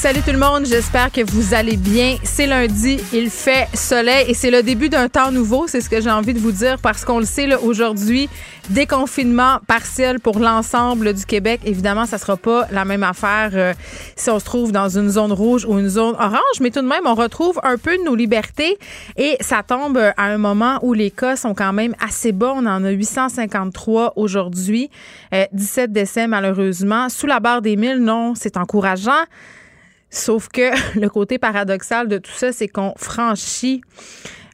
Salut tout le monde, j'espère que vous allez bien. C'est lundi, il fait soleil et c'est le début d'un temps nouveau, c'est ce que j'ai envie de vous dire parce qu'on le sait là aujourd'hui, déconfinement partiel pour l'ensemble du Québec. Évidemment, ça sera pas la même affaire euh, si on se trouve dans une zone rouge ou une zone orange, mais tout de même, on retrouve un peu de nos libertés et ça tombe à un moment où les cas sont quand même assez bas. On en a 853 aujourd'hui, 17 euh, décès malheureusement. Sous la barre des 1000, non, c'est encourageant. Sauf que le côté paradoxal de tout ça, c'est qu'on franchit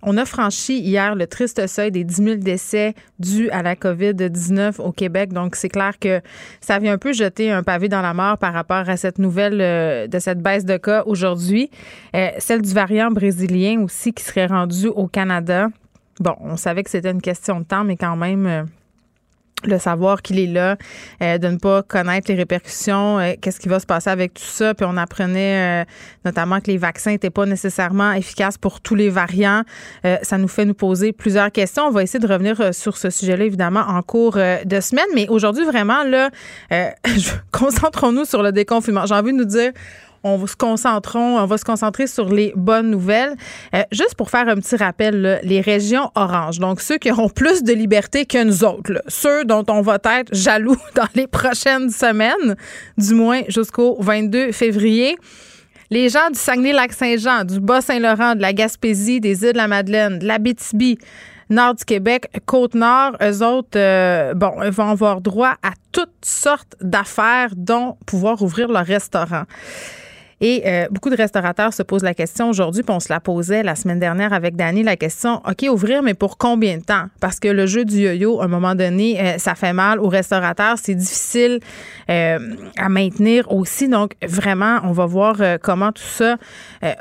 on a franchi hier le triste seuil des 10 000 décès dus à la COVID-19 au Québec. Donc, c'est clair que ça vient un peu jeter un pavé dans la mort par rapport à cette nouvelle euh, de cette baisse de cas aujourd'hui. Euh, celle du variant brésilien aussi qui serait rendu au Canada. Bon, on savait que c'était une question de temps, mais quand même, euh, le savoir qu'il est là, euh, de ne pas connaître les répercussions, euh, qu'est-ce qui va se passer avec tout ça. Puis on apprenait euh, notamment que les vaccins n'étaient pas nécessairement efficaces pour tous les variants. ça nous fait nous poser plusieurs questions. On va essayer de revenir sur ce sujet-là, évidemment, en cours de semaine. Mais aujourd'hui, vraiment, là, concentrons-nous sur le déconfinement. J'ai envie de nous dire, on va se concentrer sur les bonnes nouvelles. Euh, juste pour faire un petit rappel, les régions oranges, donc ceux qui auront plus de liberté que nous autres, ceux dont on va être jaloux dans les prochaines semaines, du moins jusqu'au 22 février. Les gens du Saguenay-Lac-Saint-Jean, du Bas-Saint-Laurent, de la Gaspésie, des îles de la Madeleine, de l'Abitibi, nord du Québec, Côte-Nord, eux autres, euh, vont avoir droit à toutes sortes d'affaires, dont pouvoir ouvrir leur restaurant. Et euh, beaucoup de restaurateurs se posent la question aujourd'hui, puis on se la posait la semaine dernière avec Danny, la question, OK, ouvrir, mais pour combien de temps? Parce que le jeu du yo-yo, à un moment donné, euh, ça fait mal aux restaurateurs, c'est difficile euh, à maintenir aussi. Donc, vraiment, on va voir comment tout ça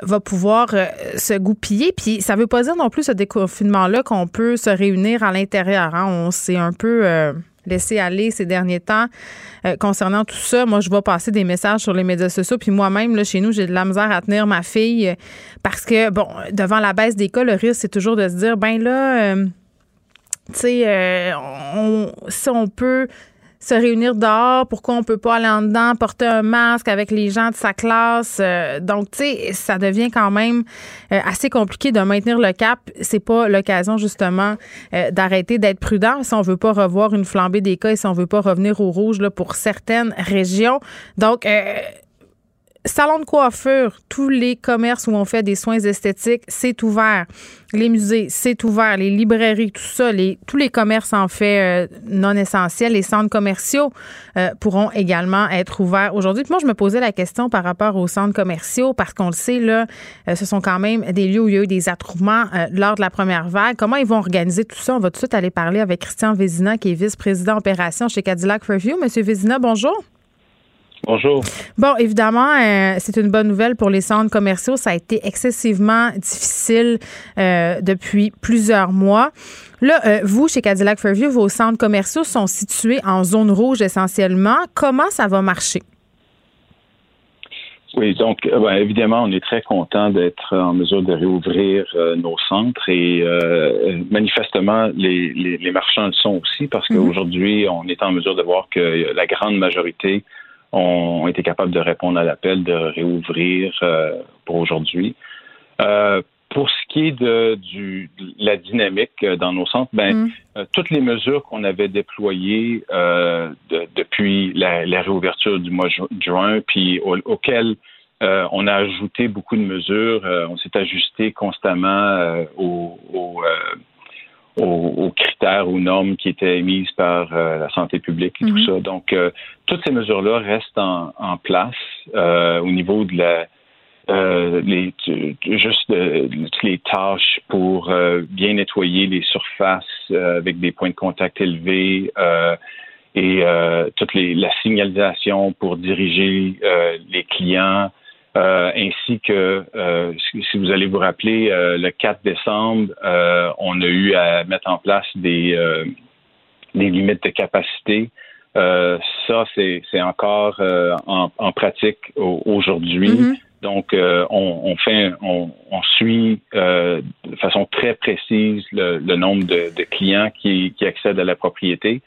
va pouvoir se goupiller. Puis, ça veut pas dire non plus ce déconfinement-là qu'on peut se réunir à l'intérieur. Hein? On s'est un peu laisser aller ces derniers temps euh, concernant tout ça. Moi, je vais passer des messages sur les médias sociaux. Puis moi-même, là, chez nous, j'ai de la misère à tenir ma fille euh, parce que, bon, devant la baisse des cas, le risque, c'est toujours de se dire, ben là, euh, tu sais, si on peut se réunir dehors, pourquoi on peut pas aller en dedans, porter un masque avec les gens de sa classe. Euh, donc, tu sais, ça devient quand même euh, assez compliqué de maintenir le cap. C'est pas l'occasion, justement, euh, d'arrêter d'être prudent si on veut pas revoir une flambée des cas et si on veut pas revenir au rouge là, pour certaines régions. Donc, salon de coiffure, tous les commerces où on fait des soins esthétiques, c'est ouvert. Les musées, c'est ouvert. Les librairies, tout ça, les, tous les commerces en fait euh, non essentiels, les centres commerciaux euh, pourront également être ouverts aujourd'hui. moi, je me posais la question par rapport aux centres commerciaux parce qu'on le sait, là, euh, ce sont quand même des lieux où il y a eu des attroupements lors de la première vague. Comment ils vont organiser tout ça? On va tout de suite aller parler avec Christian Vézina, qui est vice-président opération chez Cadillac Review. Monsieur Vézina, bonjour. Bonjour. Bon, évidemment, euh, c'est une bonne nouvelle pour les centres commerciaux. Ça a été excessivement difficile euh, depuis plusieurs mois. Là, euh, vous, chez Cadillac Fairview, vos centres commerciaux sont situés en zone rouge essentiellement. Comment ça va marcher? Oui, donc ben, évidemment, on est très content d'être en mesure de réouvrir nos centres et manifestement, les, les, marchands le sont aussi parce mhm. qu'aujourd'hui, on est en mesure de voir que la grande majorité ont été capables de répondre à l'appel de réouvrir euh, pour aujourd'hui. Euh, pour ce qui est de, du, la dynamique dans nos centres, ben, mm. euh, toutes les mesures qu'on avait déployées depuis la, réouverture du mois de juin, puis auxquelles on a ajouté beaucoup de mesures, on s'est ajusté constamment aux, aux, critères, aux normes qui étaient émises par euh, la santé publique et tout mhm. ça. Donc, euh, toutes ces mesures-là restent en, en place euh, au niveau de la les, juste les tâches pour bien nettoyer les surfaces avec des points de contact élevés et toute les, la signalisation pour diriger les clients euh, ainsi que, euh, si vous allez vous rappeler, euh, le 4 décembre, on a eu à mettre en place des, des limites de capacité ça, c'est encore en, pratique aujourd'hui. Mm-hmm. Donc, on, fait, on, suit de façon très précise le, nombre de, clients qui, qui, accèdent à la propriété.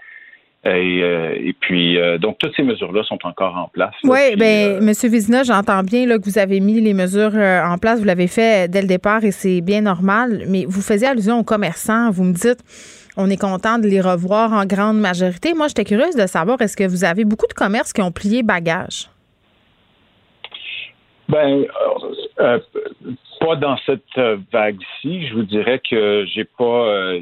Et, euh, et puis, euh, donc, toutes ces mesures-là sont encore en place. Oui, bien, euh, Monsieur Vizina, j'entends bien là, que vous avez mis les mesures en place. Vous l'avez fait dès le départ et c'est bien normal. Mais vous faisiez allusion aux commerçants. Vous me dites, on est content de les revoir en grande majorité. Moi, j'étais curieuse de savoir, est-ce que vous avez beaucoup de commerces qui ont plié bagage? Ben, pas dans cette vague-ci. Je vous dirais que j'ai pas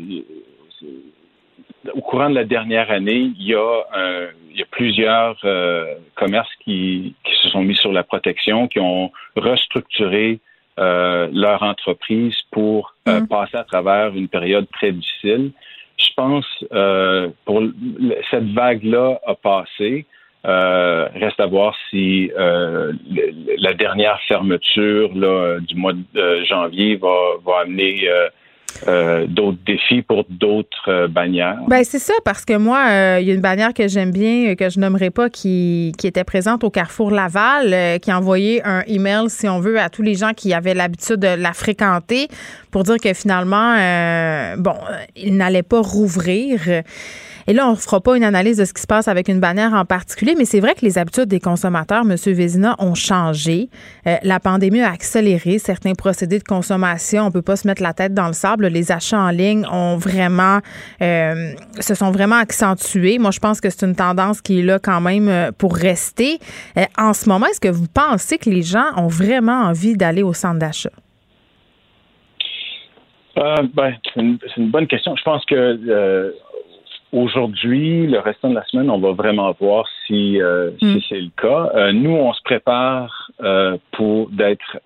au courant de la dernière année, il y a, euh, il y a plusieurs euh, commerces qui, qui, se sont mis sur la protection, qui ont restructuré euh, leur entreprise pour euh, mm. passer à travers une période très difficile. Je pense euh, pour cette vague-là a passé. reste à voir si la dernière fermeture là, du mois de janvier va, va amener euh, d'autres défis pour d'autres euh, bannières? Ben c'est ça parce que moi euh, il y a une bannière que j'aime bien que je nommerai pas qui, qui était présente au Carrefour Laval qui a envoyé un email si on veut à tous les gens qui avaient l'habitude de la fréquenter pour dire que finalement bon il n'allait pas rouvrir. Et là, on ne fera pas une analyse de ce qui se passe avec une bannière en particulier, mais c'est vrai que les habitudes des consommateurs, M. Vézina, ont changé. Euh, la pandémie a accéléré certains procédés de consommation. On peut pas se mettre la tête dans le sable. Les achats en ligne ont vraiment, euh, se sont vraiment accentués. Moi, je pense que c'est une tendance qui est là quand même euh, pour rester. en ce moment, est-ce que vous pensez que les gens ont vraiment envie d'aller au centre d'achat? ben, c'est une, une, bonne question. Je pense que Aujourd'hui, le restant de la semaine, on va vraiment voir si, euh, si mm. c'est le cas. Euh, nous, on se prépare euh, pour d'être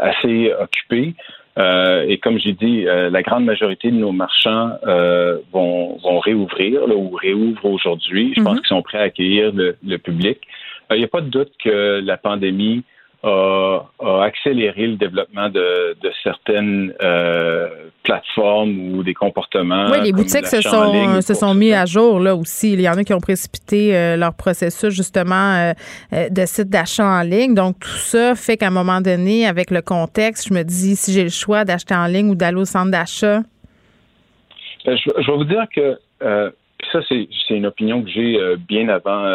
assez occupés. Et comme j'ai dit, la grande majorité de nos marchands vont, vont réouvrir ou réouvrent aujourd'hui. Je pense mm-hmm. qu'ils sont prêts à accueillir le, le public. Il n'y a pas de doute que la pandémie a, accéléré le développement de, certaines euh, plateformes ou des comportements. Oui, les boutiques se sont, se sont mis à jour là aussi. Il y en a qui ont précipité euh, leur processus justement euh, de site d'achat en ligne. Donc tout ça fait qu'à un moment donné, avec le contexte, je me dis si j'ai le choix d'acheter en ligne ou d'aller au centre d'achat. Ben, je, vais vous dire que ça, c'est une opinion que j'ai bien avant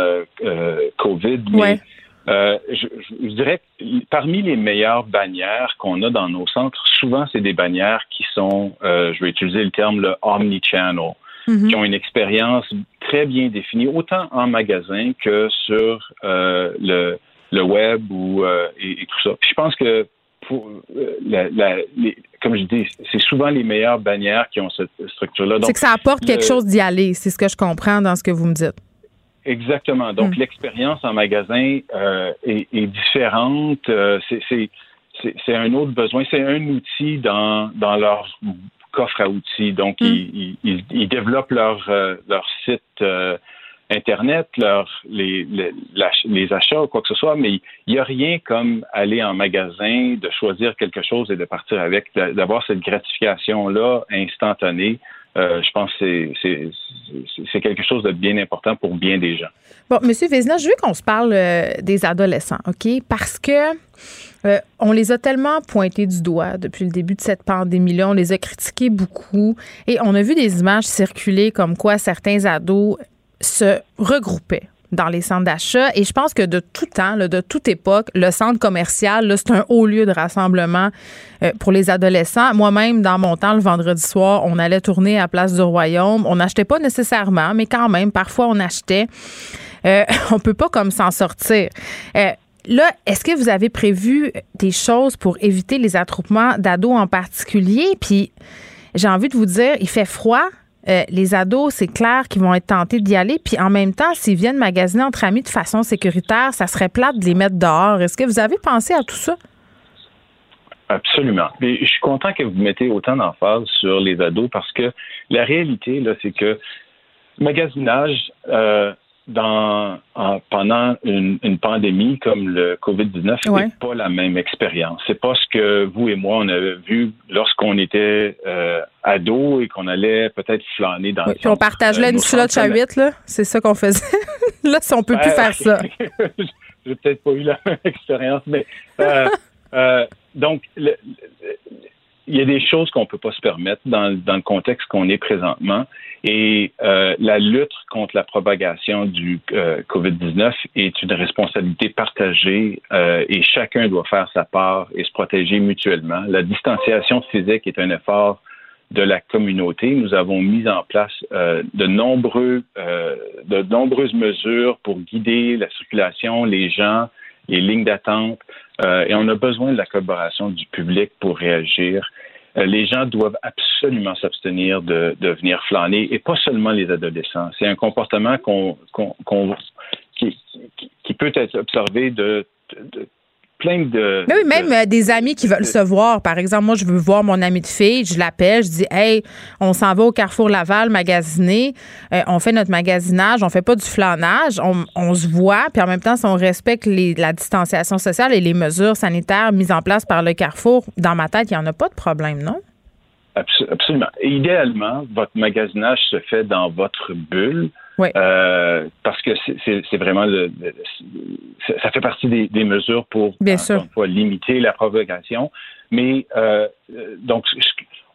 COVID, mais euh, je, je, dirais que parmi les meilleures bannières qu'on a dans nos centres, souvent c'est des bannières qui sont, euh, je vais utiliser le terme le omni-channel, mhm. qui ont une expérience très bien définie, autant en magasin que sur euh, le, le, web ou et, tout ça. je pense que pour la, la, les, comme je dis, c'est souvent les meilleures bannières qui ont cette structure-là. C'est que ça apporte quelque chose d'y aller, c'est ce que je comprends dans ce que vous me dites. Exactement. Donc, hmm. l'expérience en magasin euh, est, est, différente. Euh, c'est un autre besoin. C'est un outil dans, dans leur coffre à outils. Donc, hmm. ils, ils, ils, développent leur, euh, leur site euh, Internet, leur, les, les, les, achats ou quoi que ce soit, mais il n'y a rien comme aller en magasin, de choisir quelque chose et de partir avec, d'avoir cette gratification-là instantanée. Euh, je pense que c'est quelque chose de bien important pour bien des gens. Bon, Monsieur Vézina, je veux qu'on se parle euh, des adolescents, OK? Parce que euh, on les a tellement pointés du doigt depuis le début de cette pandémie-là. On les a critiqués beaucoup. Et on a vu des images circuler comme quoi certains ados se regroupaient dans les centres d'achat. Et je pense que de tout temps, de toute époque, le centre commercial, c'est un haut lieu de rassemblement euh, pour les adolescents. Moi-même, dans mon temps, le vendredi soir, on allait tourner à Place du Royaume. On n'achetait pas nécessairement, mais quand même, parfois on achetait. Euh, on peut pas comme s'en sortir. Euh, là, est-ce que vous avez prévu des choses pour éviter les attroupements d'ados en particulier? Puis, j'ai envie de vous dire, il fait froid, euh, les ados, c'est clair qu'ils vont être tentés d'y aller. Puis en même temps, s'ils viennent magasiner entre amis de façon sécuritaire, ça serait plate de les mettre dehors. Est-ce que vous avez pensé à tout ça? Absolument. Je suis content que vous mettez autant d'emphase sur les ados parce que la réalité, là, c'est que magasinage, euh, dans, pendant une, pandémie comme le COVID-19, ce n'est pas la même expérience. C'est pas ce que vous et moi, on avait vu lorsqu'on était euh, ados et qu'on allait peut-être flâner dans oui, Puis on partageait euh, une slot à 8, là. C'est ça qu'on faisait. là, si on peut plus faire ça. J'ai peut-être pas eu la même expérience, mais euh, euh, donc, le, il y a des choses qu'on ne peut pas se permettre dans, le contexte qu'on est présentement. Et euh, la lutte contre la propagation du euh, COVID-19 est une responsabilité partagée euh, et chacun doit faire sa part et se protéger mutuellement. La distanciation physique est un effort de la communauté. Nous avons mis en place de, nombreux, de nombreuses mesures pour guider la circulation, les gens, les lignes d'attente. Et on a besoin de la collaboration du public pour réagir. Euh, les gens doivent absolument s'abstenir de, de, venir flâner, et pas seulement les adolescents. C'est un comportement qu'on, qu'on, qui, qui, peut être observé de, de de. Mais oui, même euh, des amis qui veulent se voir. Par exemple, moi, je veux voir mon ami de fille, je l'appelle, je dis, hey, on s'en va au Carrefour Laval magasiner, euh, on fait notre magasinage, on fait pas du flanage, on, se voit, puis en même temps, si on respecte la distanciation sociale et les mesures sanitaires mises en place par le Carrefour, dans ma tête, il n'y en a pas de problème, non? Absolument. Idéalement, votre magasinage se fait dans votre bulle. Euh, parce que c'est vraiment le, ça fait partie des, mesures pour Bien limiter la propagation. Mais euh, donc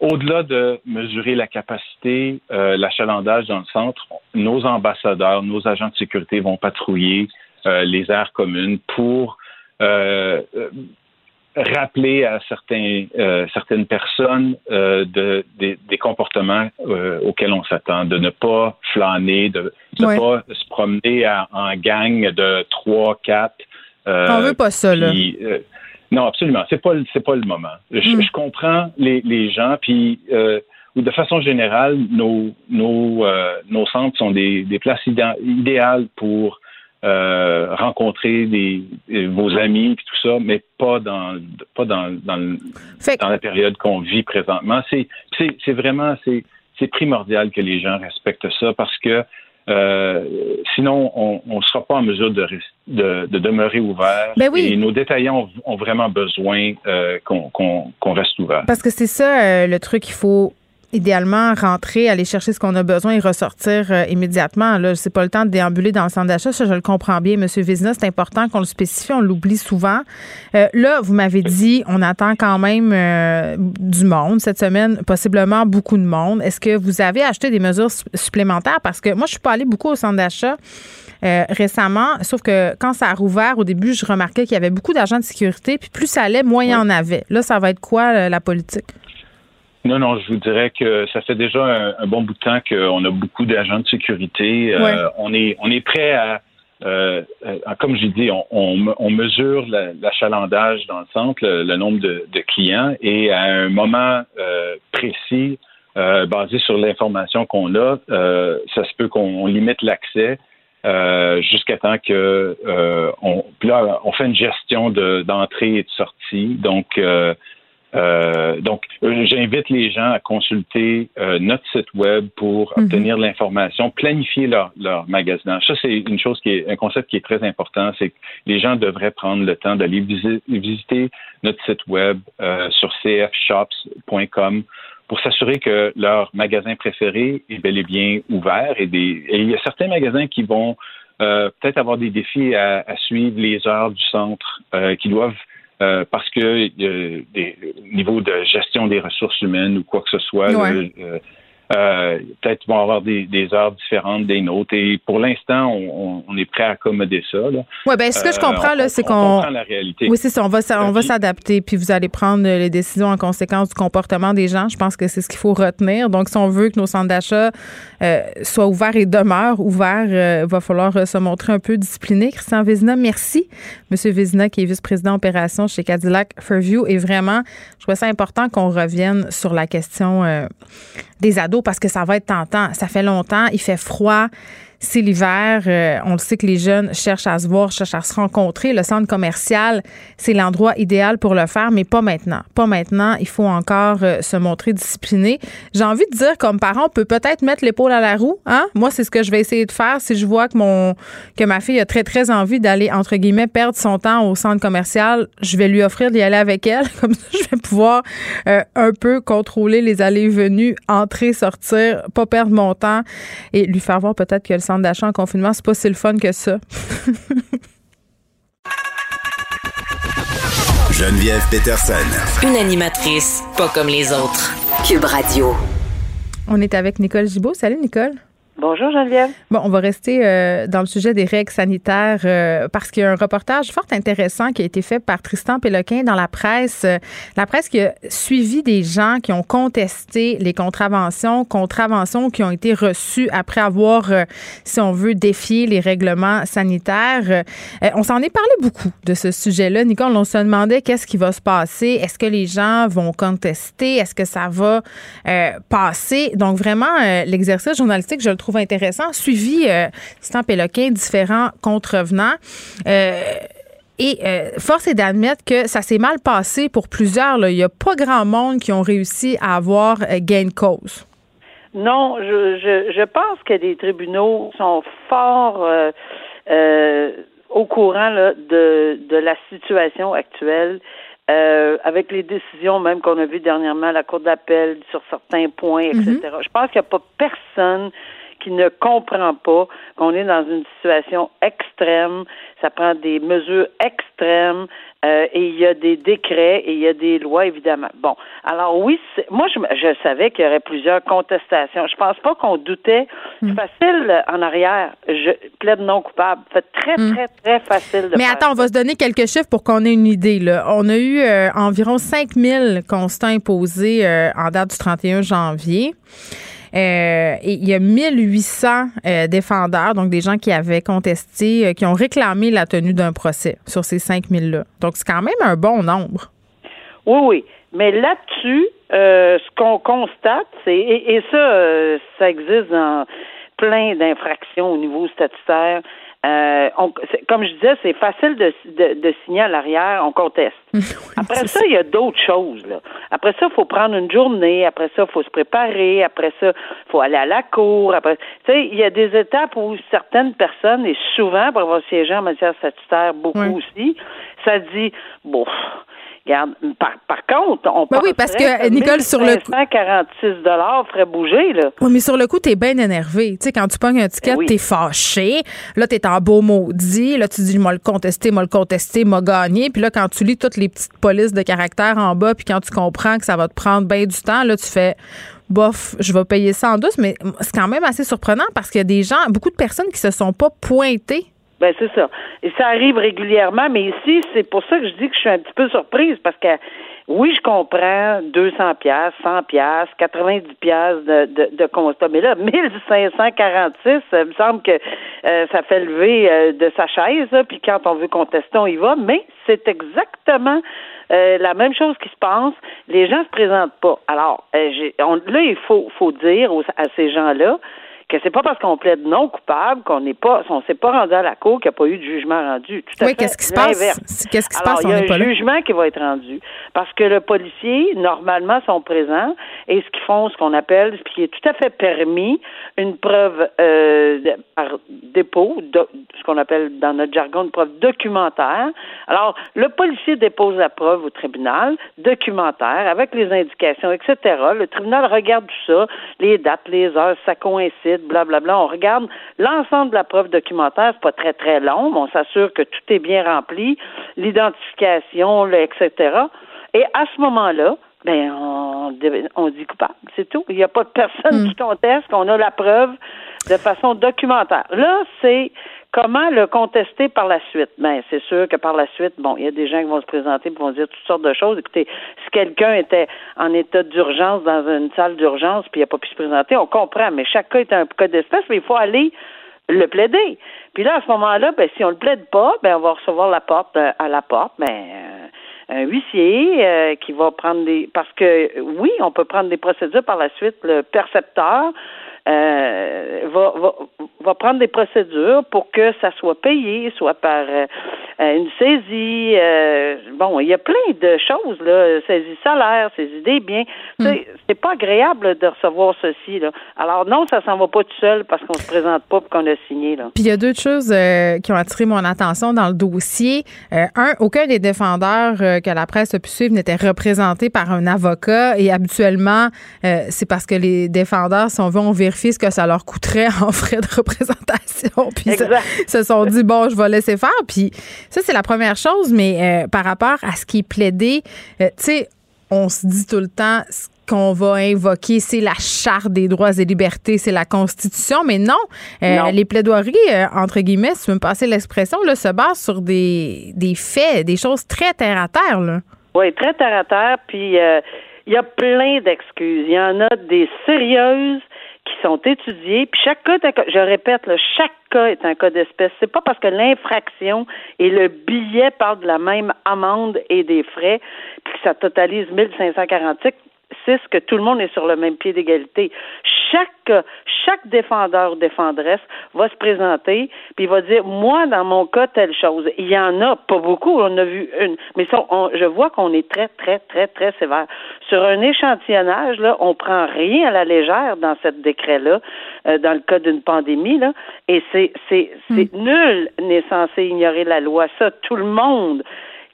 au-delà de mesurer la capacité, euh, l'achalandage dans le centre, nos ambassadeurs, nos agents de sécurité vont patrouiller les aires communes pour rappeler à certains, euh, certaines personnes euh, de, des, comportements euh, auxquels on s'attend, de ne pas flâner, de ne pas se promener en gang de trois, quatre. on veut pas ça, là. non, absolument. C'est pas c'est pas le moment. Je, mm. comprends les, les gens, puis de façon générale, nos nos nos centres sont des, des places idéales pour euh, rencontrer des, vos amis et tout ça, mais pas dans pas dans dans, dans la période qu'on vit présentement. C'est c'est vraiment c'est c'est primordial que les gens respectent ça parce que euh, sinon, on ne sera pas en mesure de, de, de demeurer ouvert. Ben oui. Et nos détaillants ont, vraiment besoin euh, qu'on reste ouvert. Parce que c'est ça euh, le truc, il faut idéalement rentrer, aller chercher ce qu'on a besoin et ressortir euh, immédiatement. Là, c'est pas le temps de déambuler dans le centre d'achat. Ça, je le comprends bien, Monsieur Vizina. C'est important qu'on le spécifie. On l'oublie souvent. Euh, là, vous m'avez dit, on attend quand même euh, du monde cette semaine, possiblement beaucoup de monde. Est-ce que vous avez acheté des mesures supplémentaires? Parce que moi, je suis pas allée beaucoup au centre d'achat. récemment, sauf que quand ça a rouvert, au début, je remarquais qu'il y avait beaucoup d'agents de sécurité, puis plus ça allait, moins il y en avait. Là, ça va être quoi la politique? Non, non, je vous dirais que ça fait déjà un, bon bout de temps qu'on a beaucoup d'agents de sécurité. Euh, on est on est prêt à, euh, comme j'ai dit, on, on, mesure l'achalandage dans le centre, le, nombre de, clients, et à un moment euh, précis, basé sur l'information qu'on a, ça se peut qu'on limite l'accès. jusqu'à temps que on, là, on fait une gestion d'entrée et de sortie. Donc, euh, donc, euh, j'invite les gens à consulter euh, notre site web pour mhm. obtenir l'information, planifier leur, leur magasinage. Ça, c'est une chose qui est un concept qui est très important. C'est que les gens devraient prendre le temps d'aller visiter notre site web sur cfshops.com pour s'assurer que leur magasin préféré est bel et bien ouvert. Et, des, et il y a certains magasins qui vont peut-être avoir des défis à, à, suivre les heures du centre, qui doivent euh, parce que euh, des niveaux de gestion des ressources humaines ou quoi que ce soit, euh, euh, peut-être vont avoir des, des, heures différentes des nôtres. Et pour l'instant, on, on, est prêt à accommoder ça. Oui, bien, ce que je comprends, là, c'est qu'on. la réalité. Oui, c'est ça. On va, on va s'adapter, puis vous allez prendre les décisions en conséquence du comportement des gens. Je pense que c'est ce qu'il faut retenir. Donc, si on veut que nos centres d'achat euh, soient ouverts et demeurent ouverts, il euh, va falloir se montrer un peu discipliné. Christian Vézina, merci. Monsieur Vézina, qui est vice-président opération chez Cadillac Fairview. Et vraiment, je trouve ça important qu'on revienne sur la question des ados parce que ça va être tentant. Ça fait longtemps, il fait froid. C'est l'hiver. Euh, on le sait que les jeunes cherchent à se voir, cherchent à se rencontrer. Le centre commercial, c'est l'endroit idéal pour le faire, mais pas maintenant. Pas maintenant. Il faut encore euh, se montrer discipliné. J'ai envie de dire, comme parent, on peut peut-être mettre l'épaule à la roue. Hein? Moi, c'est ce que je vais essayer de faire si je vois que mon que ma fille a très très envie d'aller entre guillemets perdre son temps au centre commercial. Je vais lui offrir d'y aller avec elle. Comme ça, je vais pouvoir euh, un peu contrôler les allées venues, entrer, sortir, pas perdre mon temps et lui faire voir peut-être que le centre d'achat en confinement, c'est pas si le fun que ça. Geneviève Peterson. Une animatrice pas comme les autres. Cube Radio. On est avec Nicole Gibault. Salut Nicole. Bonjour Geneviève. Bon, on va rester euh, dans le sujet des règles sanitaires euh, parce qu'il y a un reportage fort intéressant qui a été fait par Tristan Péloquin dans la presse. Euh, la presse qui a suivi des gens qui ont contesté les contraventions, contraventions qui ont été reçues après avoir, si on veut, défié les règlements sanitaires. on s'en est parlé beaucoup de ce sujet-là. Nicole, on se demandait qu'est-ce qui va se passer. Est-ce que les gens vont contester? Est-ce que ça va passer? Donc, vraiment, l'exercice journalistique, je le trouve intéressant, suivi, euh, Stan Péloquin, différents contrevenants. Euh, et euh, force est d'admettre que ça s'est mal passé pour plusieurs. Il n'y a pas grand monde qui ont réussi à avoir gain de cause. Non, je, je, pense que les tribunaux sont fort au courant de, de la situation actuelle. avec les décisions même qu'on a vues dernièrement à la Cour d'appel sur certains points, etc. Mm-hmm. Je pense qu'il n'y a pas personne qui ne comprend pas qu'on est dans une situation extrême. Ça prend des mesures extrêmes euh, et il y a des décrets et il y a des lois, évidemment. Bon, alors oui, moi, je, je savais qu'il y aurait plusieurs contestations. Je pense pas qu'on doutait. Hmm. facile en arrière. Je plaide non coupable. C'est très, hmm. très, très facile de Mais attends, on va se donner quelques chiffres pour qu'on ait une idée. Là. On a eu euh, environ 5000 constats imposés euh, en date du 31 janvier. Euh, il y a 1800 euh, défendeurs, donc des gens qui avaient contesté, euh, qui ont réclamé la tenue d'un procès sur ces 5000-là. Donc, c'est quand même un bon nombre. Oui, oui. Mais là-dessus, ce qu'on constate, c'est, et, et ça, ça existe dans plein d'infractions au niveau statutaire, euh, comme je disais, c'est facile de, de, signer à l'arrière, on conteste. après ça, il y a d'autres choses. Là. Après ça, il faut prendre une journée. Après ça, il faut se préparer. Après ça, il faut aller à la cour. Après, tu sais, il y a des étapes où certaines personnes, et souvent, pour avoir siégé en matière statutaire, beaucoup aussi, ça dit, bon, par, contre, on ben oui, parce que Nicole sur le coup 146 dollars ferait bouger là. Oui, mais sur le coup, t'es bien énervé. Tu sais quand tu pognes un ticket, ben t'es fâché. Là, t'es en beau maudit. Là, tu dis moi le contester, moi le contester, m'a gagné. Puis là, quand tu lis toutes les petites polices de caractère en bas, puis quand tu comprends que ça va te prendre bien du temps, là, tu fais bof, je vais payer ça en douce, mais c'est quand même assez surprenant parce qu'il y a des gens, beaucoup de personnes qui se sont pas pointées ben c'est ça. Et ça arrive régulièrement, mais ici, c'est pour ça que je dis que je suis un petit peu surprise parce que oui, je comprends 200 pièces, 100 pièces, 90 pièces de, de, de, constat, mais là 1546, ça me semble que euh, ça fait lever euh, de sa chaise, puis quand on veut contester, on y va, mais c'est exactement euh, la même chose qui se passe. Les gens se présentent pas. Alors, là, il faut, faut dire à ces gens-là que c'est pas parce qu'on plaide non coupable qu'on n'est pas, on s'est pas rendu à la cour qu'il n'y a pas eu de jugement rendu. Tout oui, qu'est-ce qui se passe? Qu'est-ce qui se passe? Il y a un jugement qui va être rendu parce que le policier, normalement, sont présents et ce qu'ils font, ce qu'on appelle, ce qui est tout à fait permis, une preuve euh, par dépôt, ce qu'on appelle dans notre jargon une preuve documentaire. Alors, le policier dépose la preuve au tribunal, documentaire, avec les indications, etc. Le tribunal regarde tout ça, les dates, les heures, ça coïncide blablabla. On regarde l'ensemble de la preuve documentaire, c'est pas très très long, mais on s'assure que tout est bien rempli, l'identification, etc. Et à ce moment-là, ben on, on dit coupable, c'est tout. Il n'y a pas de personne hmm. qui conteste qu'on a la preuve de façon documentaire. Là, c'est Comment le contester par la suite? Ben, c'est sûr que par la suite, bon, il y a des gens qui vont se présenter et vont dire toutes sortes de choses. Écoutez, si quelqu'un était en état d'urgence dans une salle d'urgence puis il n'a pas pu se présenter, on comprend, mais chaque cas est un cas d'espèce, mais il faut aller le plaider. Puis là, à ce moment-là, ben, si on le plaide pas, ben, on va recevoir la porte euh, à la porte, ben, euh, un huissier euh, qui va prendre des parce que oui, on peut prendre des procédures par la suite, le percepteur euh, va, va, va prendre des procédures pour que ça soit payé, soit par euh, une saisie. Euh, bon, il y a plein de choses, là, saisie salaire, saisie des biens. Hmm. C'est pas agréable de recevoir ceci. Là. Alors non, ça s'en va pas tout seul parce qu'on se présente pas et qu'on a signé. Là. Puis il y a deux choses qui ont attiré mon attention dans le dossier. un, aucun des défendeurs que la presse a pu suivre n'était représenté par un avocat et habituellement, c'est parce que les défendeurs, si on veut, on vérifie que ça leur coûterait en frais de représentation. Puis se sont dit, bon, je vais laisser faire. Puis ça, c'est la première chose. Mais euh, par rapport à ce qui est plaidé, euh, tu sais, on se dit tout le temps, ce qu'on va invoquer, c'est la charte des droits et libertés, c'est la Constitution, mais non, euh, les plaidoiries, entre guillemets, si tu veux me passer l'expression, là, se basent sur des, des faits, des choses très terre-à-terre. Là. Oui, très terre-à-terre, puis il y a plein d'excuses. Il y en a des sérieuses qui sont étudiées. Puis chaque cas, je répète, chaque cas est un cas d'espèce. C'est pas parce que l'infraction et le billet parlent de la même amende et des frais, puis que ça totalise 1546 que tout le monde est sur le même pied d'égalité. Chaque, chaque défendeur ou défendresse va se présenter, puis il va dire, moi, dans mon cas, telle chose. Il y en a pas beaucoup, on a vu une, mais ça, je vois qu'on est très, très, très, très sévère. Sur un échantillonnage, là, on prend rien à la légère dans ce décret-là, euh, dans le cas d'une pandémie, là, et c'est, c'est, c'est hmm. nul n'est censé ignorer la loi. Ça, tout le monde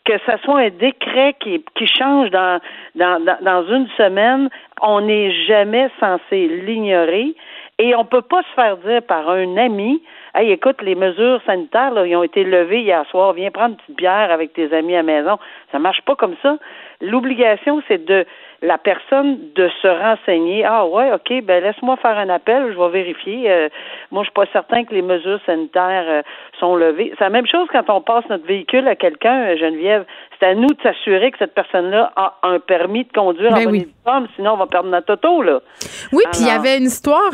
que ce soit un décret qui, qui change dans, dans, dans une semaine, on n'est jamais censé l'ignorer. Et on peut pas se faire dire par un ami, hey, écoute, les mesures sanitaires, là, ils ont été levées hier soir, viens prendre une petite bière avec tes amis à la maison. Ça marche pas comme ça. L'obligation, c'est de la personne de se renseigner. Ah ouais, ok, ben laisse-moi faire un appel, je vais vérifier. Euh, moi, je suis pas certain que les mesures sanitaires euh, sont levées. C'est la même chose quand on passe notre véhicule à quelqu'un, euh, Geneviève. C'est à nous de s'assurer que cette personne-là a un permis de conduire ben en oui. sinon on va perdre notre auto, là. Oui, puis il y avait une histoire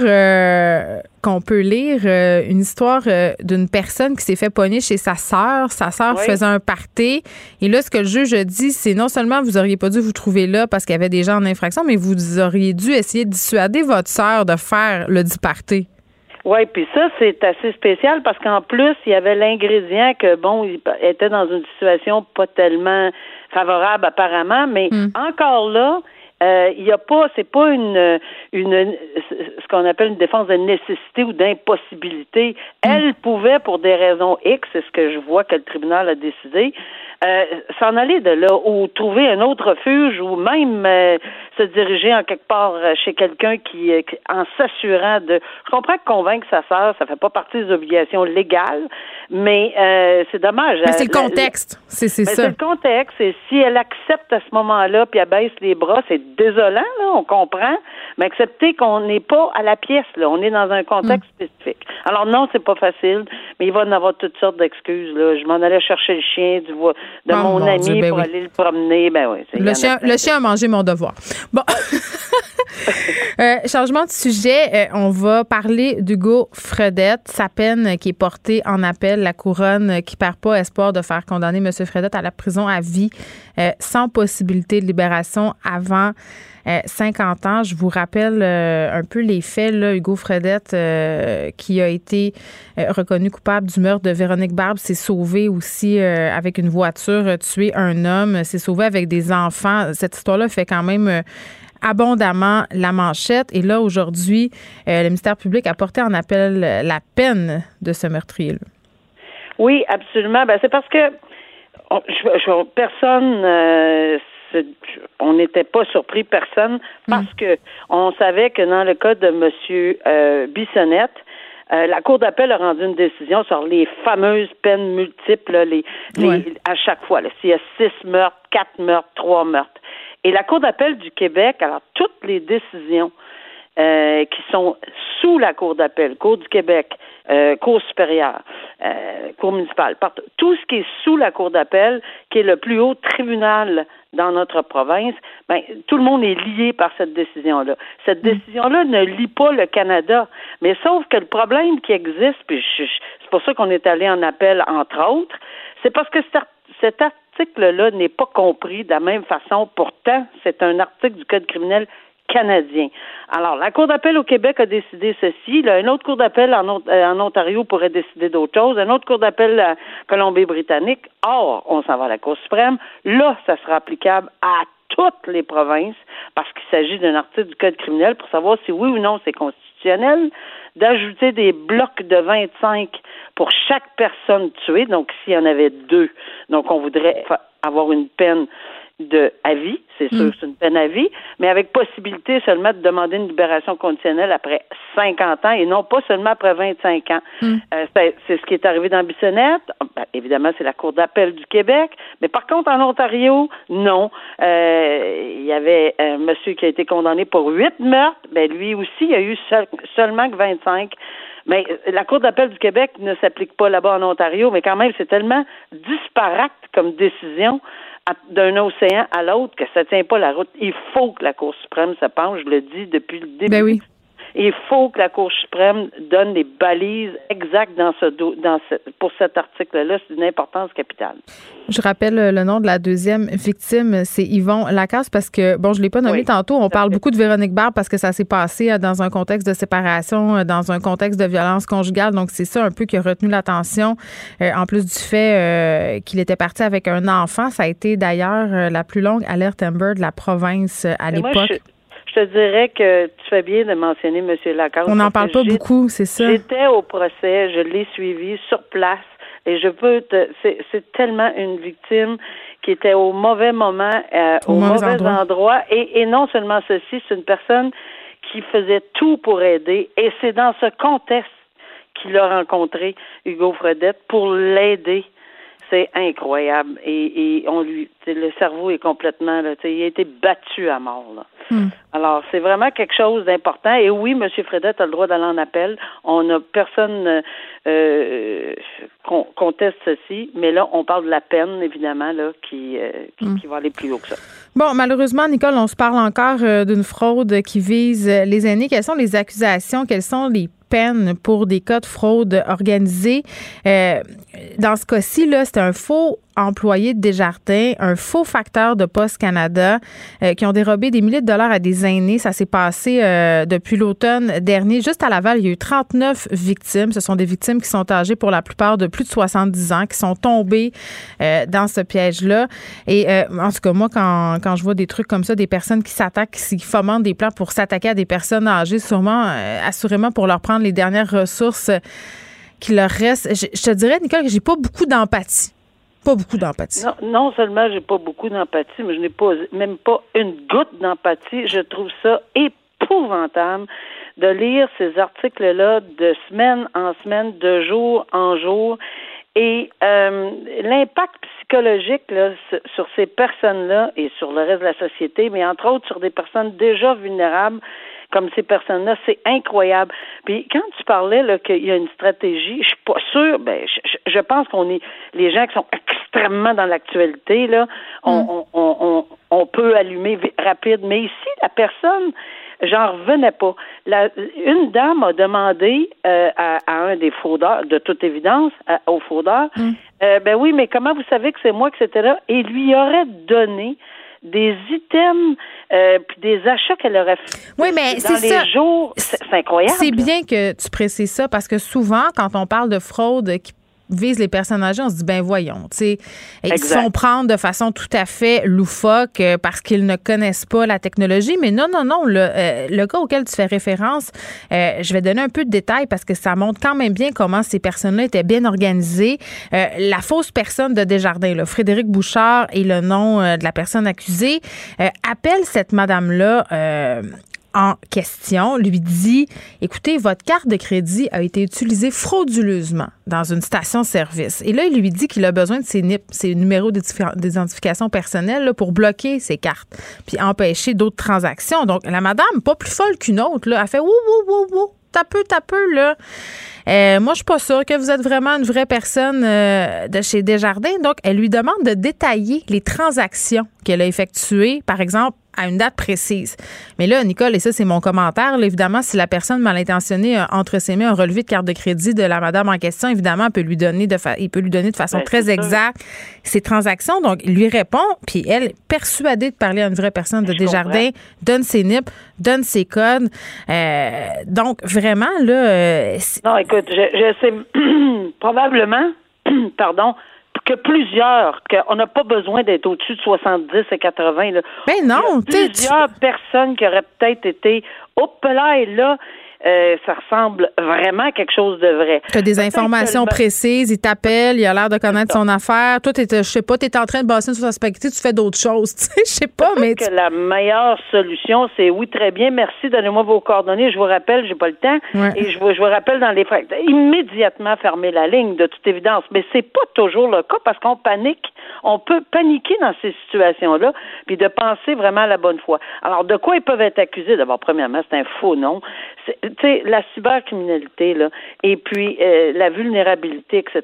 qu'on peut lire, une histoire d'une personne qui s'est fait pogner chez sa sœur. Sa sœur faisait un party. Et là, ce que le juge dit, c'est non seulement vous auriez pas dû vous trouver là parce qu'il y avait des gens en infraction, mais vous auriez dû essayer de dissuader votre sœur de faire le diparté. Oui, puis ça, c'est assez spécial parce qu'en plus, il y avait l'ingrédient que, bon, il était dans une situation pas tellement favorable apparemment, mais hmm. encore là, euh, il n'y a pas, c'est pas une, une, ce qu'on appelle une défense de nécessité ou d'impossibilité. Hmm. Elle pouvait, pour des raisons X, c'est ce que je vois que le tribunal a décidé, euh, s'en aller de là ou trouver un autre refuge ou même euh, se diriger en quelque part euh, chez quelqu'un qui, en s'assurant de. Je comprends que convaincre sa sœur, ça fait pas partie des obligations légales, mais c'est dommage. Mais c'est le contexte, c'est ça. C'est le contexte. Et si elle accepte à ce moment-là, puis elle baisse les bras, c'est désolant, là, on comprend. Mais accepter qu'on n'est pas à la pièce, là, on est dans un contexte mm. spécifique. Alors non, c'est pas facile, mais il va en avoir toutes sortes d'excuses. Là. Je m'en allais chercher le chien du de oh, mon, ami ben pour aller le promener. Ben oui, le, chien, le chien a mangé mon devoir. Bon. euh, changement de sujet, euh, on va parler d'Hugo Fredette, sa peine qui est portée en appel, la couronne qui perd pas espoir de faire condamner M. Fredette à la prison à vie euh, sans possibilité de libération avant 50 ans. Je vous rappelle un peu les faits. Là, Hugo Fredette, qui a été reconnu coupable du meurtre de Véronique Barbe, s'est sauvé aussi avec une voiture, tué un homme, s'est sauvé avec des enfants. Cette histoire-là fait quand même abondamment la manchette. Et là, aujourd'hui, le ministère public a porté en appel la peine de ce meurtrier-là. Oui, absolument. Ben, c'est parce que personne, euh, on n'était pas surpris, personne, parce mm. que on savait que dans le cas de M. Euh, Bissonnette, euh, la Cour d'appel a rendu une décision sur les fameuses peines multiples, les, à chaque fois. S'il y a six meurtres, quatre meurtres, trois meurtres. Et la Cour d'appel du Québec, alors toutes les décisions euh, qui sont sous la Cour d'appel, Cour du Québec, euh, Cour supérieure, euh, Cour municipale, tout ce qui est sous la Cour d'appel, qui est le plus haut tribunal dans notre province, ben, tout le monde est lié par cette décision-là. Cette mm. décision-là ne lie pas le Canada, mais sauf que le problème qui existe, puis c'est pour ça qu'on est allé en appel, entre autres, c'est parce que cet article-là n'est pas compris de la même façon. Pourtant, c'est un article du Code criminel canadien. Alors, la Cour d'appel au Québec a décidé ceci. Là, une autre Cour d'appel en, en, Ontario pourrait décider d'autre chose. Une autre Cour d'appel à Colombie-Britannique. Or, on s'en va à la Cour suprême. Là, ça sera applicable à toutes les provinces parce qu'il s'agit d'un article du Code criminel pour savoir si oui ou non c'est constitutionnel d'ajouter des blocs de 25 pour chaque personne tuée. Donc, s'il y en avait deux, donc on voudrait avoir une peine de à vie, c'est sûr mm. c'est une peine à vie, mais avec possibilité seulement de demander une libération conditionnelle après 50 ans et non pas seulement après 25 ans. Mm. Euh, c'est, ce qui est arrivé dans Bissonnette. Ben, évidemment, c'est la Cour d'appel du Québec, mais par contre, en Ontario, non. Euh, il y avait un monsieur qui a été condamné pour huit meurtres, ben lui aussi, il y a eu seulement que 25. Mais euh, la Cour d'appel du Québec ne s'applique pas là-bas en Ontario, mais quand même, c'est tellement disparate comme décision d'un océan à l'autre que ça tient pas la route. Il faut que la Cour suprême se penche, je le dis depuis le début. Ben oui. Il faut que la Cour suprême donne les balises exactes dans ce, dans ce, pour cet article-là. C'est d'une importance capitale. Je rappelle le nom de la deuxième victime, c'est Yvon Lacasse, parce que, bon, je ne l'ai pas nommé tantôt. On parle beaucoup de Véronique Barbe parce que ça s'est passé euh, dans un contexte de séparation, euh, dans un contexte de violence conjugale. Donc, c'est ça un peu qui a retenu l'attention, euh, en plus du fait qu'il était parti avec un enfant. Ça a été d'ailleurs la plus longue alerte Amber de la province à l'époque. Je te dirais que tu fais bien de mentionner M. Lacan. On n'en parle pas beaucoup, c'est ça. J'étais au procès, je l'ai suivi sur place et je peux te. C'est tellement une victime qui était au mauvais moment, euh, au, mauvais, endroit. Et, et non seulement ceci, c'est une personne qui faisait tout pour aider. Et c'est dans ce contexte qu'il a rencontré Hugo Fredette pour l'aider c'est incroyable. Et, et, on lui, le cerveau est complètement, là, il a été battu à mort. Là. Hmm. Alors, c'est vraiment quelque chose d'important. Et oui, M. Fredette a le droit d'aller en appel. On n'a personne euh, conteste ceci, mais là, on parle de la peine, évidemment, là, qui, euh, hmm. qui, va aller plus haut que ça. Bon, malheureusement, Nicole, on se parle encore euh, d'une fraude qui vise les aînés. Quelles sont les accusations? Quelles sont les pour des cas de fraude organisée. Euh, dans ce cas-ci, là, c'est un faux employé de Desjardins, un faux facteur de Poste Canada euh, qui ont dérobé des milliers de dollars à des aînés. Ça s'est passé euh, depuis l'automne dernier. Juste à Laval, il y a eu 39 victimes. Ce sont des victimes qui sont âgées pour la plupart de plus de 70 ans, qui sont tombées dans ce piège-là. Et en tout cas, moi, quand, quand je vois des trucs comme ça, des personnes qui s'attaquent, qui fomentent des plans pour s'attaquer à des personnes âgées, sûrement, assurément pour leur prendre les dernières ressources qui leur restent. Je, te dirais, Nicole, que j'ai pas beaucoup d'empathie. Pas beaucoup d'empathie. Non, non seulement j'ai pas beaucoup d'empathie, mais je n'ai pas même pas une goutte d'empathie. Je trouve ça épouvantable de lire ces articles-là de semaine en semaine, de jour en jour. Et euh, l'impact psychologique là, sur ces personnes-là et sur le reste de la société, mais entre autres sur des personnes déjà vulnérables, comme ces personnes-là. C'est incroyable. Puis quand tu parlais là qu'il y a une stratégie, je suis pas sûre. Ben, je, pense qu'on est les gens qui sont extrêmement dans l'actualité là, on, mm. on, on, on, peut allumer rapide. Mais ici, la personne j'en revenais pas. La, une dame a demandé euh, à, un des fraudeurs, de toute évidence, au fraudeur, mm. euh, ben oui, mais comment vous savez que c'est moi, etc. Et lui aurait donné des items euh, puis des achats qu'elle aurait fait oui, mais dans les ça. jours. C'est incroyable. C'est bien que tu précises ça parce que souvent, quand on parle de fraude qui vise les personnes âgées, on se dit ben voyons, tu sais, ils se font prendre de façon tout à fait loufoque euh, parce qu'ils ne connaissent pas la technologie. Mais non, non, non, le, euh, le cas auquel tu fais référence, euh, je vais donner un peu de détails parce que ça montre quand même bien comment ces personnes-là étaient bien organisées. la fausse personne de Desjardins, là, Frédéric Bouchard et le nom de la personne accusée, appelle cette madame-là en question lui dit écoutez, votre carte de crédit a été utilisée frauduleusement dans une station-service. Et là, il lui dit qu'il a besoin de ses NIP, ses numéros d'identification personnelle, pour bloquer ses cartes puis empêcher d'autres transactions. Donc, la madame, pas plus folle qu'une autre, là, a fait wouh, wouh, t'as peu, t'as peu, là. Euh, moi, je suis pas sûre que vous êtes vraiment une vraie personne euh, de chez Desjardins. Donc, elle lui demande de détailler les transactions qu'elle a effectuées, par exemple, à une date précise. Mais là, Nicole, et ça, c'est mon commentaire, évidemment, si la personne mal intentionnée a entre ses mains un relevé de carte de crédit de la madame en question, évidemment, il peut lui donner de, il peut lui donner de façon Ben, très exacte ses transactions. Donc, il lui répond, puis elle, persuadée de parler à une vraie personne de Je Desjardins, donne ses NIP, donne ses codes. Euh, donc, vraiment, là, euh, Non, écoute, je, je sais probablement, pardon, que plusieurs, qu'on n'a pas besoin d'être au-dessus de 70 et 80. Là. Ben non, plusieurs personnes qui auraient peut-être été, hop là et là, euh, ça ressemble vraiment à quelque chose de vrai. Tu as des informations précises, il t'appelle, il a l'air de connaître son affaire. Toi, je sais pas, tu es en train de bosser sur sa spaghetti, tu fais d'autres choses. Tu sais, je sais pas, mais. que la meilleure solution, c'est oui, très bien, merci, donnez-moi vos coordonnées, je vous rappelle, j'ai pas le temps, Ouais. et je vous, je vous rappelle dans les frais. Immédiatement fermer la ligne, de toute évidence. Mais c'est pas toujours le cas parce qu'on panique. On peut paniquer dans ces situations-là, puis de penser vraiment à la bonne foi. Alors, de quoi ils peuvent être accusés? D'abord, premièrement, c'est un faux nom. Tu sais, la cybercriminalité, là, et puis euh, la vulnérabilité, etc.,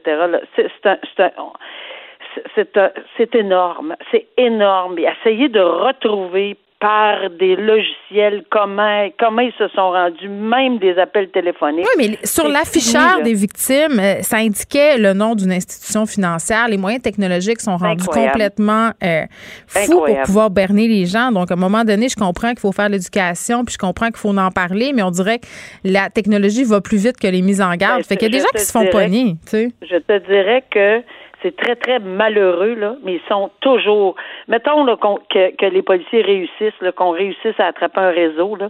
c'est énorme. C'est énorme. Et essayer de retrouver par des logiciels comment comment ils se sont rendus, même des appels téléphoniques. Oui, mais sur l'afficheur des victimes, euh, ça indiquait le nom d'une institution financière. Les moyens technologiques sont rendus Incroyable. complètement euh, fous pour pouvoir berner les gens. Donc, à un moment donné, je comprends qu'il faut faire l'éducation, puis je comprends qu'il faut en parler, mais on dirait que la technologie va plus vite que les mises en garde. Ben, fait qu'il y a des gens qui se font pogner, tu sais. Je te dirais que c'est très, très malheureux, là, mais ils sont toujours. Mettons là, que, que les policiers réussissent, là, qu'on réussisse à attraper un réseau, là.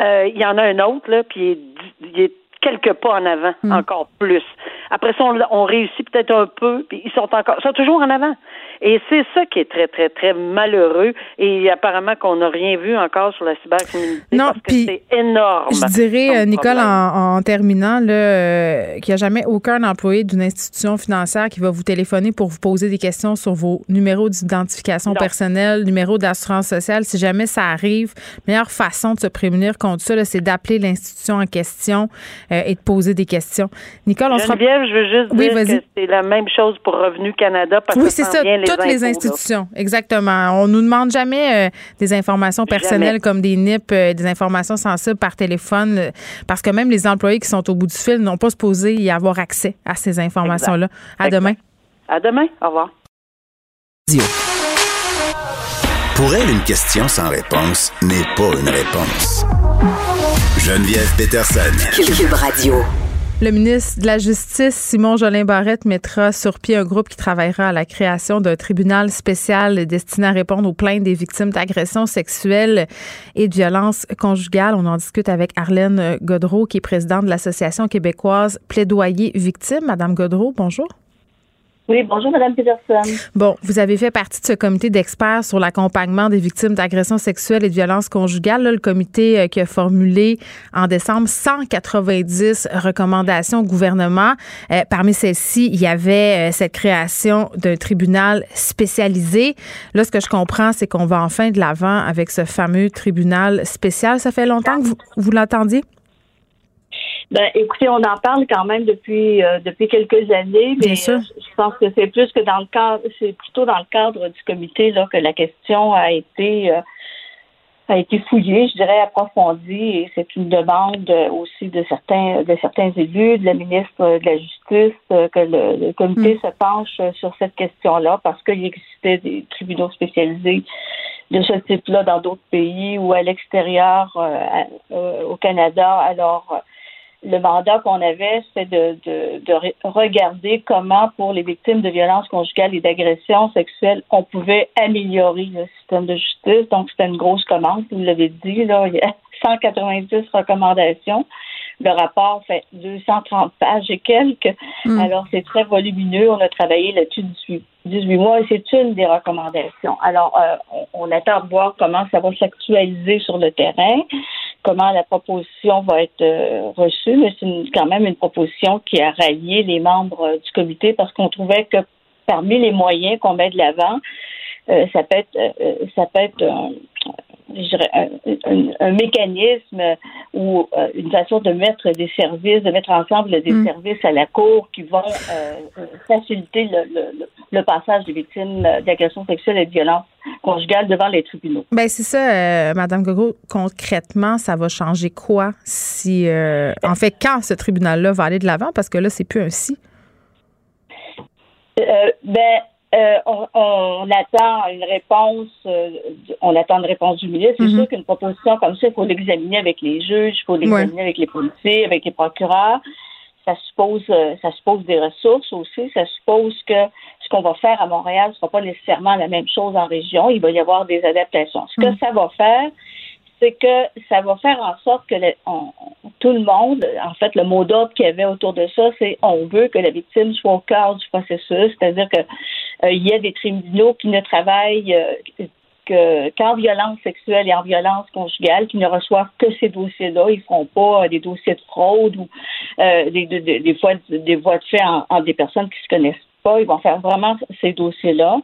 Euh, Il y en a un autre, là, puis il est, dix- il est quelques pas en avant, encore plus. Après ça, on, on réussit peut-être un peu, puis ils sont encore, ils sont toujours en avant. Et c'est ça qui est très, très, très malheureux. Et apparemment qu'on n'a rien vu encore sur la cybercriminalité. Non, puis c'est énorme. Je dirais, euh, Nicole, en, en terminant, euh, qu'il n'y a jamais aucun employé d'une institution financière qui va vous téléphoner pour vous poser des questions sur vos numéros d'identification personnelle, numéro d'assurance sociale. Si jamais ça arrive, la meilleure façon de se prémunir contre ça, c'est d'appeler l'institution en question euh, et de poser des questions. Nicole, on sera Geneviève, je veux juste Oui, dire que c'est la même chose pour Revenu Canada parce Oui, que ça. Toutes les là. institutions, exactement. On nous demande jamais euh, des informations personnelles Jamais. comme des NIP, euh, des informations sensibles par téléphone, euh, parce que même les employés qui sont au bout du fil n'ont pas supposé y avoir accès à ces informations-là. À Exact. demain. À demain. Au revoir. Pour elle, une question sans réponse n'est pas une réponse. Geneviève Peterson. Cube Radio. Le ministre de la Justice, Simon Jolin Barrette, mettra sur pied un groupe qui travaillera à la création d'un tribunal spécial destiné à répondre aux plaintes des victimes d'agressions sexuelles et de violences conjugales. On en discute avec Arlène Godreau, qui est présidente de l'Association québécoise Plaidoyer Victimes. Madame Godreau, bonjour. Oui, bonjour, Madame Peterson. Bon, vous avez fait partie de ce comité d'experts sur l'accompagnement des victimes d'agressions sexuelles et de violences conjugales. Le comité euh, qui a formulé en décembre 190 recommandations au gouvernement. Euh, parmi celles-ci, il y avait euh, cette création d'un tribunal spécialisé. Là, ce que je comprends, c'est qu'on va enfin de l'avant avec ce fameux tribunal spécial. Ça fait longtemps que vous, vous l'entendiez? Ben, écoutez, on en parle quand même depuis euh, depuis quelques années, mais euh, je pense que c'est plus que dans le cadre, c'est plutôt dans le cadre du comité là que la question a été euh, a été fouillée, je dirais approfondie, et c'est une demande euh, aussi de certains de certains élus, de la ministre de la Justice, euh, que le, le comité se penche euh, sur cette question-là parce qu'il existait des tribunaux spécialisés de ce type-là dans d'autres pays ou à l'extérieur euh, euh, au Canada. Alors euh, le mandat qu'on avait, c'est de, de, de re- regarder comment, pour les victimes de violences conjugales et d'agressions sexuelles, on pouvait améliorer le système de justice. Donc, c'était une grosse commande, vous l'avez dit, là, il y a 190 recommandations. Le rapport fait 230 pages et quelques. Mm. Alors, c'est très volumineux. On a travaillé là-dessus 18, 18 mois et c'est une des recommandations. Alors, euh, on, on attend de voir comment ça va s'actualiser sur le terrain comment la proposition va être euh, reçue, mais c'est quand même une proposition qui a rallié les membres euh, du comité parce qu'on trouvait que parmi les moyens qu'on met de l'avant, euh, ça peut être, ça peut être un, un, mécanisme ou euh, une façon de mettre des services, de mettre ensemble des mm. services à la Cour qui vont euh, faciliter le, passage des victimes d'agressions sexuelles et de violences conjugales devant les tribunaux. Ben c'est ça, euh, Madame Gogo. Concrètement, ça va changer quoi si, en fait, quand ce tribunal-là va aller de l'avant, parce que là, c'est plus un si. ben euh, on, attend une réponse, euh, on attend une réponse du ministre. C'est mhm. sûr qu'une proposition comme ça, il faut l'examiner avec les juges, il faut l'examiner avec les policiers, avec les procureurs. Ça suppose, euh, ça suppose des ressources aussi. Ça suppose que ce qu'on va faire à Montréal ne sera pas nécessairement la même chose en région. Il va y avoir des adaptations. Ce que mhm. ça va faire, c'est que ça va faire en sorte que tout le monde, en fait, le mot d'ordre qu'il y avait autour de ça, c'est on veut que la victime soit au cœur du processus, c'est-à-dire que il y a des tribunaux qui ne travaillent euh, que, qu'en violence sexuelle et en violence conjugale, qui ne reçoivent que ces dossiers-là. Ils ne feront pas euh, des dossiers de fraude ou des, des, des, fois des voies de fait en, des personnes qui se connaissent ils vont faire vraiment ces dossiers-là.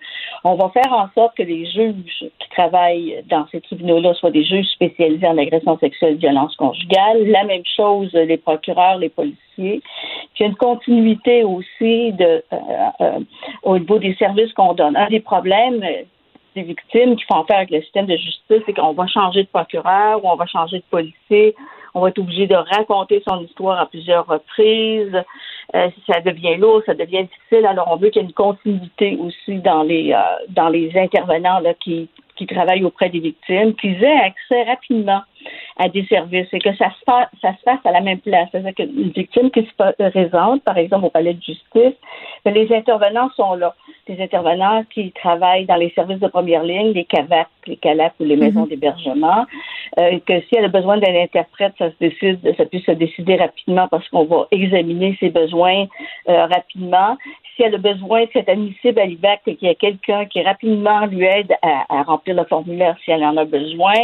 On va faire en sorte que les juges qui travaillent dans ces tribunaux-là soient des juges spécialisés en agression sexuelle et violence conjugale. La même chose, les procureurs, les policiers. Puis il y a une continuité aussi de, euh, euh, au niveau des services qu'on donne. Un des problèmes des victimes qui font affaire avec le système de justice, c'est qu'on va changer de procureur ou on va changer de policier on va être obligé de raconter son histoire à plusieurs reprises. Euh, ça devient lourd, ça devient difficile. Alors, on veut qu'il y ait une continuité aussi dans les euh, dans les intervenants qui, qui travaillent auprès des victimes, qu'ils aient accès rapidement à des services et que ça se fasse, ça se fasse à la même place. C'est-à-dire qu'une victime qui se présente, par exemple, au palais de justice, ben, les intervenants sont là. Des intervenants qui travaillent dans les services de première ligne, les CAVAC, les CALAC ou les maisons mhm. d'hébergement, euh, que si elle a besoin d'un interprète, ça se décide, ça puisse se décider rapidement parce qu'on va examiner ses besoins euh, rapidement si elle a besoin de cette admissible à l'IVAC, qu'il y a quelqu'un qui rapidement lui aide à, remplir le formulaire si elle en a besoin.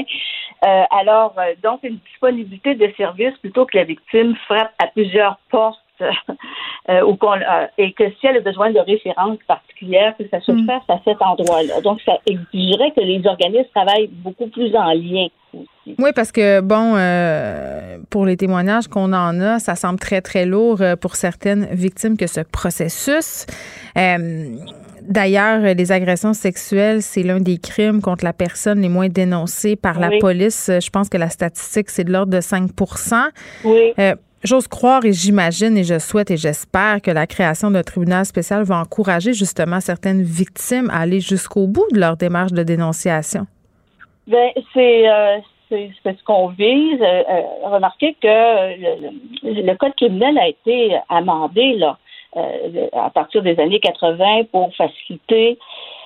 Euh, alors, euh, donc, une disponibilité de services plutôt que la victime frappe à plusieurs portes euh, et que si elle a besoin de références particulières, que ça se mm. fasse à cet endroit-là. Donc, ça exigerait que les organismes travaillent beaucoup plus en lien. Oui, parce que, bon, euh, pour les témoignages qu'on en a, ça semble très, très lourd euh, pour certaines victimes que ce processus. Euh, d'ailleurs, les agressions sexuelles, c'est l'un des crimes contre la personne les moins dénoncés par la police. Je pense que la statistique, c'est de l'ordre de 5 Oui. J'ose croire et j'imagine et je souhaite et j'espère que la création d'un tribunal spécial va encourager justement certaines victimes à aller jusqu'au bout de leur démarche de dénonciation. C'est euh, c'est ce qu'on vise. Euh, euh, remarquez que le, le, code criminel a été amendé là à partir des années 80 pour faciliter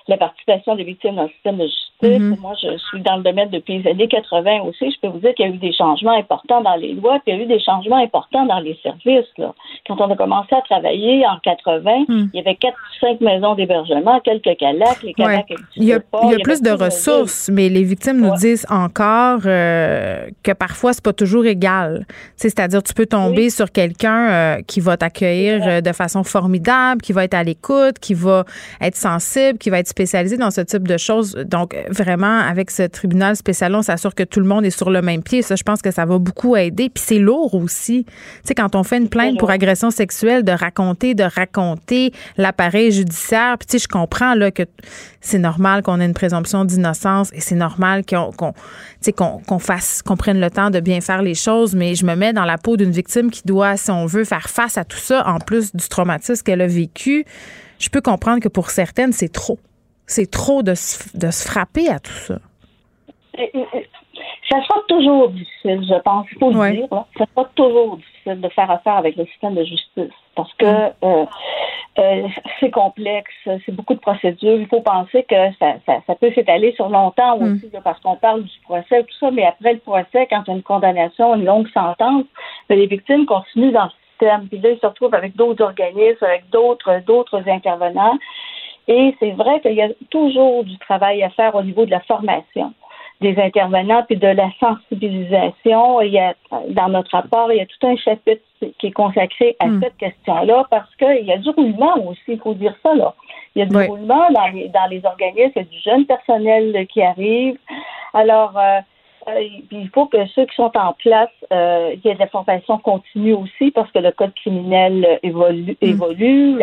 la participation des victimes dans le système de justice. Mm-hmm. Moi, je suis dans le domaine depuis les années 80 aussi. Je peux vous dire qu'il y a eu des changements importants dans les lois, puis il y a eu des changements importants dans les services. Là. Quand on a commencé à travailler en 80, mm. il y avait quatre ou cinq maisons d'hébergement, quelques calacs, les calacs Il y a, il y a plus de ressources, mais les victimes nous disent encore euh, que parfois c'est pas toujours égal. C'est-à-dire, tu peux tomber sur quelqu'un euh, qui va t'accueillir euh, de façon formidable, qui va être à l'écoute, qui va être sensible, qui va être spécialisé dans ce type de choses. Donc, vraiment, avec ce tribunal spécial, on s'assure que tout le monde est sur le même pied. Ça, je pense que ça va beaucoup aider. Puis c'est lourd aussi. Tu sais, quand on fait une plainte pour agression sexuelle, de raconter, de raconter l'appareil judiciaire. Puis tu sais, je comprends là que c'est normal qu'on ait une présomption d'innocence et c'est normal qu'on fasse, qu'on prenne le temps de bien faire les choses. Mais je me mets dans la peau d'une victime qui doit, si on veut, faire face à tout ça, en plus du traumatisme qu'elle a vécu. Je peux comprendre que pour certaines, c'est trop c'est trop de, de se frapper à tout ça. Ça sera toujours difficile, je pense. Il faut le dire. Ça sera toujours difficile de faire affaire avec le système de justice parce que mm. euh, euh, c'est complexe, c'est beaucoup de procédures. Il faut penser que ça, ça, peut s'étaler sur longtemps mm. aussi, parce qu'on parle du procès, tout ça, mais après le procès, quand il y a une condamnation, une longue sentence, ben, les victimes continuent dans le système. Puis là, ils se retrouvent avec d'autres organismes, avec d'autres d'autres intervenants. Et c'est vrai qu'il y a toujours du travail à faire au niveau de la formation des intervenants puis de la sensibilisation. Il y a, dans notre rapport, il y a tout un chapitre qui est consacré à hmm. cette question-là parce qu'il y a du roulement aussi, il faut dire ça là. Il y a du roulement dans les, dans les organismes, il y a du jeune personnel qui arrive. Alors, euh, il faut que ceux qui sont en place, euh, il y ait de la formation continue aussi parce que le code criminel évolue. Mm. évolue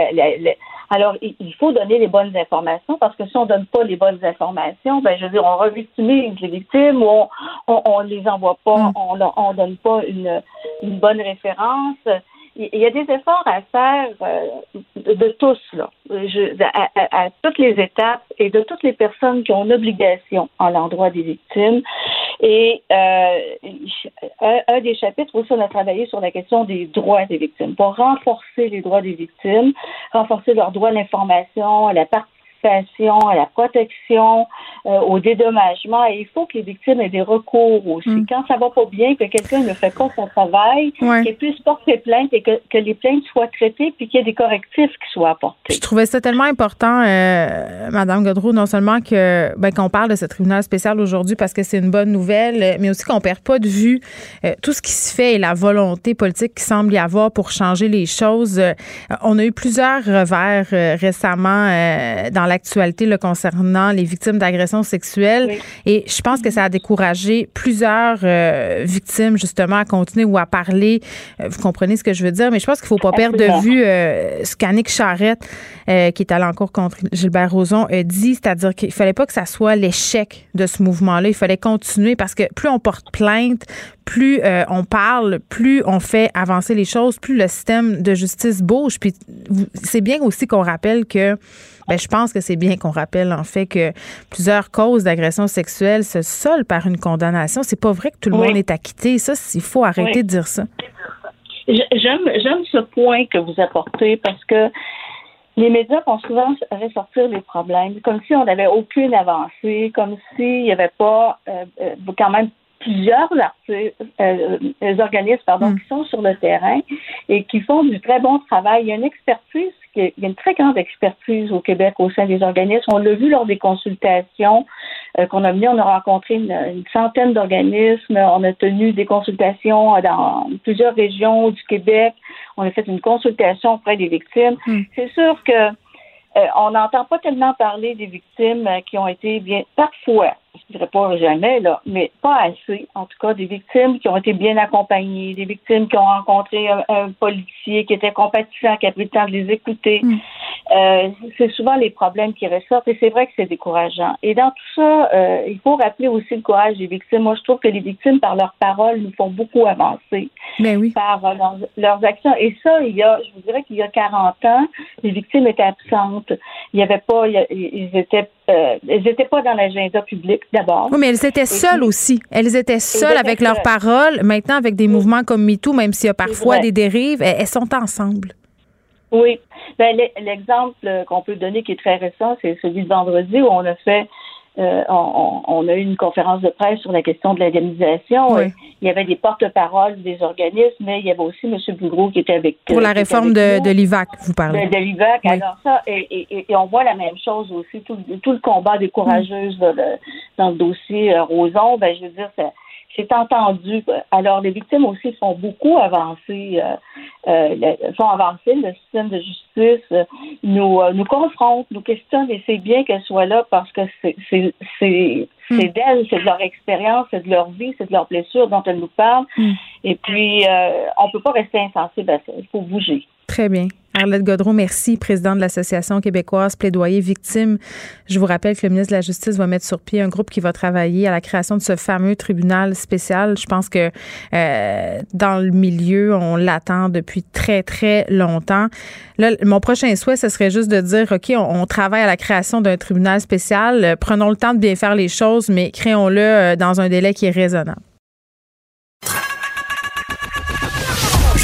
alors, il faut donner les bonnes informations parce que si on donne pas les bonnes informations, ben je veux dire, on revictimise les victimes ou on, on, on les envoie pas, mm. on, on donne pas une, une bonne référence il y a des efforts à faire euh, de, tous, là, à, toutes les étapes et de toutes les personnes qui ont une obligation en l'endroit des victimes. Et euh, un, des chapitres aussi, on a travaillé sur la question des droits des victimes, pour renforcer les droits des victimes, renforcer leurs droits à l'information, à la participation à la protection, euh, au dédommagement. Et il faut que les victimes aient des recours aussi. Mm. Quand ça va pas bien, que quelqu'un ne fait pas son travail, qu'il puisse porter plainte et que, que, les plaintes soient traitées puis qu'il y ait des correctifs qui soient apportés. Je trouvais ça tellement important, euh, Madame Godreau, non seulement que ben, qu'on parle de ce tribunal spécial aujourd'hui parce que c'est une bonne nouvelle, mais aussi qu'on perd pas de vue euh, tout ce qui se fait et la volonté politique qui semble y avoir pour changer les choses. Euh, on a eu plusieurs revers récemment dans l'actualité concernant les victimes d'agressions sexuelles. Et je pense que ça a découragé plusieurs euh, victimes, justement, à continuer ou à parler. Euh, vous comprenez ce que je veux dire? Mais je pense qu'il ne faut pas perdre de vue euh, ce qu'Annick Charrette, qui est allée en cours contre Gilbert Rozon, a dit, c'est-à-dire qu'il fallait pas que ça soit l'échec de ce mouvement-là. Il fallait continuer parce que plus on porte plainte, plus on parle, plus on fait avancer les choses, plus le système de justice bouge. Puis c'est bien aussi qu'on rappelle que ben, je pense que c'est bien qu'on rappelle en fait que plusieurs causes d'agression sexuelle se soldent par une condamnation. C'est pas vrai que tout le monde est acquitté. Ça, il faut arrêter de dire ça. J'aime, j'aime ce point que vous apportez parce que les médias font souvent ressortir les problèmes, comme si on n'avait aucune avancée, comme s'il n'y avait pas euh, euh, quand même plusieurs artistes, euh, organismes pardon, mm. qui sont sur le terrain et qui font du très bon travail. Il y a une expertise il y a une très grande expertise au Québec au sein des organismes. On l'a vu lors des consultations euh, qu'on a menées. On a rencontré une, centaine d'organismes. On a tenu des consultations dans plusieurs régions du Québec. On a fait une consultation auprès des victimes. Hmm. C'est sûr que euh, on n'entend pas tellement parler des victimes euh, qui ont été bien, parfois, je ne dirais pas jamais, là, mais pas assez, en tout cas, des victimes qui ont été bien accompagnées, des victimes qui ont rencontré un, policier qui était compatissant, qui a pris le temps de les écouter. Mm. Euh, c'est souvent les problèmes qui ressortent et c'est vrai que c'est décourageant. Et dans tout ça, euh, il faut rappeler aussi le courage des victimes. Moi, je trouve que les victimes, par leurs paroles, nous font beaucoup avancer. Mais ben oui. Par euh, leurs, actions. Et ça, il y a, je vous dirais qu'il y a 40 ans, les victimes étaient absentes. Il n'y avait pas, ils étaient euh, elles n'étaient pas dans l'agenda public d'abord. Oui, mais elles étaient seules aussi. Elles étaient seules avec leurs paroles. Maintenant, avec des mouvements comme MeToo, même s'il y a parfois des dérives, elles, sont ensemble. Oui. Ben, l'exemple qu'on peut donner qui est très récent, c'est celui de vendredi où on a fait euh, on, a eu une conférence de presse sur la question de l'indemnisation. Il y avait des porte-paroles des organismes, mais il y avait aussi M. Bougreau qui était avec Pour la réforme de, de l'IVAC, vous parlez. De, l'IVAC. Alors ça, et, on voit la même chose aussi, tout, le combat des courageuses dans le dossier euh, Roson, ben je veux dire, ça, c'est entendu. Alors, les victimes aussi font beaucoup avancer, euh, euh, font avancer le système de justice, euh, nous, nous confrontent, nous questionnent, et c'est bien qu'elles soient là parce que c'est hmm. d'elles, c'est de leur expérience, c'est de leur vie, c'est de leurs blessures dont elles nous parlent. Hmm. Et puis, on peut pas rester insensible à ça. Il faut bouger. Très bien. Arlette Godreau, merci, présidente de l'Association québécoise Plaidoyer Victimes. Je vous rappelle que le ministre de la Justice va mettre sur pied un groupe qui va travailler à la création de ce fameux tribunal spécial. Je pense que euh, dans le milieu, on l'attend depuis très, très longtemps. Mon prochain souhait, ce serait juste de dire, OK, on, travaille à la création d'un tribunal spécial. prenons le temps de bien faire les choses, mais créons-le euh, dans un délai qui est raisonnable.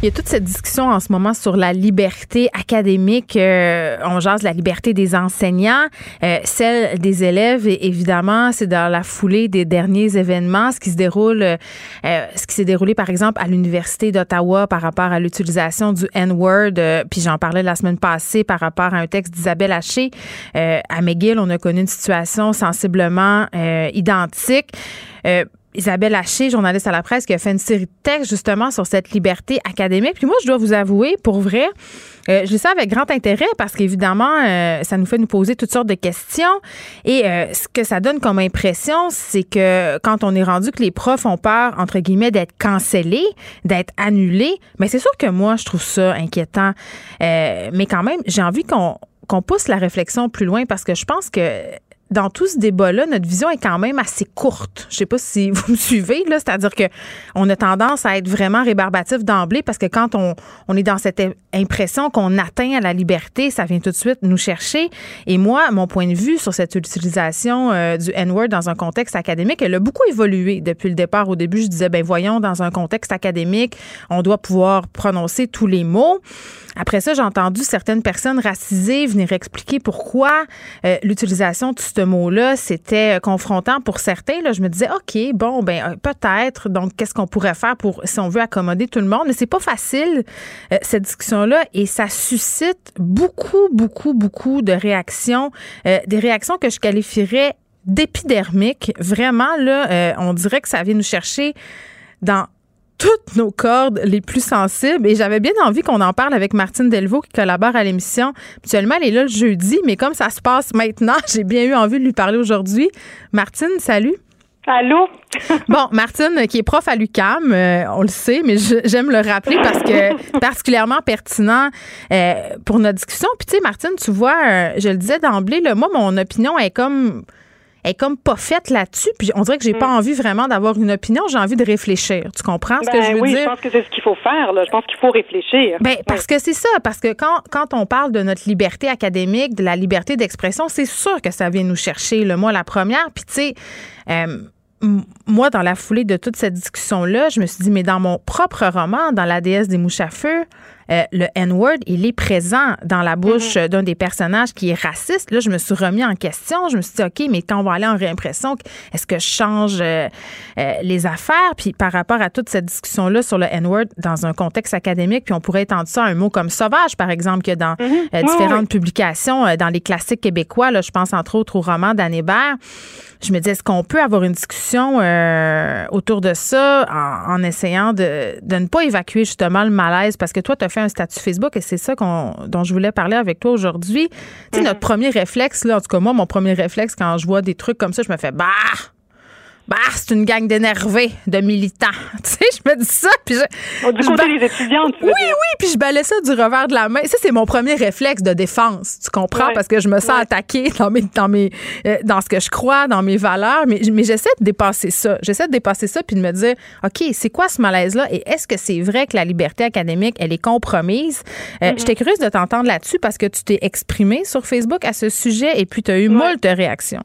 Il y a toute cette discussion en ce moment sur la liberté académique. Euh, on jase la liberté des enseignants, euh, celle des élèves. Et évidemment, c'est dans la foulée des derniers événements, ce qui se déroule, euh, ce qui s'est déroulé par exemple à l'université d'Ottawa par rapport à l'utilisation du N-word. puis j'en parlais la semaine passée par rapport à un texte d'Isabelle Haché. à McGill, on a connu une situation sensiblement identique. Isabelle Haché, journaliste à la presse, qui a fait une série de textes justement sur cette liberté académique. Puis moi, je dois vous avouer, pour vrai, euh, je lis ça avec grand intérêt parce qu'évidemment, euh, ça nous fait nous poser toutes sortes de questions. Et euh, ce que ça donne comme impression, c'est que quand on est rendu que les profs ont peur, entre guillemets, d'être cancellés, d'être annulés, mais c'est sûr que moi, je trouve ça inquiétant. mais quand même, j'ai envie qu'on qu'on pousse la réflexion plus loin parce que je pense que dans tout ce débat-là, notre vision est quand même assez courte. Je sais pas si vous me suivez, là. C'est-à-dire que on a tendance à être vraiment rébarbatif d'emblée parce que quand on, on est dans cette impression qu'on atteint à la liberté, ça vient tout de suite nous chercher. Et moi, mon point de vue sur cette utilisation euh, du N-word dans un contexte académique, elle a beaucoup évolué depuis le départ. Au début, je disais, ben voyons, dans un contexte académique, on doit pouvoir prononcer tous les mots. Après ça, j'ai entendu certaines personnes racisées venir expliquer pourquoi euh, l'utilisation de ce mot-là, c'était euh, confrontant pour certains. Là, je me disais, OK, bon, ben euh, peut-être. Donc, qu'est-ce qu'on pourrait faire pour, si on veut accommoder tout le monde? Mais c'est pas facile, cette discussion-là, et ça suscite beaucoup, beaucoup, beaucoup de réactions, des réactions que je qualifierais d'épidermiques. Vraiment, là, on dirait que ça vient nous chercher dans toutes nos cordes les plus sensibles. Et j'avais bien envie qu'on en parle avec Martine Delvaux qui collabore à l'émission. Habituellement, elle est là le jeudi, mais comme ça se passe maintenant, j'ai bien eu envie de lui parler aujourd'hui. Martine, salut. Allô? bon, Martine, qui est prof à l'UCAM, euh, on le sait, mais j'aime le rappeler parce que particulièrement pertinent euh, pour notre discussion. Puis tu sais, Martine, tu vois, euh, je le disais d'emblée, moi, mon opinion est comme est comme pas faite là-dessus. Puis on dirait que j'ai pas mm. envie vraiment d'avoir une opinion. J'ai envie de réfléchir. Tu comprends ce que ben je veux oui, dire? je pense que c'est ce qu'il faut faire. Là. Je pense qu'il faut réfléchir. Ben, parce que c'est ça. Parce que quand, quand on parle de notre liberté académique, de la liberté d'expression, c'est sûr que ça vient nous chercher. le Moi, la première. Puis tu sais... Euh, moi, dans la foulée de toute cette discussion-là, je me suis dit, mais dans mon propre roman, dans La déesse des mouches à feu, euh, le N-word, il est présent dans la bouche mhm. d'un des personnages qui est raciste. Là, je me suis remis en question. Je me suis dit, OK, mais quand on va aller en réimpression, est-ce que je change euh, euh, les affaires? Puis par rapport à toute cette discussion-là sur le N-word dans un contexte académique, puis on pourrait étendre ça à un mot comme sauvage, par exemple, que dans mhm. différentes publications, dans les classiques québécois, là, je pense entre autres au roman d'Anébert je me dis, est-ce qu'on peut avoir une discussion autour de ça en, essayant de, de, ne pas évacuer justement le malaise? Parce que toi, tu as fait un statut Facebook et c'est ça dont je voulais parler avec toi aujourd'hui. Tu sais, notre premier réflexe, là, en tout cas, moi, mon premier réflexe quand je vois des trucs comme ça, je me fais, bah, bah, c'est une gang d'énervés, de militants. Tu sais, je me dis ça. Puis je, du côté des étudiantes. Oui, oui, puis je balais ça du revers de la main. Ça, c'est mon premier réflexe de défense. Tu comprends? Parce que je me sens attaquée dans, mes, dans, mes, euh, dans ce que je crois, dans mes valeurs. Mais, mais j'essaie de dépasser ça. J'essaie de dépasser ça puis de me dire, OK, c'est quoi ce malaise-là? Et est-ce que c'est vrai que la liberté académique, elle est compromise? Euh. J'étais curieuse de t'entendre là-dessus parce que tu t'es exprimée sur Facebook à ce sujet et puis tu as eu moult de réactions.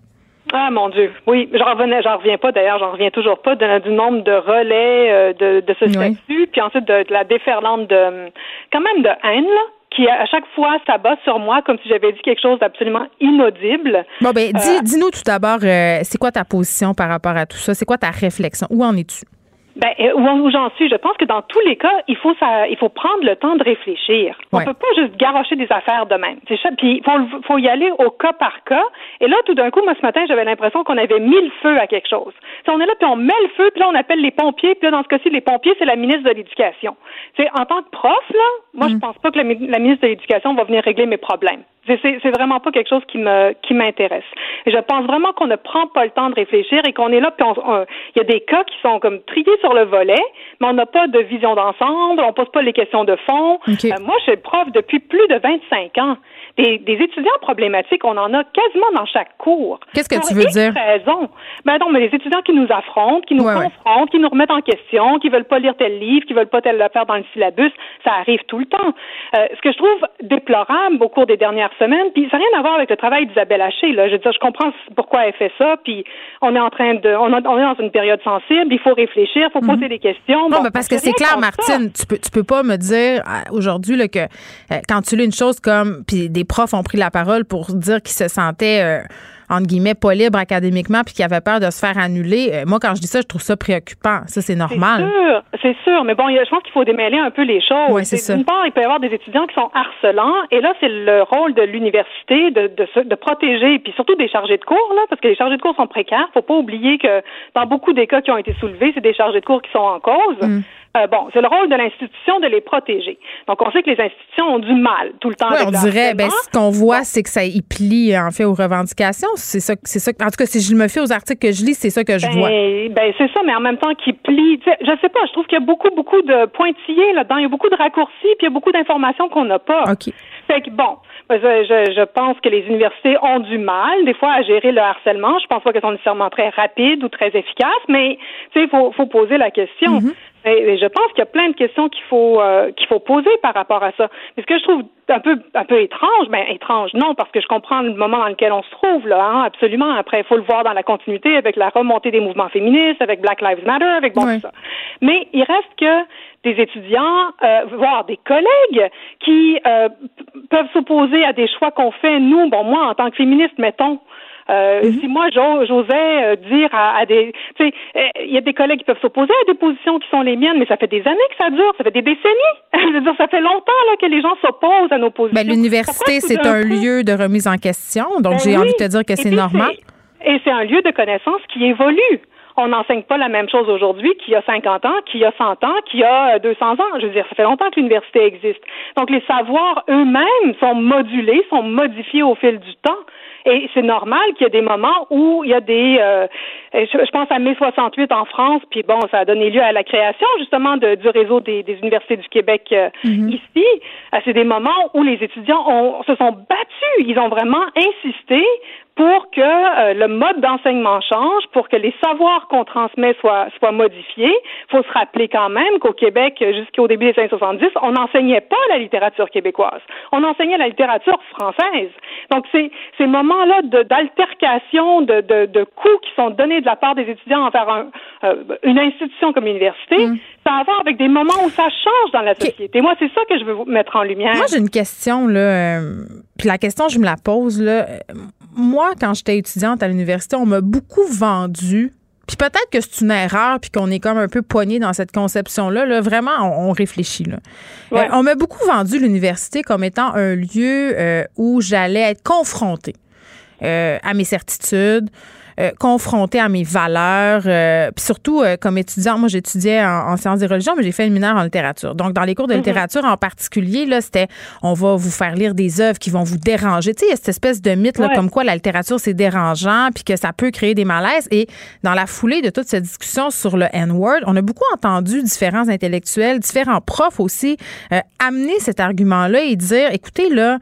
Ah mon Dieu, oui, j'en revenais, j'en reviens pas. D'ailleurs, j'en reviens toujours pas du nombre de relais euh, de, de ce statut, puis ensuite de, la déferlante de quand même de haine là, qui à chaque fois s'abat sur moi comme si j'avais dit quelque chose d'absolument inaudible. Bon ben dis, euh, dis-nous tout d'abord, euh, c'est quoi ta position par rapport à tout ça, c'est quoi ta réflexion, où en es-tu? Ben, euh, où j'en suis, je pense que dans tous les cas, il faut ça, il faut prendre le temps de réfléchir. On peut pas juste garocher des affaires de même. Puis il faut, faut y aller au cas par cas. Et là, tout d'un coup, moi ce matin, j'avais l'impression qu'on avait mis le feu à quelque chose. on est là, puis on met le feu, puis là on appelle les pompiers, puis là dans ce cas-ci, les pompiers, c'est la ministre de l'Éducation. C'est en tant que prof là, moi je mm. pense pas que la, la ministre de l'Éducation va venir régler mes problèmes. C'est vraiment pas quelque chose qui me qui m'intéresse. Je pense vraiment qu'on ne prend pas le temps de réfléchir et qu'on est là, puis il y a des cas qui sont comme triés sur le volet, mais on n'a pas de vision d'ensemble, on pose pas les questions de fond. Euh, moi, je suis prof depuis plus de 25 ans. Des, des, étudiants problématiques, on en a quasiment dans chaque cours. Qu'est-ce que tu veux dire? raison. Ben non, mais les étudiants qui nous affrontent, qui nous confrontent, qui nous remettent en question, qui veulent pas lire tel livre, qui veulent pas tel le faire dans le syllabus, ça arrive tout le temps. Euh, ce que je trouve déplorable au cours des dernières semaine, puis ça n'a rien à voir avec le travail d'Isabelle Haché. Là. Je veux dire, je comprends pourquoi elle fait ça, puis on est en train de, on, est dans une période sensible, il faut réfléchir, il faut poser mhm. des questions. Non, mais parce que c'est clair, Martine, tu peux, tu peux pas me dire euh, aujourd'hui que euh, quand tu lis une chose comme, puis des profs ont pris la parole pour dire qu'ils se sentaient euh, entre guillemets, pas libre académiquement puis qui avait peur de se faire annuler. Euh, moi, quand je dis ça, je trouve ça préoccupant. Ça, c'est normal. C'est sûr, c'est sûr. Mais bon, je pense qu'il faut démêler un peu les choses. Oui, c'est ça. D'une part, il peut y avoir des étudiants qui sont harcelants. Et là, c'est le rôle de l'université de, de, de protéger, puis surtout des chargés de cours, là, parce que les chargés de cours sont précaires. Faut pas oublier que dans beaucoup des cas qui ont été soulevés, c'est des chargés de cours qui sont en cause. Mm. Euh, bon, c'est le rôle de l'institution de les protéger. Donc, on sait que les institutions ont du mal tout le temps. Oui, on dirait, ben, ce qu'on voit, c'est que ça y plie, en fait, aux revendications. C'est ça, c'est ça. En tout cas, si je me fie aux articles que je lis, c'est ça que je ben, vois. Ben, c'est ça, mais en même temps, qui plie. Je sais pas, je trouve qu'il y a beaucoup, beaucoup de pointillés là-dedans. Il y a beaucoup de raccourcis, puis il y a beaucoup d'informations qu'on n'a pas. OK. Fait que, bon, je, je, je, pense que les universités ont du mal, des fois, à gérer le harcèlement. Je pense pas qu'elles sont nécessairement très rapides ou très efficaces, mais, tu sais, il faut, faut poser la question. Mm-hmm. Et, je pense qu'il y a plein de questions qu'il faut euh, qu'il faut poser par rapport à ça. Mais ce que je trouve un peu un peu étrange, ben étrange, non, parce que je comprends le moment dans lequel on se trouve là, hein, absolument. Après, il faut le voir dans la continuité avec la remontée des mouvements féministes, avec Black Lives Matter, avec bon tout ça. Mais il reste que des étudiants, euh, voire des collègues qui euh, peuvent s'opposer à des choix qu'on fait, nous, bon, moi, en tant que féministe, mettons, euh, mhm. Si moi, j'osais euh, dire à, des... Tu sais, euh, il y a des collègues qui peuvent s'opposer à des positions qui sont les miennes, mais ça fait des années que ça dure, ça fait des décennies. Je veux dire, ça fait longtemps là, que les gens s'opposent à nos positions. Ben, L'université, c'est un lieu de remise en question, donc ben j'ai envie de te dire que c'est normal. Et c'est un lieu de connaissance qui évolue on n'enseigne pas la même chose aujourd'hui qu'il y a 50 ans, qu'il y a 100 ans, qu'il y a 200 ans. Je veux dire, ça fait longtemps que l'université existe. Donc, les savoirs eux-mêmes sont modulés, sont modifiés au fil du temps. Et c'est normal qu'il y ait des moments où il y a des, euh, je, pense à mai 68 en France, puis bon, ça a donné lieu à la création justement de, du réseau des, des universités du Québec euh, mhm. ici. Euh, c'est des moments où les étudiants ont, se sont battus, ils ont vraiment insisté pour que euh, le mode d'enseignement change, pour que les savoirs qu'on transmet soient, soient modifiés. Il faut se rappeler quand même qu'au Québec, jusqu'au début des années 70, on n'enseignait pas la littérature québécoise. On enseignait la littérature française. Donc, c'est ces moments-là d'altercation, de, de, de, coups qui sont donnés de la part des étudiants envers un, euh, une institution comme l'université, mm. ça a à voir avec des moments où ça change dans la société. Moi, c'est ça que je veux vous mettre en lumière. Moi, j'ai une question, là. Euh, puis la question, je me la pose, là moi, quand j'étais étudiante à l'université, on m'a beaucoup vendu puis peut-être que c'est une erreur, puis qu'on est comme un peu poigné dans cette conception-là. Là. Vraiment, on, réfléchit. Là. Euh, on m'a beaucoup vendu l'université comme étant un lieu euh, où j'allais être confrontée euh, à mes certitudes, euh, confrontée à mes valeurs. Euh, puis surtout, euh, comme étudiante, moi, j'étudiais en, sciences des religions, mais j'ai fait une mineure en littérature. Donc, dans les cours de mhm. littérature en particulier, là, c'était on va vous faire lire des œuvres qui vont vous déranger. Tu sais, il y a cette espèce de mythe là, comme quoi la littérature, c'est dérangeant, puis que ça peut créer des malaises. Et dans la foulée de toute cette discussion sur le N-word, on a beaucoup entendu différents intellectuels, différents profs aussi, amener cet argument-là et dire, écoutez, là,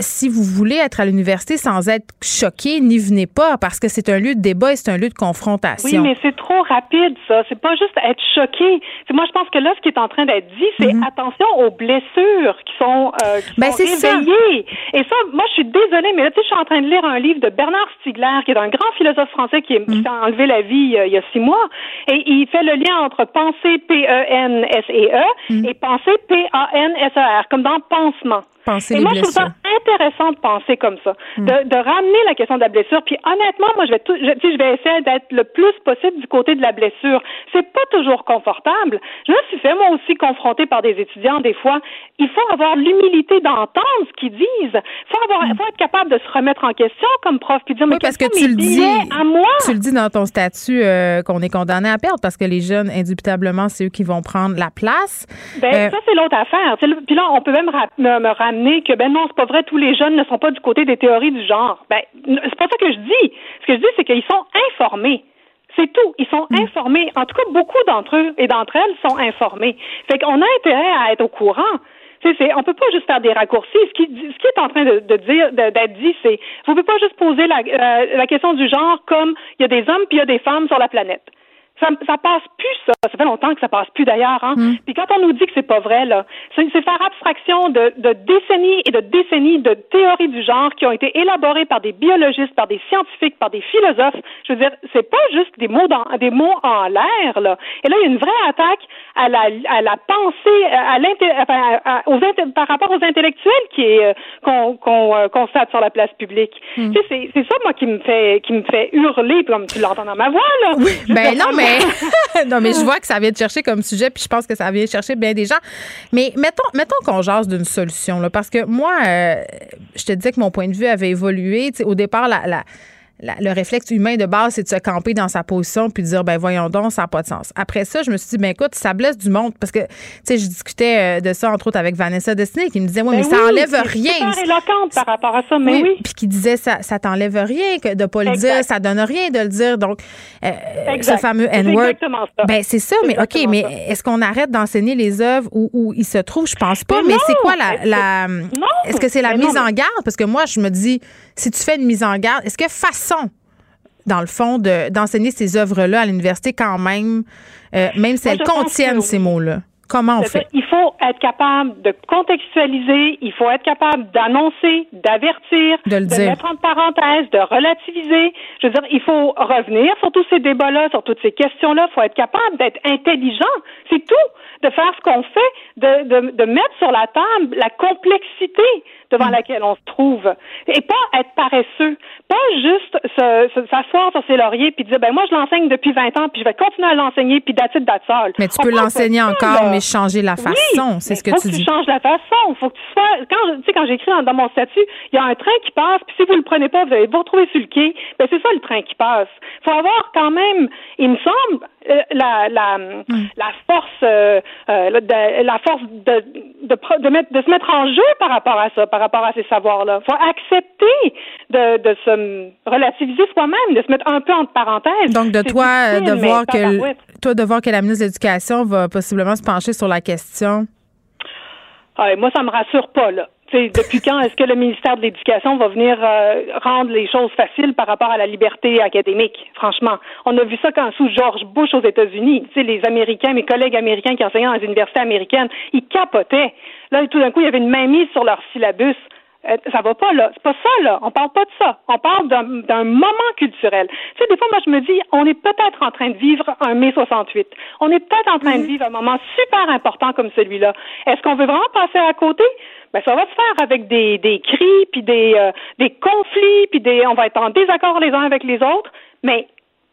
si vous voulez être à l'université sans être choqué, n'y venez pas parce que c'est un lieu de débat et c'est un lieu de confrontation. Oui, mais c'est trop rapide, ça. C'est pas juste être choqué. moi, je pense que là, ce qui est en train d'être dit, c'est mhm. attention aux blessures qui sont, euh, qui ben, réveillées. Et ça, moi, je suis désolée, mais là, tu sais, je suis en train de lire un livre de Bernard Stiegler, qui est un grand philosophe français qui, mhm. s'est enlevé la vie il y a six mois. Et il fait le lien entre pensée P-E-N-S-E-E -E, mhm. et pensée P-A-N-S-E-R, comme dans pansement et moi, je trouve ça intéressant de penser comme ça, hmm. de, ramener la question de la blessure. Puis honnêtement, moi, je vais, tout, je, je vais essayer d'être le plus possible du côté de la blessure. C'est pas toujours confortable. Je me suis fait moi aussi confronter par des étudiants des fois. Il faut avoir l'humilité d'entendre ce qu'ils disent. Il faut avoir, hmm. faut être capable de se remettre en question comme prof puis dire mais parce que tu le dis à moi? Tu le dis dans ton statut euh, qu'on est condamné à perdre parce que les jeunes indubitablement c'est eux qui vont prendre la place. Ben euh, ça c'est l'autre affaire. Puis là on peut même me ramener que ben non, c'est pas vrai, tous les jeunes ne sont pas du côté des théories du genre. Ben c'est pas ça que je dis. Ce que je dis, c'est qu'ils sont informés. C'est tout. Ils sont mm. informés. En tout cas, beaucoup d'entre eux et d'entre elles sont informés. Fait qu'on a intérêt à être au courant. On peut pas juste faire des raccourcis. Ce qui, ce qui est en train de, dire, d'être dit, c'est, vous pouvez pas juste poser la, euh, la question du genre comme il y a des hommes puis il y a des femmes sur la planète. Ça, ça passe plus, ça. Ça fait longtemps que ça passe plus d'ailleurs. Hein? Mm. Puis quand on nous dit que c'est pas vrai, là, c'est faire abstraction de, de, décennies et de décennies de théories du genre qui ont été élaborées par des biologistes, par des scientifiques, par des philosophes. Je veux dire, c'est pas juste des mots dans, des mots en l'air, là. Et là, il y a une vraie attaque à la, à la pensée, à, à, aux, par rapport aux intellectuels qui est euh, qu'on qu'on euh, constate sur la place publique. Mm. Tu sais, c'est ça moi qui me fait qui me fait hurler, comme tu l'entends dans ma voix là. Oui, ben non, mais non, mais je vois que ça vient de chercher comme sujet, puis je pense que ça vient chercher bien des gens. Mais mettons, mettons qu'on jase d'une solution, là, parce que moi, euh, je te disais que mon point de vue avait évolué. au départ, la le réflexe humain de base, c'est de se camper dans sa position puis de dire, ben voyons donc, ça n'a pas de sens. Après ça, je me suis dit, ben écoute, ça blesse du monde parce que, tu sais, je discutais euh, de ça, entre autres, avec Vanessa Destiné qui me disait, mais, ben ça enlève rien. C'est éloquente par rapport à ça, mais oui. Puis qui disait, ça, ça t'enlève rien, que de pas le dire, ça donne rien de le dire. Donc, euh, ce fameux N-word. Ben c'est ça, mais OK, mais est-ce qu'on arrête d'enseigner les œuvres où, où ils se trouvent? Je pense pas. Mais, c'est quoi la. la est-ce que c'est la mise en garde? Parce que moi, je me dis, si tu fais une mise en garde, est-ce que façon, dans le fond, d'enseigner ces œuvres-là à l'université quand même, euh, même si elles contiennent ces mots-là? Comment on fait? Il faut être capable de contextualiser, il faut être capable d'annoncer, d'avertir, de, mettre en parenthèse, de relativiser. Je veux dire, il faut revenir sur tous ces débats-là, sur toutes ces questions-là. Il faut être capable d'être intelligent. C'est tout. De faire ce qu'on fait, de, de, de mettre sur la table la complexité devant mm. laquelle on se trouve. Et pas être paresseux. Pas juste s'asseoir sur ses lauriers puis dire, ben moi, je l'enseigne depuis 20 ans puis je vais continuer à l'enseigner puis d'attitude d'atsol. Mais tu peux l'enseigner encore, mais changer la façon, c'est ce que tu dis. Faut que tu changes la façon. Faut que tu sois, quand, tu sais, quand j'écris dans, mon statut, il y a un train qui passe puis si vous le prenez pas, vous allez vous retrouver sur le quai. Ben c'est ça le train qui passe. Faut avoir quand même, il me semble, la, la, mm. la force, euh, euh la force de, de, de, mettre, de se mettre en jeu par rapport à ça, par rapport à ces savoirs-là. faut accepter de, de se relativiser soi-même, de se mettre un peu entre parenthèses. Donc, de toi, euh, de voir que, toi, de voir que la ministre de l'Éducation va possiblement se pencher sur la question. Ah, moi, ça me rassure pas, là depuis quand est-ce que le ministère de l'Éducation va venir euh, rendre les choses faciles par rapport à la liberté académique? Franchement, on a vu ça quand sous George Bush aux États-Unis. les Américains, mes collègues américains qui enseignaient dans les universités américaines, ils capotaient. Là, tout d'un coup, il y avait une mainmise sur leur syllabus. Euh, ça va pas là. C'est pas ça là. On parle pas de ça. On parle d'un moment culturel. Tu sais, des fois, moi, je me dis, on est peut-être en train de vivre un mai 68. On est peut-être en train de vivre un moment super important comme celui-là. Est-ce qu'on veut vraiment passer à côté? Ben, ça va se faire avec des, des cris, puis des, euh, des conflits, puis des, on va être en désaccord les uns avec les autres. Mais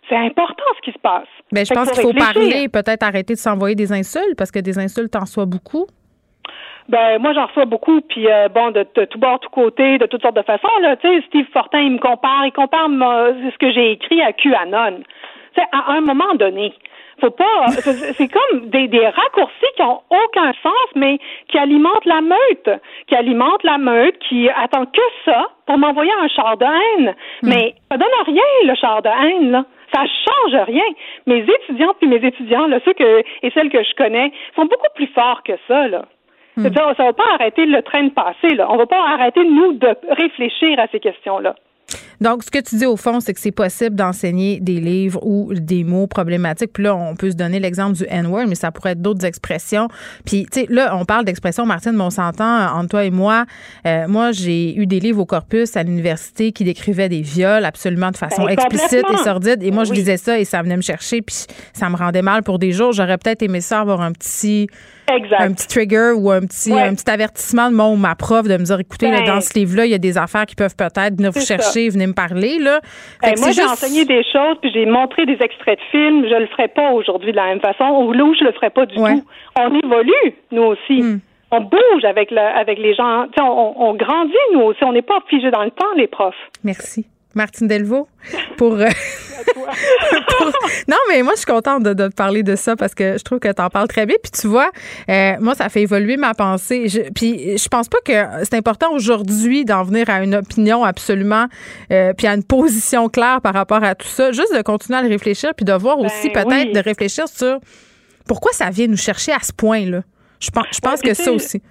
c'est important ce qui se passe. Mais ben, je pense qu'il faut parler, peut-être arrêter de s'envoyer des insultes, parce que des insultes en soient beaucoup. Ben moi j'en reçois beaucoup, puis euh, bon de, de, tout bord, tout côté, de toutes sortes de façons. Là, tu sais, Steve Fortin, il me compare, il compare ce que j'ai écrit à QAnon. Tu sais, à un moment donné, faut pas. C'est comme des, des raccourcis qui ont aucun sens, mais qui alimentent la meute, qui alimentent la meute, qui attend que ça pour m'envoyer un char de haine. Hmm. Mais ça donne rien le char de haine là. Ça change rien. Mes étudiants puis mes étudiants, là, ceux que et celles que je connais, sont beaucoup plus forts que ça là. Ça ne va pas arrêter le train de passer. Là. On ne va pas arrêter, nous, de réfléchir à ces questions-là. Donc, ce que tu dis au fond, c'est que c'est possible d'enseigner des livres ou des mots problématiques. Puis là, on peut se donner l'exemple du N-word, mais ça pourrait être d'autres expressions. Puis, tu sais, là, on parle d'expression, Martine, mais on s'entend entre toi et moi. Euh, moi, j'ai eu des livres au corpus à l'université qui décrivaient des viols absolument de façon ben, explicite et sordide. Et moi, je disais ça et ça venait me chercher, puis ça me rendait mal pour des jours. J'aurais peut-être aimé ça avoir un petit un petit trigger ou un petit, un petit avertissement de mon ou ma prof de me dire écoutez, là, dans ben. ce livre-là, il y a des affaires qui peuvent peut-être venir vous chercher, venez me parler. Là. Ben, moi, j'ai enseigné des choses, puis j'ai montré des extraits de films. Je le ferai pas aujourd'hui de la même façon, ou là où je le ferai pas du tout. On évolue, nous aussi. Hmm. On bouge avec, le, avec les gens. On, on grandit, nous aussi. On n'est pas figé dans le temps, les profs. Merci. Martine Delvaux pour, euh, non mais moi je suis contente de, de, parler de ça parce que je trouve que tu en parles très bien. Puis tu vois euh, moi ça fait évoluer ma pensée. Je, puis je pense pas que c'est important aujourd'hui d'en venir à une opinion absolument euh, puis à une position claire par rapport à tout ça. Juste de continuer à le réfléchir puis de voir aussi ben peut-être de réfléchir sur pourquoi ça vient nous chercher à ce point là je pense je pense que ça aussi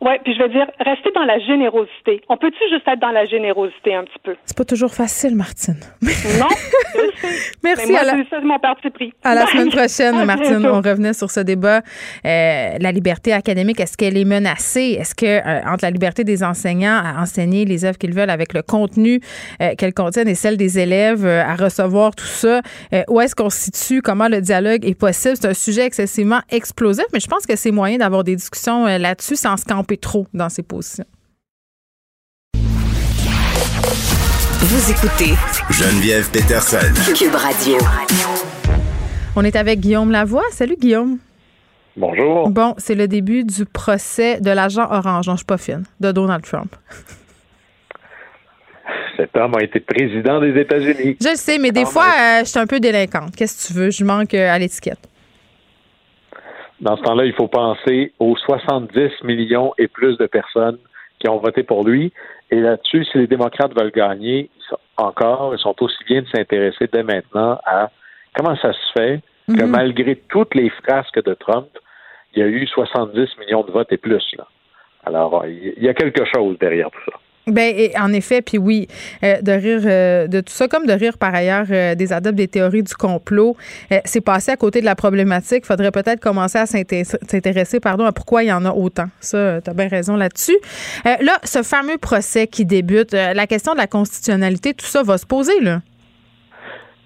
Oui, puis je vais dire, rester dans la générosité. On peut-tu juste être dans la générosité un petit peu? C'est pas toujours facile, Martine. Non, Merci. moi, à la... c'est mon parti pris. À la semaine prochaine, Martine. On revenait sur ce débat. Euh, la liberté académique, est-ce qu'elle est menacée? Est-ce que euh, entre la liberté des enseignants à enseigner les œuvres qu'ils veulent avec le contenu euh, qu'elles contiennent et celle des élèves euh, à recevoir tout ça, où est-ce qu'on se situe? Comment le dialogue est possible? C'est un sujet excessivement explosif, mais je pense que c'est moyen d'avoir des discussions là-dessus sans se camper trop dans ses positions. Vous écoutez Geneviève Peterson. Cube Radio. On est avec Guillaume Lavoie. Salut, Guillaume. Bonjour. Bon, c'est le début du procès de l'agent orange, non, je suis pas fine, de Donald Trump. Cet homme a été président des États-Unis. Je le sais, mais des Ah, fois, euh, je suis un peu délinquante. Qu'est-ce que tu veux? Je manque euh, à l'étiquette. Dans ce temps-là, il faut penser aux 70 millions et plus de personnes qui ont voté pour lui. Et là-dessus, si les démocrates veulent gagner encore, ils sont aussi bien de s'intéresser dès maintenant à comment ça se fait que Mhm. malgré toutes les frasques de Trump, il y a eu 70 millions de votes et plus. Là. Alors, il y a quelque chose derrière tout ça. Ben, et en effet, puis oui, euh, de rire euh, de tout ça, comme de rire par ailleurs euh, des adeptes des théories du complot, c'est passé à côté de la problématique. faudrait peut-être commencer à s'inté- s'intéresser pardon, à pourquoi il y en a autant. Ça, tu as bien raison là-dessus. Là, ce fameux procès qui débute, la question de la constitutionnalité, tout ça va se poser, là.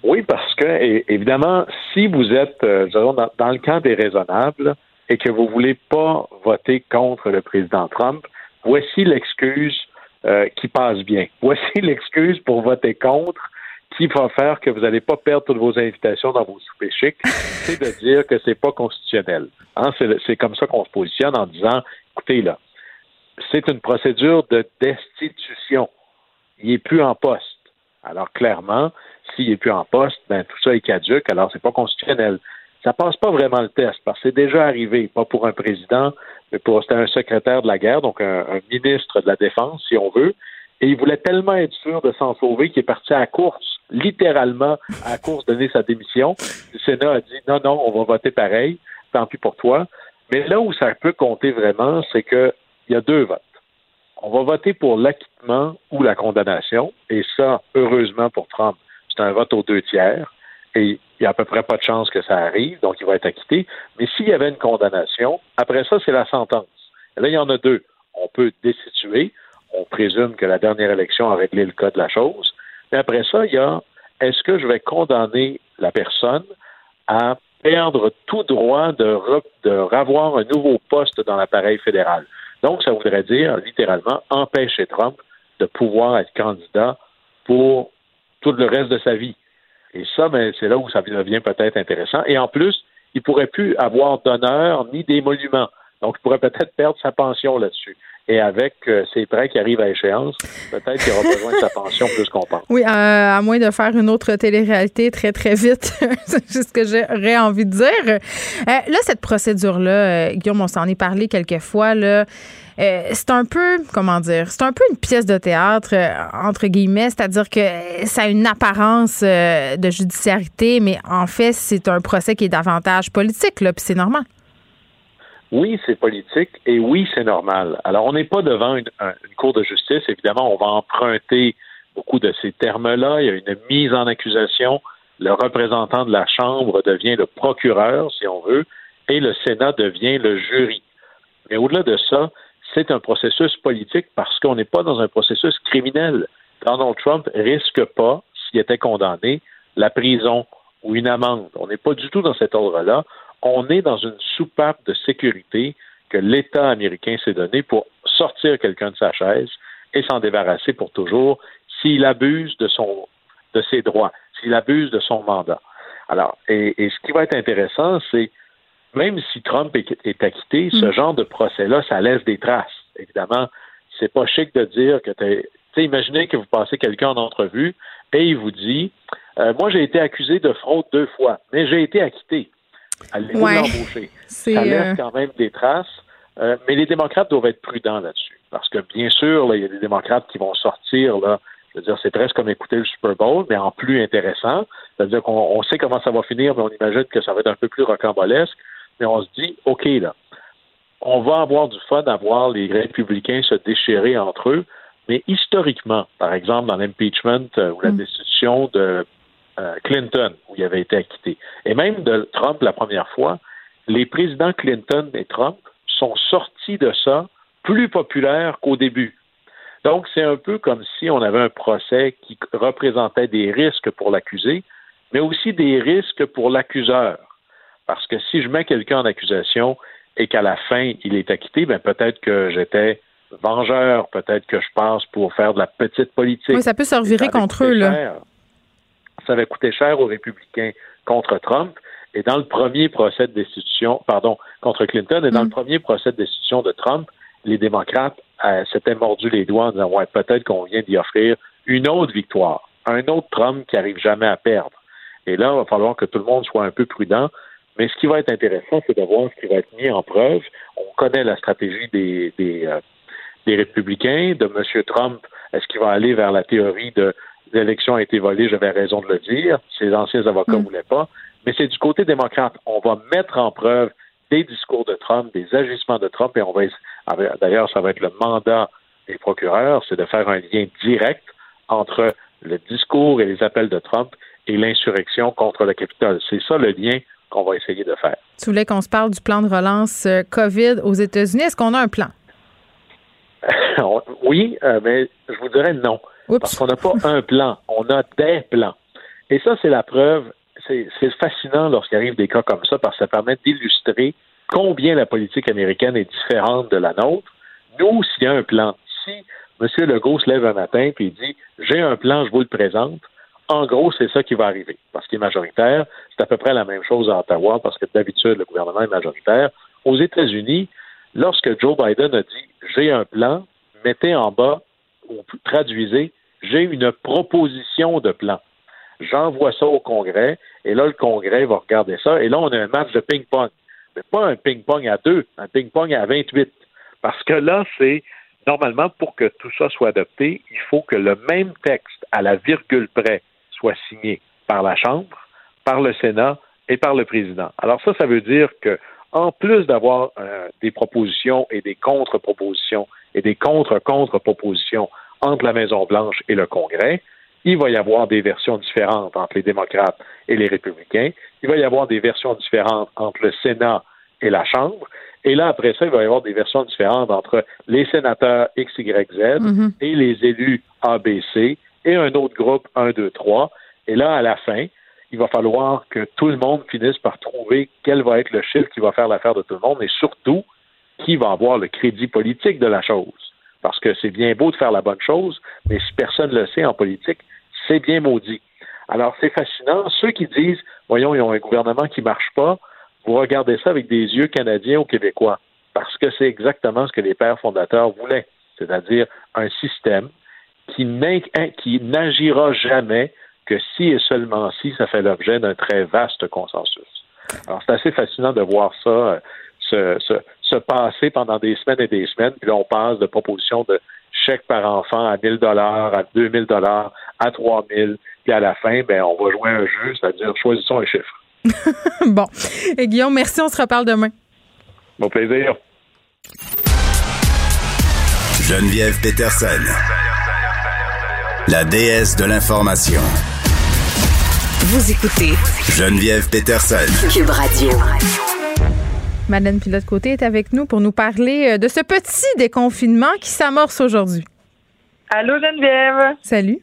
Oui, parce que, évidemment, si vous êtes dans, dans le camp des raisonnables et que vous voulez pas voter contre le président Trump, voici l'excuse euh, qui passe bien. Voici l'excuse pour voter contre qui va faire que vous n'allez pas perdre toutes vos invitations dans vos soupers chics, c'est de dire que c'est pas constitutionnel. Hein, c'est, comme ça qu'on se positionne en disant, écoutez là, c'est une procédure de destitution. Il n'est plus en poste. Alors clairement, s'il n'est plus en poste, ben tout ça est caduque, alors c'est pas constitutionnel. Ça passe pas vraiment le test, parce que c'est déjà arrivé, pas pour un président, mais pour un secrétaire de la guerre, donc un, un ministre de la Défense, si on veut, et il voulait tellement être sûr de s'en sauver qu'il est parti à la course, littéralement à la course donner sa démission. Le Sénat a dit non, non, on va voter pareil, tant pis pour toi. Mais là où ça peut compter vraiment, c'est qu'il y a deux votes. On va voter pour l'acquittement ou la condamnation, et ça, heureusement pour Trump, c'est un vote aux deux tiers, et il n'y a à peu près pas de chance que ça arrive, donc il va être acquitté. Mais s'il y avait une condamnation, après ça, c'est la sentence. Et là, il y en a deux. On peut destituer, on présume que la dernière élection a réglé le cas de la chose, mais après ça, il y a est-ce que je vais condamner la personne à perdre tout droit de, re- de un nouveau poste dans l'appareil fédéral? Donc, ça voudrait dire, littéralement, empêcher Trump de pouvoir être candidat pour tout le reste de sa vie. Et ça, ben, c'est là où ça devient peut-être intéressant. Et en plus, il pourrait plus avoir d'honneur ni d'émolument. Donc, il pourrait peut-être perdre sa pension là-dessus. Et avec euh, ces prêts qui arrivent à échéance, peut-être qu'il aura besoin de sa pension plus qu'on pense. Oui, euh, à moins de faire une autre télé-réalité très, très vite. c'est ce que j'aurais envie de dire. Euh, là, cette procédure-là, euh, Guillaume, on s'en est parlé quelques fois, là. Euh, c'est un peu, comment dire, c'est un peu une pièce de théâtre, euh, entre guillemets, c'est-à-dire que ça a une apparence euh, de judiciarité, mais en fait, c'est un procès qui est davantage politique, là, puis c'est normal. Oui, c'est politique et oui, c'est normal. Alors, on n'est pas devant une, un- une cour de justice. Évidemment, on va emprunter beaucoup de ces termes-là. Il y a une mise en accusation. Le représentant de la Chambre devient le procureur, si on veut, et le Sénat devient le jury. Mais au-delà de ça, c'est un processus politique parce qu'on n'est pas dans un processus criminel. Donald Trump risque pas, s'il était condamné, la prison ou une amende. On n'est pas du tout dans cet ordre-là. On est dans une soupape de sécurité que l'État américain s'est donné pour sortir quelqu'un de sa chaise et s'en débarrasser pour toujours s'il abuse de son de ses droits, s'il abuse de son mandat. Alors, et, et ce qui va être intéressant, c'est même si Trump est, est acquitté, ce genre de procès-là, ça laisse des traces. Évidemment, c'est pas chic de dire que tu imaginez que vous passez quelqu'un en entrevue et il vous dit euh, Moi, j'ai été accusé de fraude deux fois, mais j'ai été acquitté. Allez-vous Ouais. l'embaucher? Ça euh, laisse quand même des traces. Euh, mais les démocrates doivent être prudents là-dessus. Parce que bien sûr, là, il y a des démocrates qui vont sortir, là, je veux dire, c'est presque comme écouter le Super Bowl, mais en plus intéressant. C'est-à-dire qu'on on sait comment ça va finir, mais on imagine que ça va être un peu plus rocambolesque. Mais on se dit, OK, là, on va avoir du fun à voir les républicains se déchirer entre eux, mais historiquement, par exemple, dans l'impeachment euh, ou la mm. destitution de euh, Clinton, où il avait été acquitté, et même de Trump la première fois, les présidents Clinton et Trump sont sortis de ça plus populaires qu'au début. Donc, c'est un peu comme si on avait un procès qui représentait des risques pour l'accusé, mais aussi des risques pour l'accuseur. Parce que si je mets quelqu'un en accusation et qu'à la fin, il est acquitté, ben peut-être que j'étais vengeur, peut-être que je passe pour faire de la petite politique. Oui, ça peut se revirer contre eux, là. Ça avait coûté cher aux républicains contre Trump. Et dans le premier procès de destitution, pardon, contre Clinton, et dans le mm. premier procès de destitution de Trump, les démocrates euh, s'étaient mordus les doigts en disant ouais, peut-être qu'on vient d'y offrir une autre victoire, un autre Trump qui arrive jamais à perdre. Et là, il va falloir que tout le monde soit un peu prudent. Mais ce qui va être intéressant, c'est de voir ce qui va être mis en preuve. On connaît la stratégie des, des, euh, des républicains, de M. Trump. Est-ce qu'il va aller vers la théorie de l'élection a été volée, j'avais raison de le dire. Ses anciens avocats ne mm. voulaient pas. Mais c'est du côté démocrate. On va mettre en preuve des discours de Trump, des agissements de Trump, et on va d'ailleurs, ça va être le mandat des procureurs, c'est de faire un lien direct entre le discours et les appels de Trump et l'insurrection contre le Capitole. C'est ça le lien qu'on va essayer de faire. Tu voulais qu'on se parle du plan de relance euh, COVID aux États-Unis. Est-ce qu'on a un plan? oui, euh, mais je vous dirais non. Parce qu'on n'a pas un plan, on a des plans. Et ça, c'est la preuve. C'est fascinant lorsqu'il arrive des cas comme ça parce que ça permet d'illustrer combien la politique américaine est différente de la nôtre. Nous, s'il y a un plan, si M. Legault se lève un matin et dit J'ai un plan, je vous le présente, en gros, c'est ça qui va arriver, parce qu'il est majoritaire. C'est à peu près la même chose à Ottawa, parce que d'habitude, le gouvernement est majoritaire. Aux États-Unis, lorsque Joe Biden a dit J'ai un plan, mettez en bas ou traduisez J'ai une proposition de plan. J'envoie ça au Congrès, et là, le Congrès va regarder ça, et là, on a un match de ping-pong. Mais pas un ping-pong à deux, un ping-pong à 28. Parce que là, c'est normalement, pour que tout ça soit adopté, il faut que le même texte, à la virgule près, soit signé par la Chambre, par le Sénat et par le président. Alors ça, ça veut dire que en plus d'avoir euh, des propositions et des contre-propositions et des contre-contre-propositions entre la Maison-Blanche et le Congrès, il va y avoir des versions différentes entre les démocrates et les républicains. Il va y avoir des versions différentes entre le Sénat et la Chambre. Et là, après ça, il va y avoir des versions différentes entre les sénateurs XYZ mm et les élus ABC et un autre groupe 1, 2, 3. Et là, à la fin, il va falloir que tout le monde finisse par trouver quel va être le chiffre qui va faire l'affaire de tout le monde et surtout qui va avoir le crédit politique de la chose. Parce que c'est bien beau de faire la bonne chose, mais si personne ne le sait en politique, c'est bien maudit. Alors, c'est fascinant. Ceux qui disent, voyons, ils ont un gouvernement qui ne marche pas, vous regardez ça avec des yeux canadiens ou québécois. Parce que c'est exactement ce que les pères fondateurs voulaient. C'est-à-dire un système qui n'agira jamais que si et seulement si ça fait l'objet d'un très vaste consensus. Alors, c'est assez fascinant de voir ça euh, se, se, passer pendant des semaines et des semaines, puis là, on passe de propositions de chèques par enfant à 1000 dollars, à 2000 dollars, à 3000, puis à la fin, ben, on va jouer un jeu, c'est-à-dire choisissons un chiffre. bon. Et Guillaume, merci, on se reparle demain. Mon plaisir. Geneviève Peterson, la déesse de l'information. Vous écoutez Geneviève Peterson, Cube Radio. Madeleine Pilote-Côté est avec nous pour nous parler euh, de ce petit déconfinement qui s'amorce aujourd'hui. Allô Geneviève. Salut.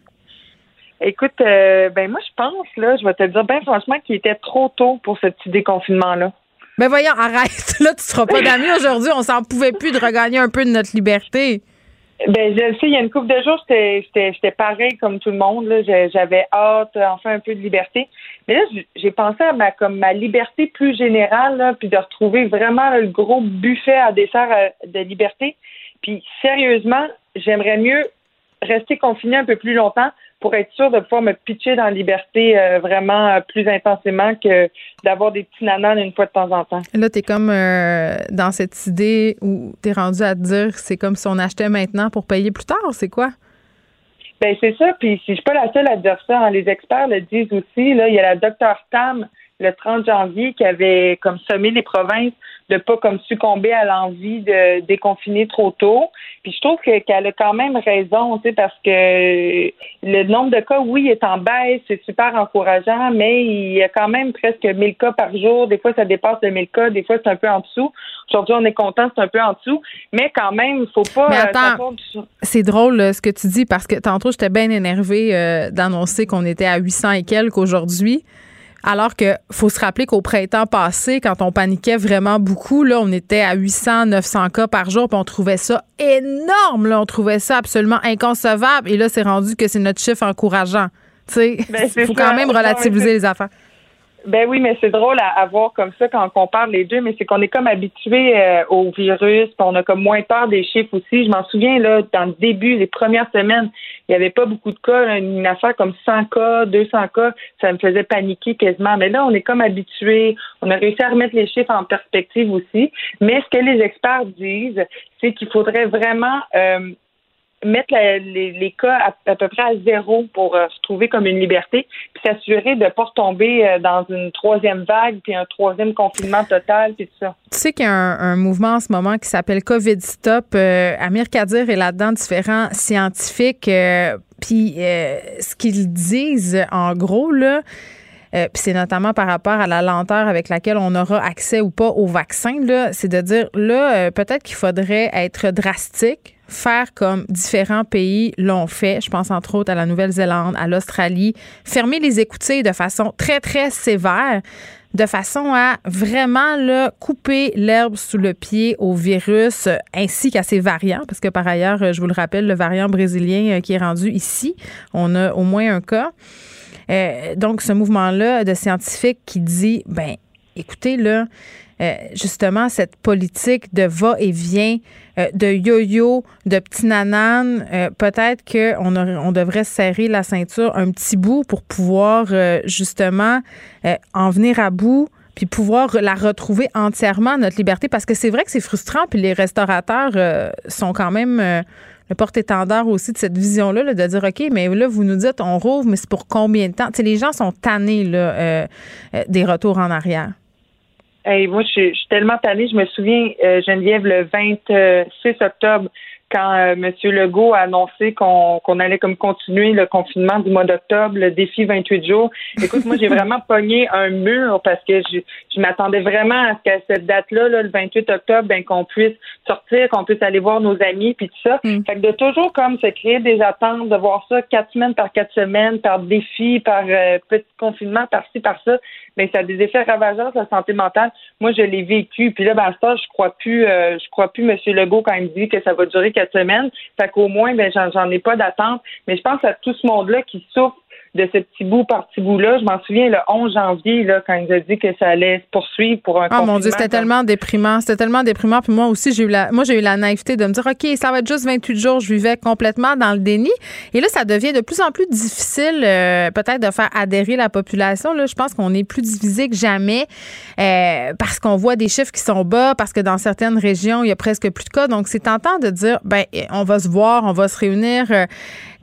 Écoute, euh, ben moi je pense là, je vais te dire bien franchement qu'il était trop tôt pour ce petit déconfinement là. Ben voyons, arrête. Là, tu seras pas d'amis aujourd'hui. On s'en pouvait plus de regagner un peu de notre liberté. Ben, je le sais, il y a une couple de jours, j'étais pareil comme tout le monde. J'avais hâte, enfin, un peu de liberté. Mais là, j'ai pensé à ma comme ma liberté plus générale, puis de retrouver vraiment le gros buffet à dessert euh, de liberté. Puis sérieusement, j'aimerais mieux rester confiné un peu plus longtemps pour être sûr de pouvoir me pitcher dans la liberté euh, vraiment euh, plus intensément que d'avoir des petits nananes une fois de temps en temps. Là, tu es comme euh, dans cette idée où tu es rendu à te dire c'est comme si on achetait maintenant pour payer plus tard, c'est quoi? Ben c'est ça, puis si je suis pas la seule à dire ça, hein, les experts le disent aussi. Là, il y a la docteur Tam le 30 janvier qui avait comme sommé les provinces de pas comme succomber à l'envie de déconfiner trop tôt. Puis je trouve qu'elle a quand même raison, tu sais, parce que le nombre de cas, oui, est en baisse, c'est super encourageant, mais il y a quand même presque 1000 cas par jour. Des fois, ça dépasse les 1000 cas, des fois, c'est un peu en dessous. Aujourd'hui, on est content, c'est un peu en dessous, mais quand même, il faut pas. Mais attends, c'est drôle ce que tu dis parce que tantôt, j'étais bien énervée euh, d'annoncer qu'on était à 800 et quelques aujourd'hui. Alors que faut se rappeler qu'au printemps passé, quand on paniquait vraiment beaucoup, là, on était à 800, 900 cas par jour, puis on trouvait ça énorme. Là, on trouvait ça absolument inconcevable. Et là, c'est rendu que c'est notre chiffre encourageant. Tu sais, ben, il faut quand même relativiser les affaires. Ben oui, mais c'est drôle à, voir comme ça quand on compare les deux, mais c'est qu'on est comme habitué euh, au virus, puis on a comme moins peur des chiffres aussi. Je m'en souviens, là, dans le début, les premières semaines, il n'y avait pas beaucoup de cas. Une affaire comme 100 cas, 200 cas, ça me faisait paniquer quasiment. Mais là, on est comme habitué. On a réussi à remettre les chiffres en perspective aussi. Mais ce que les experts disent, c'est qu'il faudrait vraiment euh, mettre les, cas à, peu près à zéro pour euh, se trouver comme une liberté, puis s'assurer de ne pas retomber euh, dans une troisième vague, puis un troisième confinement total, puis tout ça. Tu sais qu'il y a un, mouvement en ce moment qui s'appelle COVID Stop. Euh, Amir Kadir est là-dedans, différents scientifiques. puis ce qu'ils disent, en gros, là, puis c'est notamment par rapport à la lenteur avec laquelle on aura accès ou pas au vaccin, c'est de dire, là, peut-être qu'il faudrait être drastique faire comme différents pays l'ont fait. Je pense entre autres à la Nouvelle-Zélande, à l'Australie. Fermer les écoutilles de façon très, très sévère de façon à vraiment couper l'herbe sous le pied au virus ainsi qu'à ses variants, parce que par ailleurs, je vous le rappelle, le variant brésilien euh, qui est rendu ici, on a au moins un cas. Euh, donc, ce mouvement-là de scientifiques qui dit, ben, écoutez, là, euh, justement cette politique de va-et-vient, euh, de yo-yo, de petit nanan, euh, peut-être qu'on on devrait serrer la ceinture un petit bout pour pouvoir justement en venir à bout puis pouvoir la retrouver entièrement, notre liberté, parce que c'est vrai que c'est frustrant, puis les restaurateurs sont quand même le porte-étendard aussi de cette vision-là, de dire, OK, mais là, vous nous dites, on rouvre, mais c'est pour combien de temps? Tu les gens sont tannés là, des retours en arrière moi, je suis, tellement tannée. Je me souviens, euh, Geneviève, le 26 octobre, quand euh, M. Legault a annoncé qu'on allait comme continuer le confinement du mois d'octobre, le défi 28 jours. Écoute, moi, j'ai vraiment pogné un mur parce que je, je m'attendais vraiment à ce qu'à cette date-là, le 28 octobre, ben, qu'on puisse sortir, qu'on puisse aller voir nos amis, puis tout ça. Mm. Fait que de toujours comme se créer des attentes, de voir ça quatre semaines par quatre semaines, par défi, par euh, petit confinement, par-ci, par ça, ben, ça a des effets ravageurs sur la santé mentale. Moi, je l'ai vécu. Puis là, ben, ça, je crois plus, euh, je crois plus M. Legault quand il me dit que ça va durer quatre semaines. Fait qu'au moins, ben, j'en ai pas d'attente. Mais je pense à tout ce monde-là qui souffre de ce petit bout par petit bout-là. Je m'en souviens le 11 janvier, là, quand il a dit que ça allait se poursuivre pour un Oh mon Dieu, c'était tellement déprimant. C'était tellement déprimant. Puis moi aussi, j'ai eu la, moi, j'ai eu la naïveté de me dire, OK, ça va être juste 28 jours. Je vivais complètement dans le déni. Et là, ça devient de plus en plus difficile, euh, peut-être, de faire adhérer la population. Là, je pense qu'on est plus divisé que jamais euh, parce qu'on voit des chiffres qui sont bas, parce que dans certaines régions, il y a presque plus de cas. Donc, c'est tentant de dire, ben, on va se voir, on va se réunir. Euh,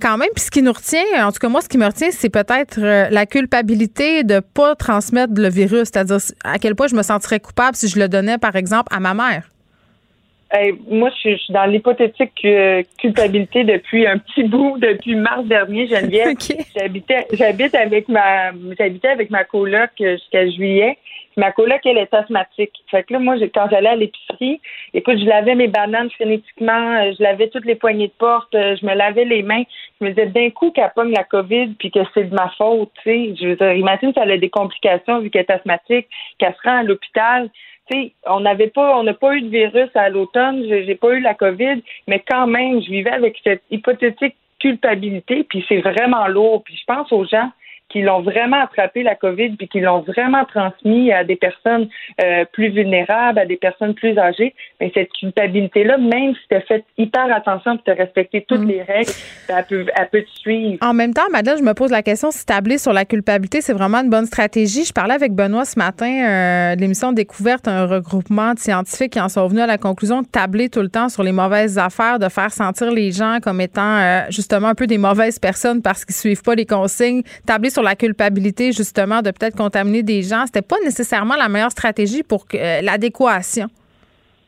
quand même. Puis ce qui nous retient, en tout cas moi, ce qui me retient, c'est peut-être euh, la culpabilité de pas transmettre le virus. C'est-à-dire à quel point je me sentirais coupable si je le donnais, par exemple, à ma mère. moi, je suis dans l'hypothétique euh, culpabilité depuis un petit bout, depuis mars dernier, Geneviève. J'habitais, j'habite avec ma, j'habitais avec ma coloc euh, jusqu'à juillet. Ma coloc, elle est asthmatique. Fait que là, moi, quand j'allais à l'épicerie, écoute, je lavais mes bananes frénétiquement, euh, je lavais toutes les poignées de porte, euh, je me lavais les mains. Je me disais d'un coup qu'elle pogne la COVID puis que c'est de ma faute, tu sais. Je veux dire, imagine si elle a des complications vu qu'elle est asthmatique, qu'elle se rend à l'hôpital. Tu sais, on n'avait pas, on n'a pas eu de virus à l'automne, j'ai pas eu la COVID, mais quand même, je vivais avec cette hypothétique culpabilité, puis c'est vraiment lourd. Puis je pense aux gens qui l'ont vraiment attrapé la COVID puis qui l'ont vraiment transmis à des personnes euh, plus vulnérables, à des personnes plus âgées, mais cette culpabilité-là, même si tu as fait hyper attention pour te respecter toutes mm. les règles, elle peut, elle peut te suivre. En même temps, madame, je me pose la question si tabler sur la culpabilité, c'est vraiment une bonne stratégie. Je parlais avec Benoît ce matin euh, de l'émission Découverte, un regroupement de scientifiques qui en sont venus à la conclusion de tabler tout le temps sur les mauvaises affaires, de faire sentir les gens comme étant euh, justement un peu des mauvaises personnes parce qu'ils suivent pas les consignes, tabler sur la culpabilité, justement, de peut-être contaminer des gens, c'était pas nécessairement la meilleure stratégie pour euh, l'adéquation.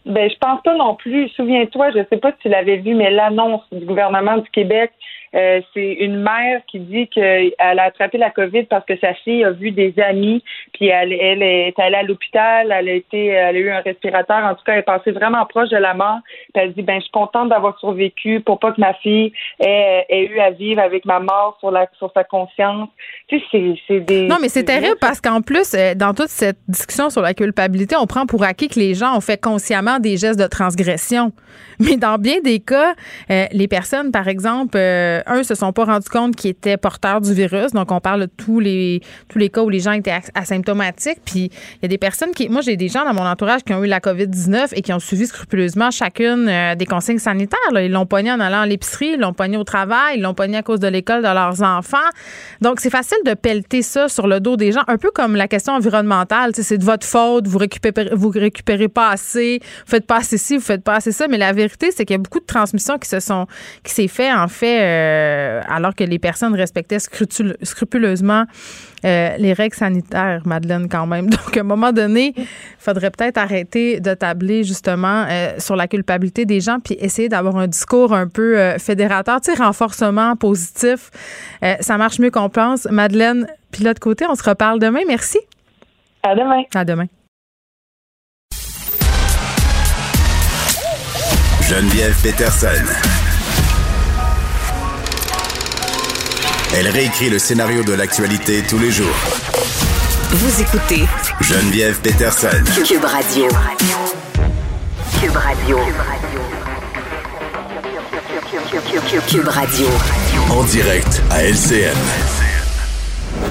Ben, je pense pas non plus. Souviens-toi, je sais pas si tu l'avais vu, mais l'annonce du gouvernement du Québec euh, c'est une mère qui dit qu'elle a attrapé la COVID parce que sa fille a vu des amis, puis elle, elle est allée à l'hôpital, elle a été, elle a eu un respirateur. En tout cas, elle est passée vraiment proche de la mort. Puis elle dit, ben, je suis contente d'avoir survécu pour pas que ma fille ait, eu à vivre avec ma mort sur la, sur sa conscience. Tu sais, c'est des. Non, mais c'est terrible parce qu'en plus, euh, dans toute cette discussion sur la culpabilité, on prend pour acquis que les gens ont fait consciemment des gestes de transgression. Mais dans bien des cas, euh, les personnes, par exemple, euh, un, se sont pas rendus compte qu'ils étaient porteurs du virus. Donc, on parle de tous les, tous les cas où les gens étaient asymptomatiques. Puis, il y a des personnes qui. Moi, j'ai des gens dans mon entourage qui ont eu la COVID-19 et qui ont suivi scrupuleusement chacune euh, des consignes sanitaires. Ils l'ont pogné en allant à l'épicerie, ils l'ont pogné au travail, ils l'ont pogné à cause de l'école de leurs enfants. Donc, c'est facile de pelleter ça sur le dos des gens, un peu comme la question environnementale. C'est de votre faute, vous récupérez, vous récupérez pas assez, vous faites pas assez ci, vous faites pas assez ça. Mais la vérité, c'est qu'il y a beaucoup de transmissions qui se sont, qui s'est fait, en fait, euh, alors que les personnes respectaient scrupuleusement euh, les règles sanitaires, Madeleine, quand même. Donc, à un moment donné, il faudrait peut-être arrêter de tabler justement euh, sur la culpabilité des gens puis essayer d'avoir un discours un peu fédérateur, tu sais, renforcement positif. ça marche mieux qu'on pense. Madeleine, puis l'autre côté, on se reparle demain. Merci. À demain. À demain. Geneviève Peterson. Elle réécrit le scénario de l'actualité tous les jours. Vous écoutez Geneviève Peterson. Cube Radio. Cube Radio. Cube Radio. En direct à LCN.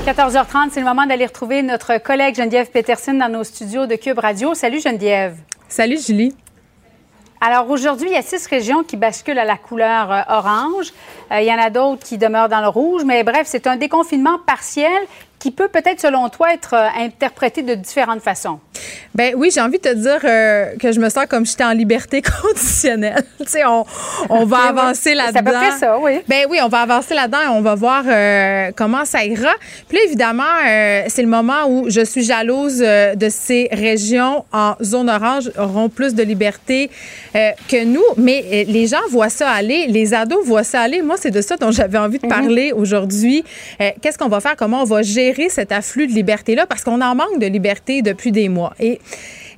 14h30, c'est le moment d'aller retrouver notre collègue Geneviève Peterson dans nos studios de Cube Radio. Salut Geneviève. Salut Julie. Alors aujourd'hui, il y a six régions qui basculent à la couleur euh, orange. Euh, il y en a d'autres qui demeurent dans le rouge. Mais bref, c'est un déconfinement partiel qui peut peut-être, selon toi, être euh, interprété de différentes façons. Ben oui, j'ai envie de te dire euh, que je me sens comme j'étais en liberté conditionnelle. tu sais, on, on va avancer là-dedans. C'est à peu près ça, oui. Ben oui, on va avancer là-dedans et on va voir euh, comment ça ira. Puis là, évidemment, c'est le moment où je suis jalouse de ces régions en zone orange auront plus de liberté que nous. Mais les gens voient ça aller, les ados voient ça aller. Moi, c'est de ça dont j'avais envie de mhm. parler aujourd'hui. Qu'est-ce qu'on va faire? Comment on va gérer cet afflux de liberté-là parce qu'on en manque de liberté depuis des mois. Et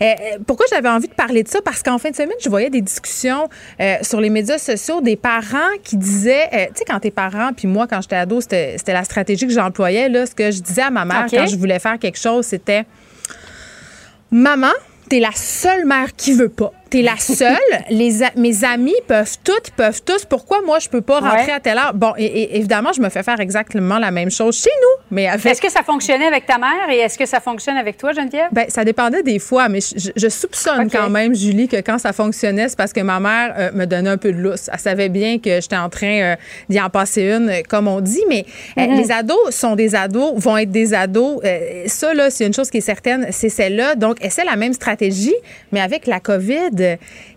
euh, pourquoi j'avais envie de parler de ça? Parce qu'en fin de semaine, je voyais des discussions euh, sur les médias sociaux des parents qui disaient, euh, tu sais, quand tes parents, puis moi, quand j'étais ado, c'était la stratégie que j'employais. Là, ce que je disais à ma mère quand je voulais faire quelque chose, c'était Maman, t'es la seule mère qui veut pas. T'es la seule. Les mes amis peuvent toutes, peuvent tous. Pourquoi moi, je peux pas rentrer à telle heure? Bon, et, évidemment, je me fais faire exactement la même chose chez nous. Mais Est-ce que ça fonctionnait avec ta mère et est-ce que ça fonctionne avec toi, Geneviève? Ben, ça dépendait des fois, mais je, soupçonne quand même, Julie, que quand ça fonctionnait, c'est parce que ma mère euh, me donnait un peu de lousse. Elle savait bien que j'étais en train euh, d'y en passer une, comme on dit. Mais euh, mm-hmm. les ados sont des ados, vont être des ados. ça, là, c'est une chose qui est certaine, c'est celle-là. Donc, c'est la même stratégie, mais avec la COVID,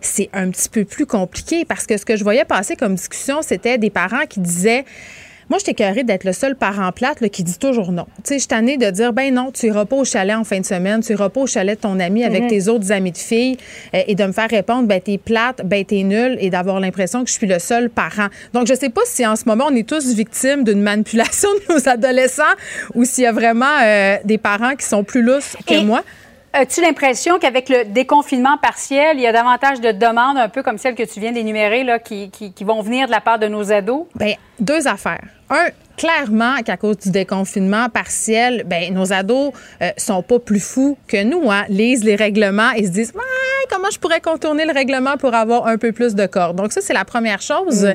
c'est un petit peu plus compliqué parce que ce que je voyais passer comme discussion, c'était des parents qui disaient moi, je carré d'être le seul parent plate qui dit toujours non. Tu sais, je tannée de dire, ben non, tu iras pas au chalet en fin de semaine, tu iras pas au chalet de ton ami avec mhm. tes autres amis de filles euh, et de me faire répondre, ben t'es plate, ben t'es nulle et d'avoir l'impression que je suis le seul parent. Donc, je sais pas si en ce moment, on est tous victimes d'une manipulation de nos adolescents ou s'il y a vraiment euh, des parents qui sont plus lousses que moi. As-tu l'impression qu'avec le déconfinement partiel, il y a davantage de demandes, un peu comme celles que tu viens d'énumérer, là, qui, qui, vont venir de la part de nos ados? Bien, deux affaires. Un, clairement qu'à cause du déconfinement partiel, ben nos ados euh, sont pas plus fous que nous, hein, lisent les règlements et se disent comment je pourrais contourner le règlement pour avoir un peu plus de corps. Donc ça c'est la première chose. Mm.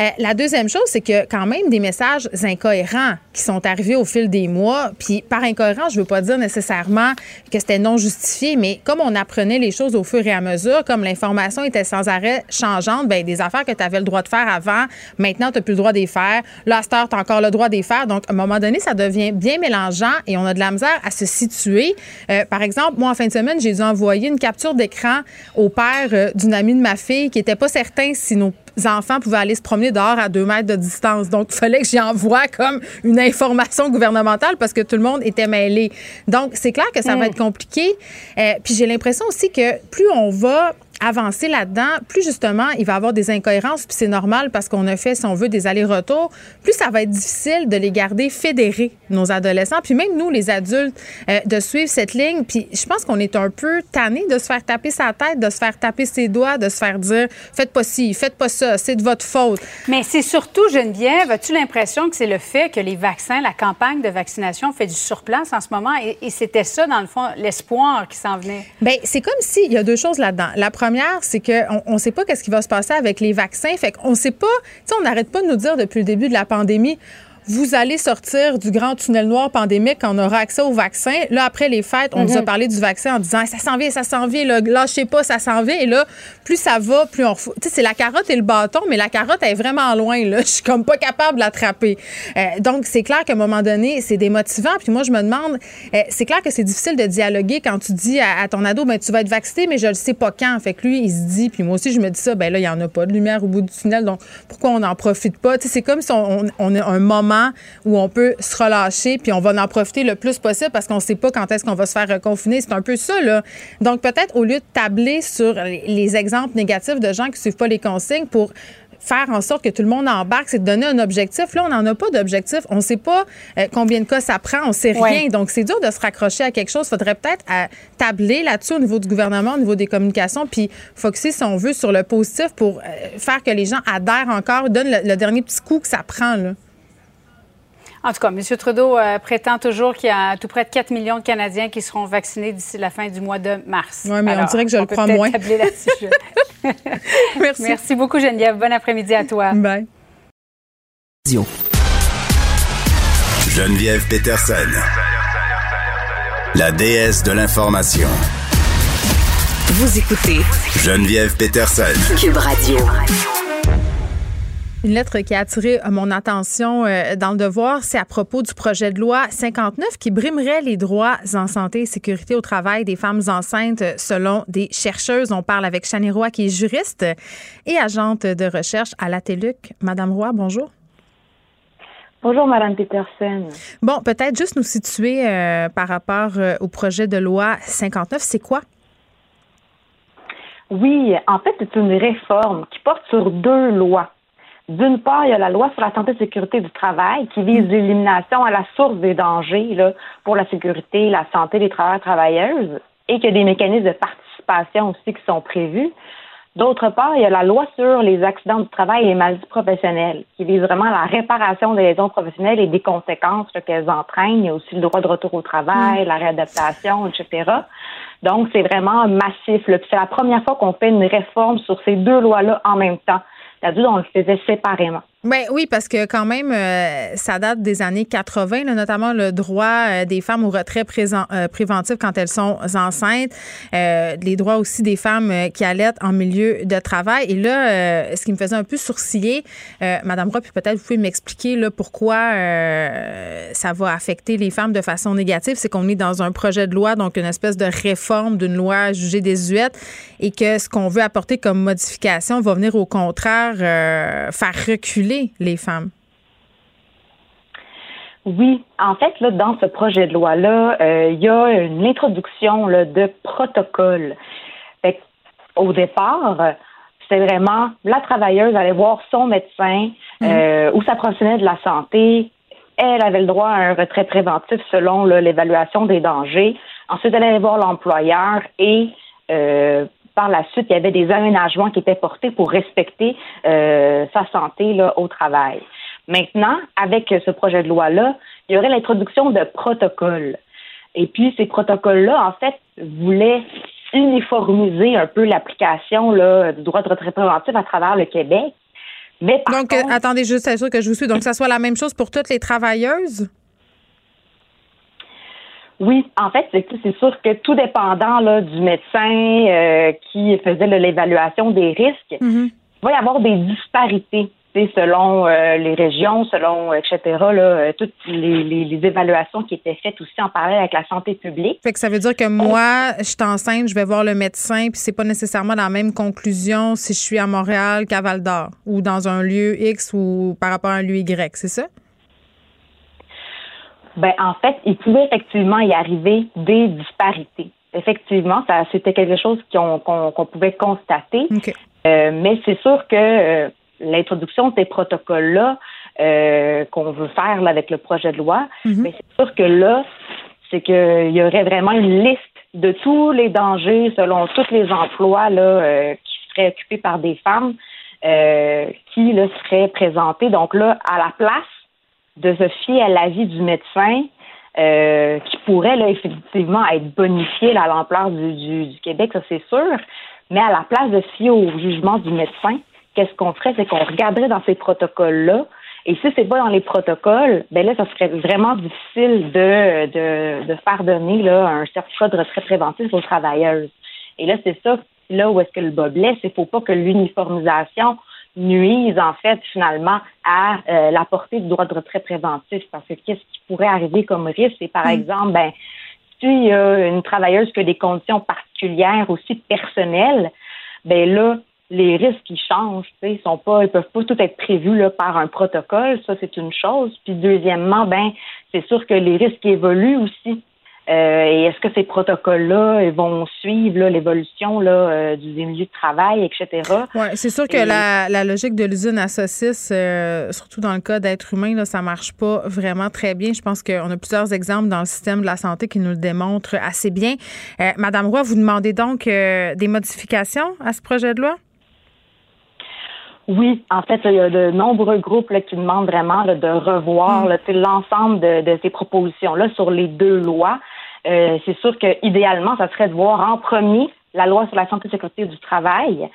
Euh, la deuxième chose c'est que quand même des messages incohérents qui sont arrivés au fil des mois, puis par incohérent, je veux pas dire nécessairement que c'était non justifié, mais comme on apprenait les choses au fur et à mesure, comme l'information était sans arrêt changeante, ben des affaires que tu avais le droit de faire avant, maintenant tu n'as plus le droit de les faire. Là, tu as encore le droit les faire. Donc, à un moment donné, ça devient bien mélangeant et on a de la misère à se situer. Euh, par exemple, moi, en fin de semaine, j'ai dû envoyer une capture d'écran au père euh, d'une amie de ma fille qui n'était pas certain si nos enfants pouvaient aller se promener dehors à deux mètres de distance. Donc, il fallait que j'y envoie comme une information gouvernementale parce que tout le monde était mêlé. Donc, c'est clair que ça va mm. être compliqué. Euh, puis j'ai l'impression aussi que plus on va avancer là-dedans, plus justement, il va y avoir des incohérences, puis c'est normal parce qu'on a fait, si on veut, des allers-retours, plus ça va être difficile de les garder fédérés, nos adolescents, puis même nous, les adultes, euh, de suivre cette ligne. Puis je pense qu'on est un peu tanné de se faire taper sa tête, de se faire taper ses doigts, de se faire dire faites pas ci, faites pas ça, c'est de votre faute. Mais c'est surtout, Geneviève, as-tu l'impression que c'est le fait que les vaccins, la campagne de vaccination fait du surplace en ce moment et, c'était ça, dans le fond, l'espoir qui s'en venait? Bien, c'est comme s'il y a deux choses là-dedans. La première, c'est qu'on ne sait pas qu'est-ce qui va se passer avec les vaccins. Fait qu'on ne sait pas, on n'arrête pas de nous dire depuis le début de la pandémie, vous allez sortir du grand tunnel noir pandémique quand on aura accès au vaccin. Là, après les fêtes, on nous a mhm. parlé du vaccin en disant ça s'en vient, ça s'en vient, là, lâchez pas, ça s'en vient. Et là, plus ça va, plus on. Tu sais, c'est la carotte et le bâton, mais la carotte est vraiment loin. Là. Je suis comme pas capable de l'attraper. Euh, donc, c'est clair qu'à un moment donné, c'est démotivant. Puis moi, je me demande, euh, c'est clair que c'est difficile de dialoguer quand tu dis à, ton ado, ben, tu vas être vacciné, mais je le sais pas quand. Fait que lui, il se dit, puis moi aussi, je me dis ça, ben là, il y en a pas de lumière au bout du tunnel, donc pourquoi on n'en profite pas? Tu sais, c'est comme si on, on a un moment où on peut se relâcher, puis on va en profiter le plus possible parce qu'on ne sait pas quand est-ce qu'on va se faire reconfiner. C'est un peu ça, là. Donc, peut-être au lieu de tabler sur les exemples négatifs de gens qui ne suivent pas les consignes pour faire en sorte que tout le monde embarque, c'est de donner un objectif. Là, on n'en a pas d'objectif. On ne sait pas euh, combien de cas ça prend. On ne sait rien. Donc, c'est dur de se raccrocher à quelque chose. Il faudrait peut-être euh, tabler là-dessus au niveau du gouvernement, au niveau des communications, puis focuser, si on veut, sur le positif pour euh, faire que les gens adhèrent encore, donnent le, le dernier petit coup que ça prend. Là. En tout cas, M. Trudeau euh, prétend toujours qu'il y a tout près de 4 millions de Canadiens qui seront vaccinés d'ici la fin du mois de mars. Oui, mais on dirait que je le crois moins. Merci. Merci beaucoup, Geneviève. Bon après-midi à toi. Bye. Geneviève Peterson, la déesse de l'information. Vous écoutez Geneviève Peterson, Cube Radio. Une lettre qui a attiré euh, mon attention euh, dans le devoir, c'est à propos du projet de loi 59 qui brimerait les droits en santé et sécurité au travail des femmes enceintes selon des chercheuses. On parle avec Chani Roy qui est juriste et agente de recherche à la TELUC. Madame Roy, bonjour. Bonjour, Madame Peterson. Bon, peut-être juste nous situer euh, par rapport au projet de loi 59. C'est quoi? Oui, en fait, c'est une réforme qui porte sur deux lois. D'une part, il y a la loi sur la santé et sécurité du travail qui vise l'élimination à la source des dangers là, pour la sécurité et la santé des travailleurs et travailleuses et qu'il y a des mécanismes de participation aussi qui sont prévus. D'autre part, il y a la loi sur les accidents du travail et les maladies professionnelles qui vise vraiment la réparation des lésions professionnelles et des conséquences qu'elles entraînent. Il y a aussi le droit de retour au travail, mm. la réadaptation, etc. Donc, c'est vraiment massif. C'est la première fois qu'on fait une réforme sur ces deux lois-là en même temps. D'habitude, on le faisait séparément. Ben oui, parce que quand même, euh, ça date des années 80, notamment le droit euh, des femmes au retrait euh, préventif quand elles sont enceintes, les droits aussi des femmes qui allaitent en milieu de travail. Et là, ce qui me faisait un peu sourciller, Madame Roy, puis peut-être vous pouvez m'expliquer là pourquoi ça va affecter les femmes de façon négative, c'est qu'on est dans un projet de loi, donc une espèce de réforme d'une loi jugée désuète, et que ce qu'on veut apporter comme modification va venir au contraire faire reculer les femmes? Oui, en fait, là, dans ce projet de loi-là, euh, il y a une introduction de protocole. Au départ, c'est vraiment la travailleuse allait voir son médecin ou sa professionnelle de la santé. Elle avait le droit à un retrait préventif selon l'évaluation des dangers. Ensuite, elle allait voir l'employeur et euh, par la suite, il y avait des aménagements qui étaient portés pour respecter euh, sa santé là, au travail. Maintenant, avec ce projet de loi-là, il y aurait l'introduction de protocoles. Et puis, ces protocoles-là, en fait, voulaient uniformiser un peu l'application du droit de retrait préventif à travers le Québec. Mais Donc, euh, attendez juste, c'est sûr que je vous suis. Donc, que ça soit la même chose pour toutes les travailleuses? Oui, en fait, c'est sûr que tout dépendant là, du médecin euh, qui faisait l'évaluation des risques, mm-hmm. il va y avoir des disparités selon euh, les régions, selon etc. Là, toutes les, les, évaluations qui étaient faites aussi en parallèle avec la santé publique. Fait que ça veut dire que moi, je suis enceinte, je vais voir le médecin, puis c'est pas nécessairement la même conclusion si je suis à Montréal qu'à Val d'Or ou dans un lieu X ou par rapport à un lieu Y, c'est ça? Ben en fait, il pouvait effectivement y arriver des disparités. Effectivement, ça c'était quelque chose qu'on pouvait constater. Euh, mais c'est sûr que euh, l'introduction de ces protocoles-là euh, qu'on veut faire là, avec le projet de loi, mhm. mais c'est sûr que là, c'est qu'il y aurait vraiment une liste de tous les dangers selon tous les emplois là, qui seraient occupés par des femmes qui là, seraient présentés. Donc là, à la place de se fier à l'avis du médecin, qui pourrait là, effectivement être bonifié à l'ampleur du, du, Québec, ça c'est sûr. Mais à la place de se fier au jugement du médecin, qu'est-ce qu'on ferait? C'est qu'on regarderait dans ces protocoles-là. Et si c'est pas dans les protocoles, ben là, ça serait vraiment difficile de, de, de faire donner là, un certificat de retrait préventif aux travailleuses. Et là, c'est ça, là où est-ce que le bas blesse, il faut pas que l'uniformisation nuise, en fait, finalement, à euh, la portée du droit de retrait préventif. Parce que qu'est-ce qui pourrait arriver comme risque? C'est, par mm. exemple, ben, il y a une travailleuse qui a des conditions particulières aussi personnelles, ben là, les risques qui changent, ils sont pas, ils peuvent pas tout être prévus là, par un protocole, ça c'est une chose. Puis deuxièmement, ben c'est sûr que les risques évoluent aussi. Euh, et est-ce que ces protocoles-là vont suivre l'évolution euh, du milieu de travail, etc. Oui, c'est sûr que la, logique de l'usine à saucisses, euh, surtout dans le cas d'être humain, là, ça marche pas vraiment très bien. Je pense qu'on a plusieurs exemples dans le système de la santé qui nous le démontrent assez bien. Madame Roy, vous demandez donc des modifications à ce projet de loi? Oui, en fait, il y a de nombreux groupes qui demandent vraiment de revoir mm. l'ensemble de, de, ces propositions-là sur les deux lois. Euh, c'est sûr que idéalement, ça serait de voir en premier la loi sur la santé et sécurité du travail,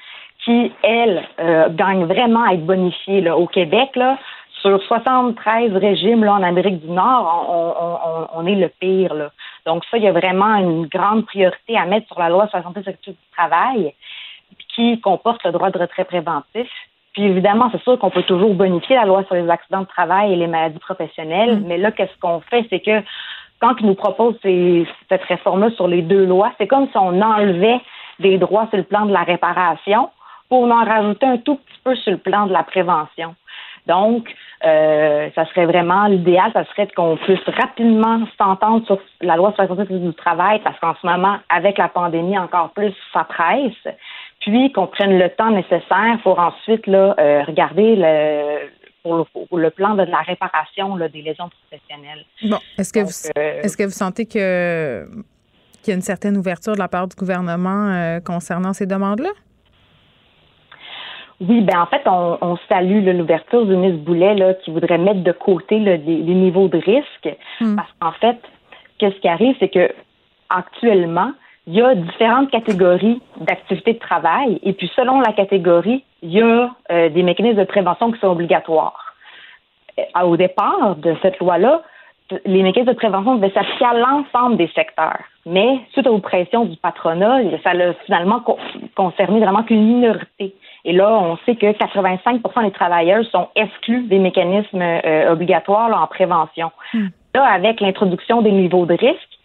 qui, elle, euh, gagne vraiment à être bonifiée là, au Québec. Là, sur 73 régimes là, en Amérique du Nord, on, on, on, est le pire. Là. Donc ça, il y a vraiment une grande priorité à mettre sur la loi sur la santé et sécurité du travail qui comporte le droit de retrait préventif. Puis évidemment, c'est sûr qu'on peut toujours bonifier la loi sur les accidents de travail et les maladies professionnelles, mm. mais là, qu'est-ce qu'on fait, c'est que quand ils nous proposent cette réforme-là sur les deux lois, c'est comme si on enlevait des droits sur le plan de la réparation pour en rajouter un tout petit peu sur le plan de la prévention. Donc, euh, ça serait vraiment l'idéal, ça serait qu'on puisse rapidement s'entendre sur la loi sur la santé du travail, parce qu'en ce moment, avec la pandémie, encore plus, ça presse. Puis qu'on prenne le temps nécessaire pour ensuite là, euh, regarder le, pour le, plan de la réparation des lésions professionnelles. Bon, est-ce que, vous, euh, est-ce que vous sentez que qu'il y a une certaine ouverture de la part du gouvernement euh, concernant ces demandes-là? Oui, ben en fait, on, salue l'ouverture du ministre Boulet là, qui voudrait mettre de côté les, niveaux de risque. Hmm. Parce qu'en fait, qu'est-ce qui arrive, c'est que actuellement, il y a différentes catégories d'activités de travail et puis selon la catégorie, il y a euh, des mécanismes de prévention qui sont obligatoires. Euh, au départ de cette loi-là, les mécanismes de prévention devaient s'appliquer à l'ensemble des secteurs. Mais suite aux pressions du patronat, ça a finalement concerné vraiment qu'une minorité. Et là, on sait que 85 des travailleurs sont exclus des mécanismes euh, obligatoires en prévention. Hmm. Là, avec l'introduction des niveaux de risque,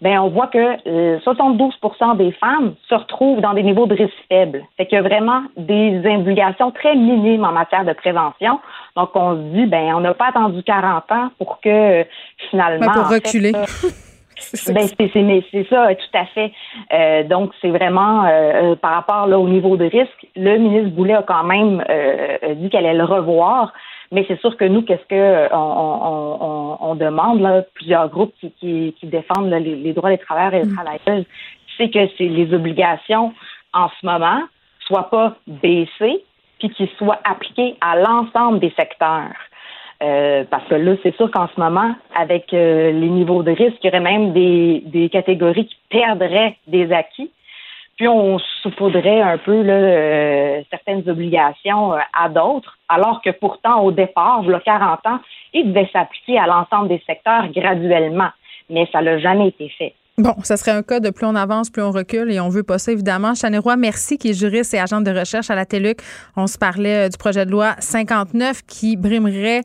ben on voit que 72% euh, des femmes se retrouvent dans des niveaux de risque faibles. Fait qu'il y a vraiment des obligations très minimes en matière de prévention. Donc on se dit ben on n'a pas attendu 40 ans pour que finalement pour reculer. ben c'est c'est ça tout à fait. Euh, donc c'est vraiment euh, par rapport là au niveau de risque, le ministre Boulet a quand même dit qu'elle allait le revoir. Mais c'est sûr que nous, qu'est-ce que euh, on, on, demande, là, plusieurs groupes qui, qui, qui défendent les, droits des travailleurs et des mm. travailleuses, c'est que c'est les obligations en ce moment soient pas baissées, puis qu'ils soient appliquées à l'ensemble des secteurs. Euh, parce que là, c'est sûr qu'en ce moment, avec euh, les niveaux de risque, il y aurait même des, des catégories qui perdraient des acquis puis on saupoudrait un peu euh, certaines obligations euh, à d'autres, alors que pourtant, au départ, il y a 40 ans, il devait s'appliquer à l'ensemble des secteurs graduellement, mais ça n'a jamais été fait. Bon, ça serait un cas de plus on avance, plus on recule et on veut pas ça, évidemment. Roy, merci, qui est juriste et agent de recherche à la TELUC. On se parlait euh, du projet de loi 59 qui brimerait,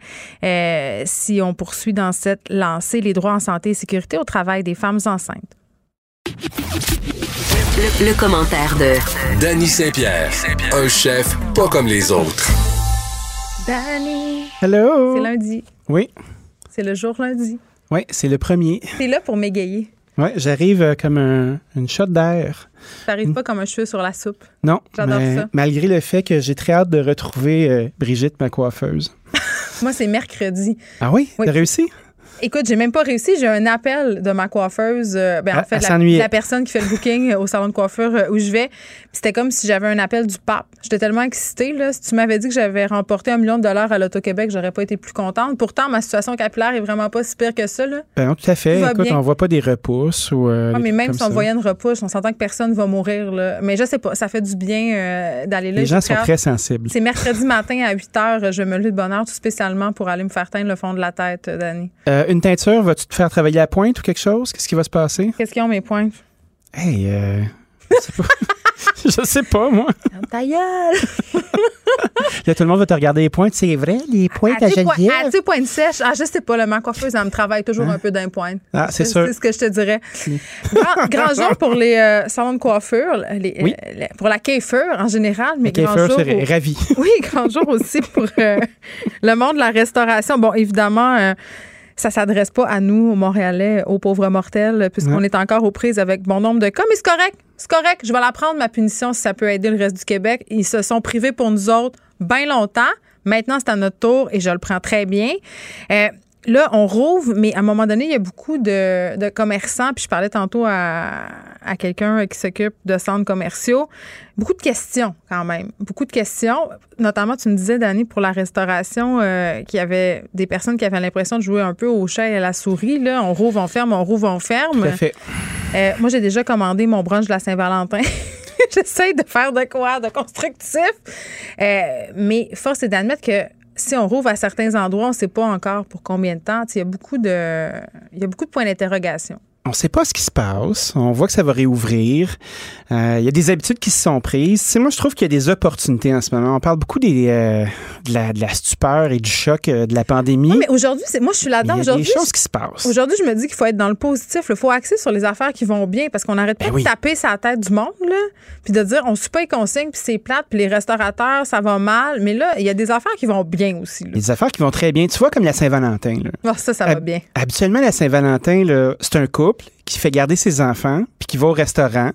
si on poursuit dans cette lancée, les droits en santé et sécurité au travail des femmes enceintes. Le, commentaire de Danny Saint-Pierre, un chef pas comme les autres. Danny. Hello. C'est lundi. Oui. C'est le jour lundi. Oui, c'est le premier. T'es là pour m'égayer. Oui, j'arrive euh, comme un, une shot d'air. T'arrives pas comme un cheveu sur la soupe. Non. J'adore ça. Malgré le fait que j'ai très hâte de retrouver euh, Brigitte, ma coiffeuse. Moi, c'est mercredi. Ah oui? oui. T'as réussi? Écoute, j'ai même pas réussi. J'ai un appel de ma coiffeuse. Euh, ben, en Ah, fait, la, la personne qui fait le booking au salon de coiffure euh, où je vais. C'était comme si j'avais un appel du pape. J'étais tellement excitée. Là. Si tu m'avais dit que j'avais remporté un million de dollars à l'Auto-Québec, j'aurais pas été plus contente. Pourtant, ma situation capillaire est vraiment pas si pire que ça. Là. Ben non, tout à fait. Tout Écoute, bien. on voit pas des repousses ou. euh, Ah, mais même si on ça. voyait une repousse, on s'entend que personne va mourir. Là. Mais je sais pas, ça fait du bien euh, d'aller là. Les gens sont très sensibles. C'est mercredi matin à 8 h. Je me lève de bonne heure tout spécialement pour aller me faire teindre le fond de la tête, Dani. Euh, une teinture, vas-tu te faire travailler à pointe ou quelque chose? Qu'est-ce qui va se passer? Qu'est-ce qu'ils ont, mes points? Hey, euh, je sais pas. je sais pas, moi. Ta gueule! Là, tout le monde va te regarder les pointes. C'est vrai, les pointes à point- Geneviève? as-tu pointe sèche? Ah, je sais pas, le ma coiffeuse, elle me travaille toujours un peu d'un point. Ah, c'est sûr. C'est ce que je te dirais. Grand, grand jour pour les euh, salons de coiffure, les- Oui. euh, les- pour la coiffure en général, mais La grand jour. au- ravi. Oui, grand jour aussi pour euh, le monde de la restauration. Bon, évidemment, euh, ça s'adresse pas à nous, aux Montréalais, aux pauvres mortels, puisqu'on est encore aux prises avec bon nombre de cas. Mais c'est correct, c'est correct. Je vais la prendre, ma punition, si ça peut aider le reste du Québec. Ils se sont privés pour nous autres bien longtemps. Maintenant, c'est à notre tour et je le prends très bien. Euh, Là, on rouvre, mais à un moment donné, il y a beaucoup de, de commerçants, puis je parlais tantôt à, à quelqu'un qui s'occupe de centres commerciaux. Beaucoup de questions, quand même. Beaucoup de questions. Notamment, tu me disais, Dani, pour la restauration, euh, qu'il y avait des personnes qui avaient l'impression de jouer un peu au chat et à la souris. Là. On rouvre, on ferme, on rouvre, on ferme. Tout à fait. Euh, moi, j'ai déjà commandé mon brunch de la Saint-Valentin. J'essaie de faire de quoi de constructif. Euh, mais force est d'admettre que si on rouvre à certains endroits, on ne sait pas encore pour combien de temps. Il y a beaucoup de, il y a beaucoup de points d'interrogation. On ne sait pas ce qui se passe. On voit que ça va réouvrir. Euh, Il y a des habitudes qui se sont prises. Tu sais, moi, je trouve qu'il y a des opportunités en ce moment. On parle beaucoup des, euh, de, la, de la stupeur et du choc euh, de la pandémie. Mais aujourd'hui, c'est moi, je suis là-dedans. il y a des choses qui se passent. Aujourd'hui, je me dis qu'il faut être dans le positif. Il faut axer sur les affaires qui vont bien parce qu'on n'arrête pas Ben oui. de taper sa tête du monde, là, puis de dire on suit pas les consignes, puis c'est plate, puis les restaurateurs, ça va mal. Mais là, il y a des affaires qui vont bien aussi. Là. Des affaires qui vont très bien. Tu vois, comme la Saint-Valentin. là. Ah, ça, ça va bien. Habituellement, la Saint-Valentin, c'est un couple qui fait garder ses enfants, puis qui va au restaurant,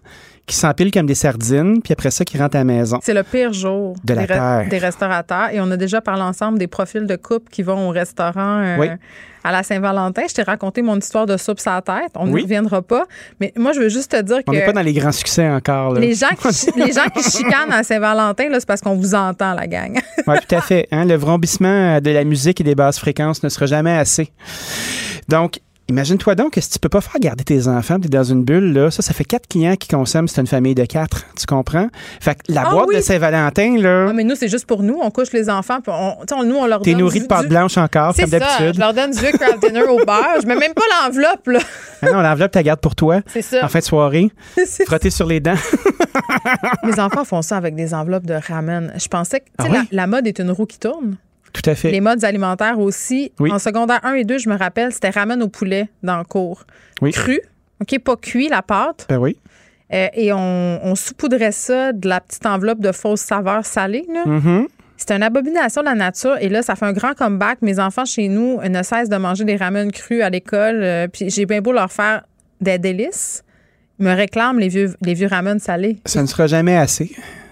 qui s'empile comme des sardines, puis après ça, qui rentre à la maison. C'est le pire jour De la des, terre. des restaurateurs. Et on a déjà parlé ensemble des profils de couples qui vont au restaurant euh, Oui. à la Saint-Valentin. Je t'ai raconté mon histoire de soupe la tête. On n'y Oui. reviendra pas. Mais moi, je veux juste te dire On n'est que pas dans les grands succès encore. Là. les gens, qui, les gens qui chicanent à Saint-Valentin, c'est parce qu'on vous entend, la gang. Oui, tout à fait. hein. Le vrombissement de la musique et des basses fréquences ne sera jamais assez. Donc, imagine-toi donc que si tu peux pas faire garder tes enfants, tu es dans une bulle, là, ça, ça fait quatre clients qui consomment, c'est une famille de quatre. Tu comprends? Fait que la Ah boîte oui. de Saint-Valentin, là, Ah, mais nous, c'est juste pour nous. On couche les enfants. Puis on, nous, on leur t'es nourri de pâte du- blanche encore, C'est comme d'habitude. Je leur donne du craft dinner au beurre. Je mets même pas l'enveloppe, là. Ah non, l'enveloppe, tu la gardes pour toi. C'est ça. En fin de soirée, C'est- frotter sur les dents. Mes enfants font ça avec des enveloppes de ramen. Je pensais que Ah la mode est une roue qui tourne. Tout à fait. Les modes alimentaires aussi. Oui. En secondaire 1 et 2, je me rappelle, c'était ramen au poulet dans le cours. Oui. Cru, OK, pas cuit la pâte. Ben oui. Euh, et on, on saupoudrait ça de la petite enveloppe de fausses saveurs salées. là. Mhm. C'est une abomination de la nature. Et là, ça fait un grand comeback. Mes enfants chez nous ne cessent de manger des ramen crus à l'école. euh, puis j'ai bien beau leur faire des délices. Ils me réclament les vieux, les vieux ramen salés. Ça ne sera jamais assez.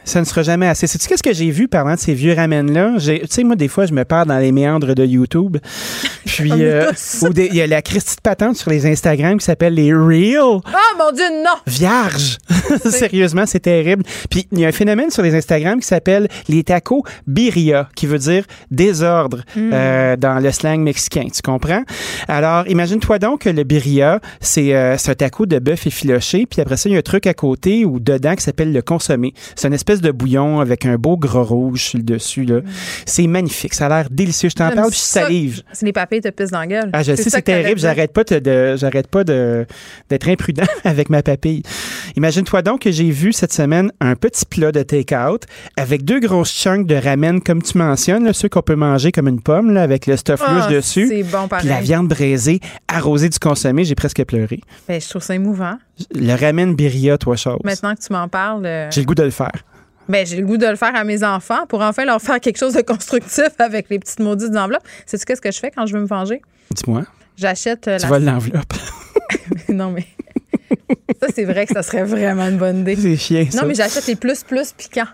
Ça ne sera jamais assez. Sais-tu qu'est-ce que j'ai vu parlant de ces vieux ramen-là? Tu sais, moi, des fois, je me perds dans les méandres de YouTube. Puis, euh, il y a la Christie de patente sur les Instagram qui s'appelle les Real Oh mon Dieu, non! Vierges. Sérieusement, c'est terrible. Puis, il y a un phénomène sur les Instagram qui s'appelle les tacos birria, qui veut dire désordre euh, dans le slang mexicain. Tu comprends? Alors, imagine-toi donc que le birria, c'est euh, un taco de bœuf effiloché. Puis après ça, il y a un truc à côté ou dedans qui s'appelle le consommé. C'est une espèce espèce de bouillon avec un beau gras rouge sur le dessus. là. C'est magnifique. Ça a l'air délicieux. Je t'en parle, puis je salive. Si les papiers te pissent dans la gueule. Ah, je sais, c'est terrible. J'arrête pas de, de- j'arrête pas de, d'être imprudent avec ma papille. Imagine-toi donc que j'ai vu cette semaine un petit plat de take-out avec deux grosses chunks de ramen, comme tu mentionnes, là, ceux qu'on peut manger comme une pomme, là, avec le stuff Ah, louche dessus. C'est bon, Puis la viande braisée, arrosée du consommé, j'ai presque pleuré. Ben, je trouve ça émouvant. Le ramen birria, toi, chose. Maintenant que tu m'en parles, euh, J'ai le goût de le faire. Ben, j'ai le goût de le faire à mes enfants pour enfin leur faire quelque chose de constructif avec les petites maudites enveloppes. Sais-tu qu'est-ce que je fais quand je veux me venger? Dis-moi. J'achète euh, Tu la... voles l'enveloppe. non, mais... ça, c'est vrai que ça serait vraiment une bonne idée. C'est chien, ça. Non, mais j'achète les plus plus piquants.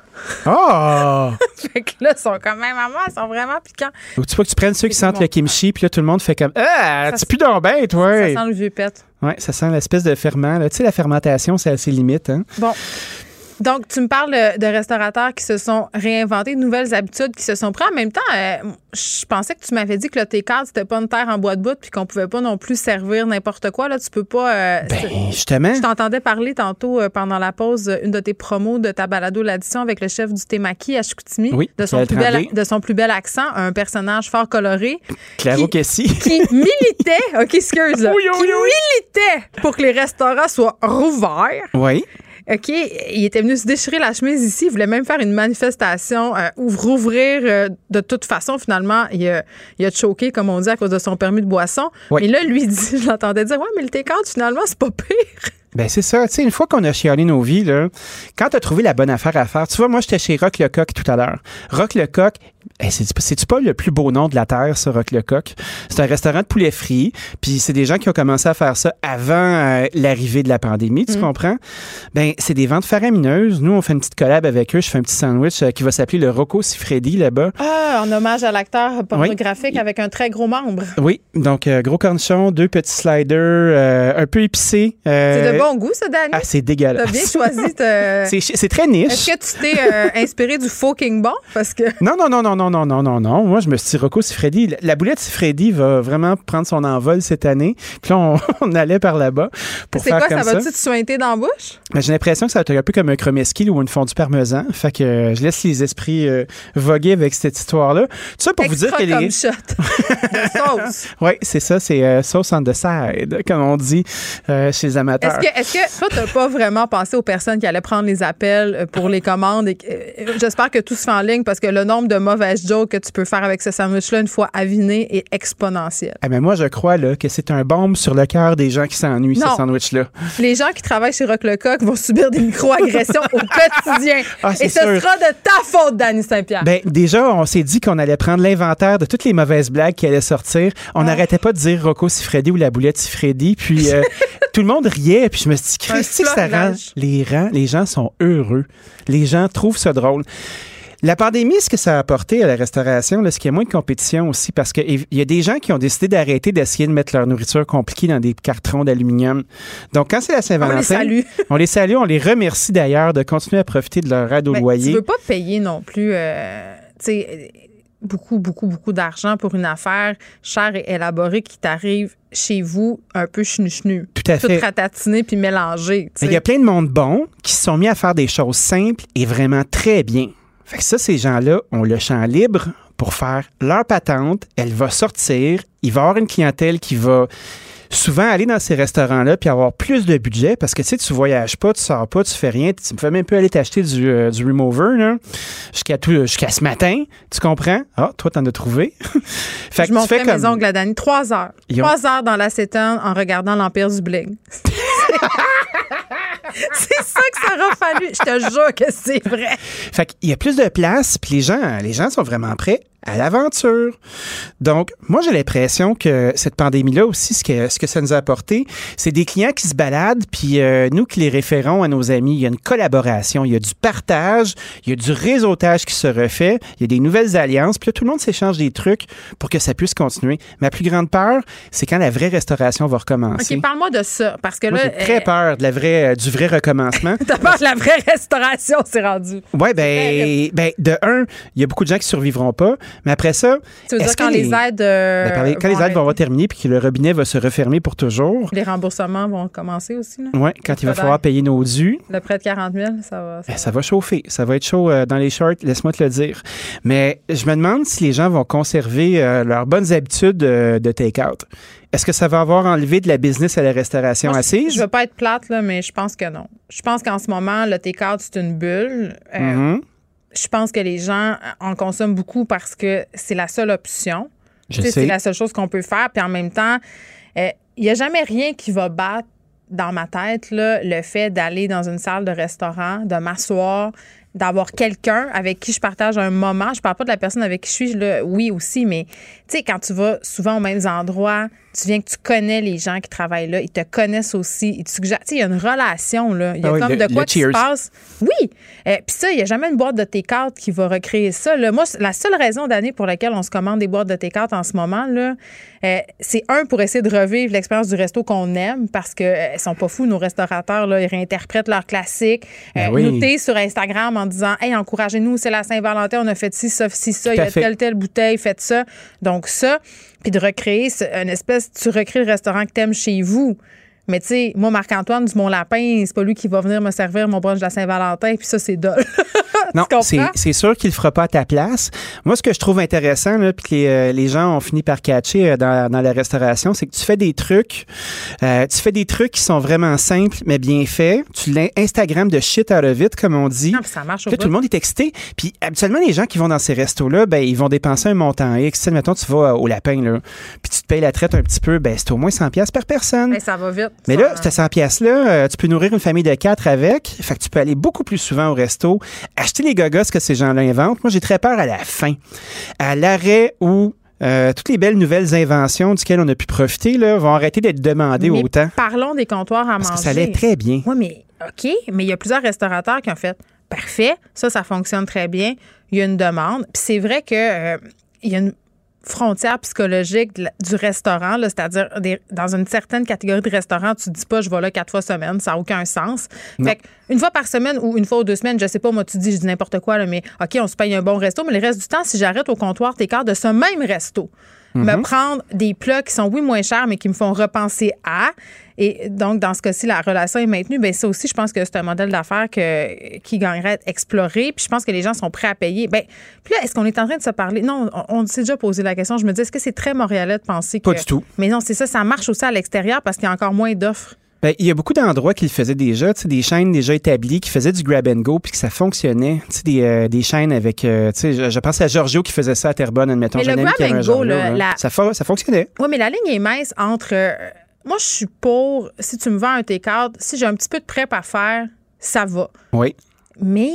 Oh! fait que là, ils sont quand même, maman, ils sont vraiment piquants. Tu vois que tu prennes ceux qui sentent le kimchi, puis là, tout le monde fait comme Ah, tu plus donc bien, toi. Ça sent le vieux pet. Ouais, ça sent l'espèce de ferment. Tu sais, la fermentation, c'est assez limite. Hein? Bon. Donc, tu me parles euh, de restaurateurs qui se sont réinventés, de nouvelles habitudes qui se sont prises. En même temps, euh, je pensais que tu m'avais dit que le T4, c'était pas une terre en bois de bout puis qu'on pouvait pas non plus servir n'importe quoi. Là, tu peux pas. euh, Ben, justement. je t'entendais parler tantôt euh, pendant la pause, une de tes promos de ta balado l'addition avec le chef du Témaki à Chicoutimi, Oui, de, son plus bel, Tremblay. de son plus bel accent, un personnage fort coloré Claro qui- que si. qui militait, OK, excuse, Oui, oui, qui oui. militait pour que les restaurants soient rouverts. Oui. OK, il était venu se déchirer la chemise ici. Il voulait même faire une manifestation, euh, ou rouvrir euh, de toute façon. Finalement, il a, il a choqué, comme on dit, à cause de son permis de boisson. Oui. Mais là, lui, dit, je l'entendais dire, ouais, mais le T4, finalement, c'est pas pire. Ben c'est ça. Tu sais, une fois qu'on a chialé nos vies, là, quand tu as trouvé la bonne affaire à faire, tu vois, moi, j'étais chez Rock Lecoq tout à l'heure. Rock Lecoq, eh, c'est- c'est-tu pas le plus beau nom de la Terre, ça, Rock Lecoq? C'est un restaurant de poulet frit, puis c'est des gens qui ont commencé à faire ça avant euh, l'arrivée de la pandémie, tu comprends? Ben, c'est des ventes faramineuses. Nous, on fait une petite collab avec eux. Je fais un petit sandwich euh, qui va s'appeler le Rocco Siffredi là-bas. Ah, en hommage à l'acteur pornographique avec un très gros membre. Oui, donc euh, gros cornichon, deux petits sliders, euh, un peu C'est de bon goût, ça, Danny? Ah, c'est dégueulasse. T'as bien choisi. te- C'est c'est très niche. Est-ce que tu t'es euh, inspiré du faux King Bon? Parce que. Non, non, non, non, non, non, non, non, non. Moi, je me suis dit, Rocco Siffredi, la- la boulette Siffredi va vraiment prendre son envol cette année. Puis là, on, on allait par là-bas pour C'est faire quoi, comme ça ça. va-tu te sointer dans la bouche? Mais J'ai l'impression que ça va être un peu comme un chromeski ou une fondue parmesan. Fait que euh, je laisse les esprits euh, voguer avec cette histoire-là. Tout ça pour vous dire Extra que comme les... shot de sauce. Oui, c'est ça, c'est sauce on the side, comme on dit chez les amateurs. Est-ce que, est-ce que toi, t'as pas vraiment pensé aux personnes qui allaient prendre les appels euh, pour les commandes? et que- euh, J'espère que tout se fait en ligne parce que le nombre de mauvaises jokes que tu peux faire avec ce sandwich-là une fois aviné est exponentiel. Ah, mais moi, je crois là, que c'est un bombe sur le cœur des gens qui s'ennuient, ce sandwich-là. Les gens qui travaillent chez Rock Lecoq vont subir des micro-agressions au quotidien. Ah, et ce sûr. sera de ta faute, Danny Saint-Pierre. Ben, déjà, on s'est dit qu'on allait prendre l'inventaire de toutes les mauvaises blagues qui allaient sortir. On Ah. n'arrêtait pas de dire Rocco Siffredi ou la boulette Siffredi. Puis euh, tout le monde riait. Puis je me suis dit, Un Christy, que ça rend les, rangs, les gens sont heureux. Les gens trouvent ça drôle. La pandémie, ce que ça a apporté à la restauration, c'est qu'il y a moins de compétition aussi parce qu'il y a des gens qui ont décidé d'arrêter d'essayer de mettre leur nourriture compliquée dans des cartons d'aluminium. Donc, quand c'est la Saint-Valentin, salue. on les salue, on les remercie d'ailleurs de continuer à profiter de leur aide au Ben, loyer. Tu veux pas payer non plus, tu sais, euh, beaucoup, beaucoup, beaucoup d'argent pour une affaire chère et élaborée qui t'arrive chez vous un peu chenu-chenu. Tout à fait. Tout ratatiné puis mélangé. il y a plein de monde bon qui se sont mis à faire des choses simples et vraiment très bien. Fait que ça, ces gens-là ont le champ libre pour faire leur patente. Elle va sortir. Il va y avoir une clientèle qui va souvent aller dans ces restaurants-là puis avoir plus de budget parce que tu sais, tu voyages pas, tu sors pas, tu fais rien. Tu me fais même pas aller t'acheter du, euh, du remover là, jusqu'à tout- jusqu'à ce matin. Tu comprends? Ah, toi, t'en as trouvé. fait Je que m'en tu fais ferais mes comme. ongles à Dani. Trois heures. Ont- Trois heures dans l'acétone en regardant l'Empire du Bling. c'est ça que ça aura fallu. Je te jure que c'est vrai. Fait qu'il y a plus de place, puis les gens, les gens sont vraiment prêts à l'aventure. Donc, moi, j'ai l'impression que cette pandémie-là aussi, ce que, ce que ça nous a apporté, c'est des clients qui se baladent, puis euh, nous qui les référons à nos amis. Il y a une collaboration, il y a du partage, il y a du réseautage qui se refait, il y a des nouvelles alliances, puis là, tout le monde s'échange des trucs pour que ça puisse continuer. Ma plus grande peur, c'est quand la vraie restauration va recommencer. OK, parle-moi de ça. Parce que Moi, là. j'ai très euh, peur de la vraie, euh, du vrai recommencement. T'as peur de la vraie restauration, c'est rendu. Oui, ben, ben, de un, il y a beaucoup de gens qui survivront pas. Mais après ça, Tu veux dire quand les aides. euh, Ben, par les- quand les vont aides vont avoir terminé puis que le robinet va se refermer pour toujours, Les remboursements vont commencer aussi. Ouais, quand il va falloir payer nos dus, Le prêt de 40 000, ça va. ça ben, ça va chauffer. Ça va être chaud euh, dans les shorts, laisse-moi te le dire. Mais je me demande si les gens vont conserver euh, leurs bonnes habitudes de take-out. Est-ce que ça va avoir enlevé de la business à la restauration Moi, assise? Je veux pas être plate, là, mais je pense que non. Je pense qu'en ce moment, le take-out, c'est une bulle. Mhm. Je pense que les gens en consomment beaucoup parce que c'est la seule option. Tu sais. C'est la seule chose qu'on peut faire. Puis en même temps, euh, il n'y a jamais rien qui va battre dans ma tête là, le fait d'aller dans une salle de restaurant, de m'asseoir, d'avoir quelqu'un avec qui je partage un moment. Je parle pas de la personne avec qui je suis, là, oui aussi, mais tu sais, quand tu vas souvent aux mêmes endroits, tu viens que tu connais les gens qui travaillent là, ils te connaissent aussi, ils te suggèrent. Tu sais, il y a une relation, là. Il y a Ah oui, comme le- de quoi qui se passe. Oui. Euh, Puis ça, il n'y a jamais une boîte de take-out qui va recréer ça. Là. Moi, la seule raison d'année pour laquelle on se commande des boîtes de take-out en ce moment, là, euh, c'est un pour essayer de revivre l'expérience du resto qu'on aime parce qu'ils ne sont pas fous, nos restaurateurs. Là, ils réinterprètent leurs classiques. Ben Euh, oui. Nous t'es sur Instagram en disant Hey, encouragez-nous, c'est la Saint-Valentin, on a fait ci, ça, ci, ça, il y a fait. telle, telle bouteille, faites ça. Donc, ça, puis de recréer une espèce, tu recrées le restaurant que t'aimes chez vous. Mais tu sais, moi, Marc-Antoine du Mon Lapin, c'est pas lui qui va venir me servir mon brunch de la Saint-Valentin, puis ça, c'est dole. Non, c'est c'est sûr qu'il le fera pas à ta place. Moi, ce que je trouve intéressant, là, puis que les, euh, les gens ont fini par catcher euh, dans, dans la restauration, c'est que tu fais des trucs, euh, tu fais des trucs qui sont vraiment simples mais bien faits. Tu l'Instagram de shit out of it, comme on dit. Non, puis ça marche au Là, tout le monde est excité. Puis habituellement, les gens qui vont dans ces restos-là, ben, ils vont dépenser un montant X. Mettons, tu vas au lapin, là, puis tu te payes la traite un petit peu, ben, c'est au moins 100$ piastres par personne. Hey, ça va vite. Mais là, cette 100 pièces-là, euh, tu peux nourrir une famille de quatre avec. Fait que tu peux aller beaucoup plus souvent au resto, acheter les gogos que ces gens-là inventent. Moi, j'ai très peur à la fin. À l'arrêt où euh, toutes les belles nouvelles inventions duquel on a pu profiter là, vont arrêter d'être demandées Mais autant. Parlons des comptoirs à Parce manger. que ça allait très bien. Oui, mais OK, mais il y a plusieurs restaurateurs qui ont fait parfait, ça, ça fonctionne très bien. Il y a une demande. Puis c'est vrai que euh, il y a une frontière psychologique de du restaurant, c'est-à-dire dans une certaine catégorie de restaurants, tu te dis pas je vais là quatre fois semaine, ça n'a aucun sens. Non. Fait que une fois par semaine ou une fois ou deux semaines, je sais pas, moi tu dis, je dis n'importe quoi, là, mais OK, on se paye un bon resto, mais le reste du temps, si j'arrête au comptoir tes de ce même resto, me prendre des plats qui sont, oui, moins chers, mais qui me font repenser à. Et donc, dans ce cas-ci, la relation est maintenue. Bien, ça aussi, je pense que c'est un modèle d'affaires que, qui gagnerait à être exploré. Puis je pense que les gens sont prêts à payer. Bien, puis là, est-ce qu'on est en train de se parler? Non, on, on s'est déjà posé la question. Je me dis, est-ce que c'est très montréalais de penser que. Pas du tout. Mais non, c'est ça, ça marche aussi à l'extérieur parce qu'il y a encore moins d'offres. Ben, il y a beaucoup d'endroits qui le faisaient déjà, tu sais, des chaînes déjà établies qui faisaient du grab and go puis que ça fonctionnait. Tu sais, des, euh, des chaînes avec, euh, tu sais, je, je pense à Giorgio qui faisait ça à Terrebonne, admettons. Mais le grab and go, là, hein. la- ça fonctionnait. Oui, mais la ligne est mince entre. euh, moi, je suis pour. Si tu me vends un take-out, si j'ai un petit peu de prep à faire, ça va. Oui. Mais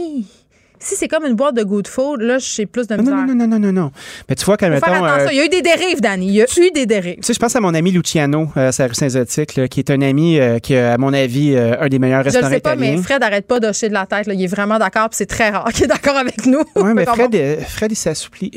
si c'est comme une boîte de good food, là, j'ai plus de Non, misère. non, non, non, non, non, non. Mais tu vois, quand, faire attention. euh, Il y a eu des dérives, Danny. Il y a eu des dérives. Tu sais, je pense à mon ami Luciano, euh, sa rue Saint-Zotique, qui est un ami euh, qui a, à mon avis, euh, un des meilleurs Je le restaurants sais pas, italiens. mais Fred arrête pas d'hocher de la tête. là. Il est vraiment d'accord, puis c'est très rare qu'il est d'accord avec nous. Oui, mais Fred, Fred, il s'assouplit.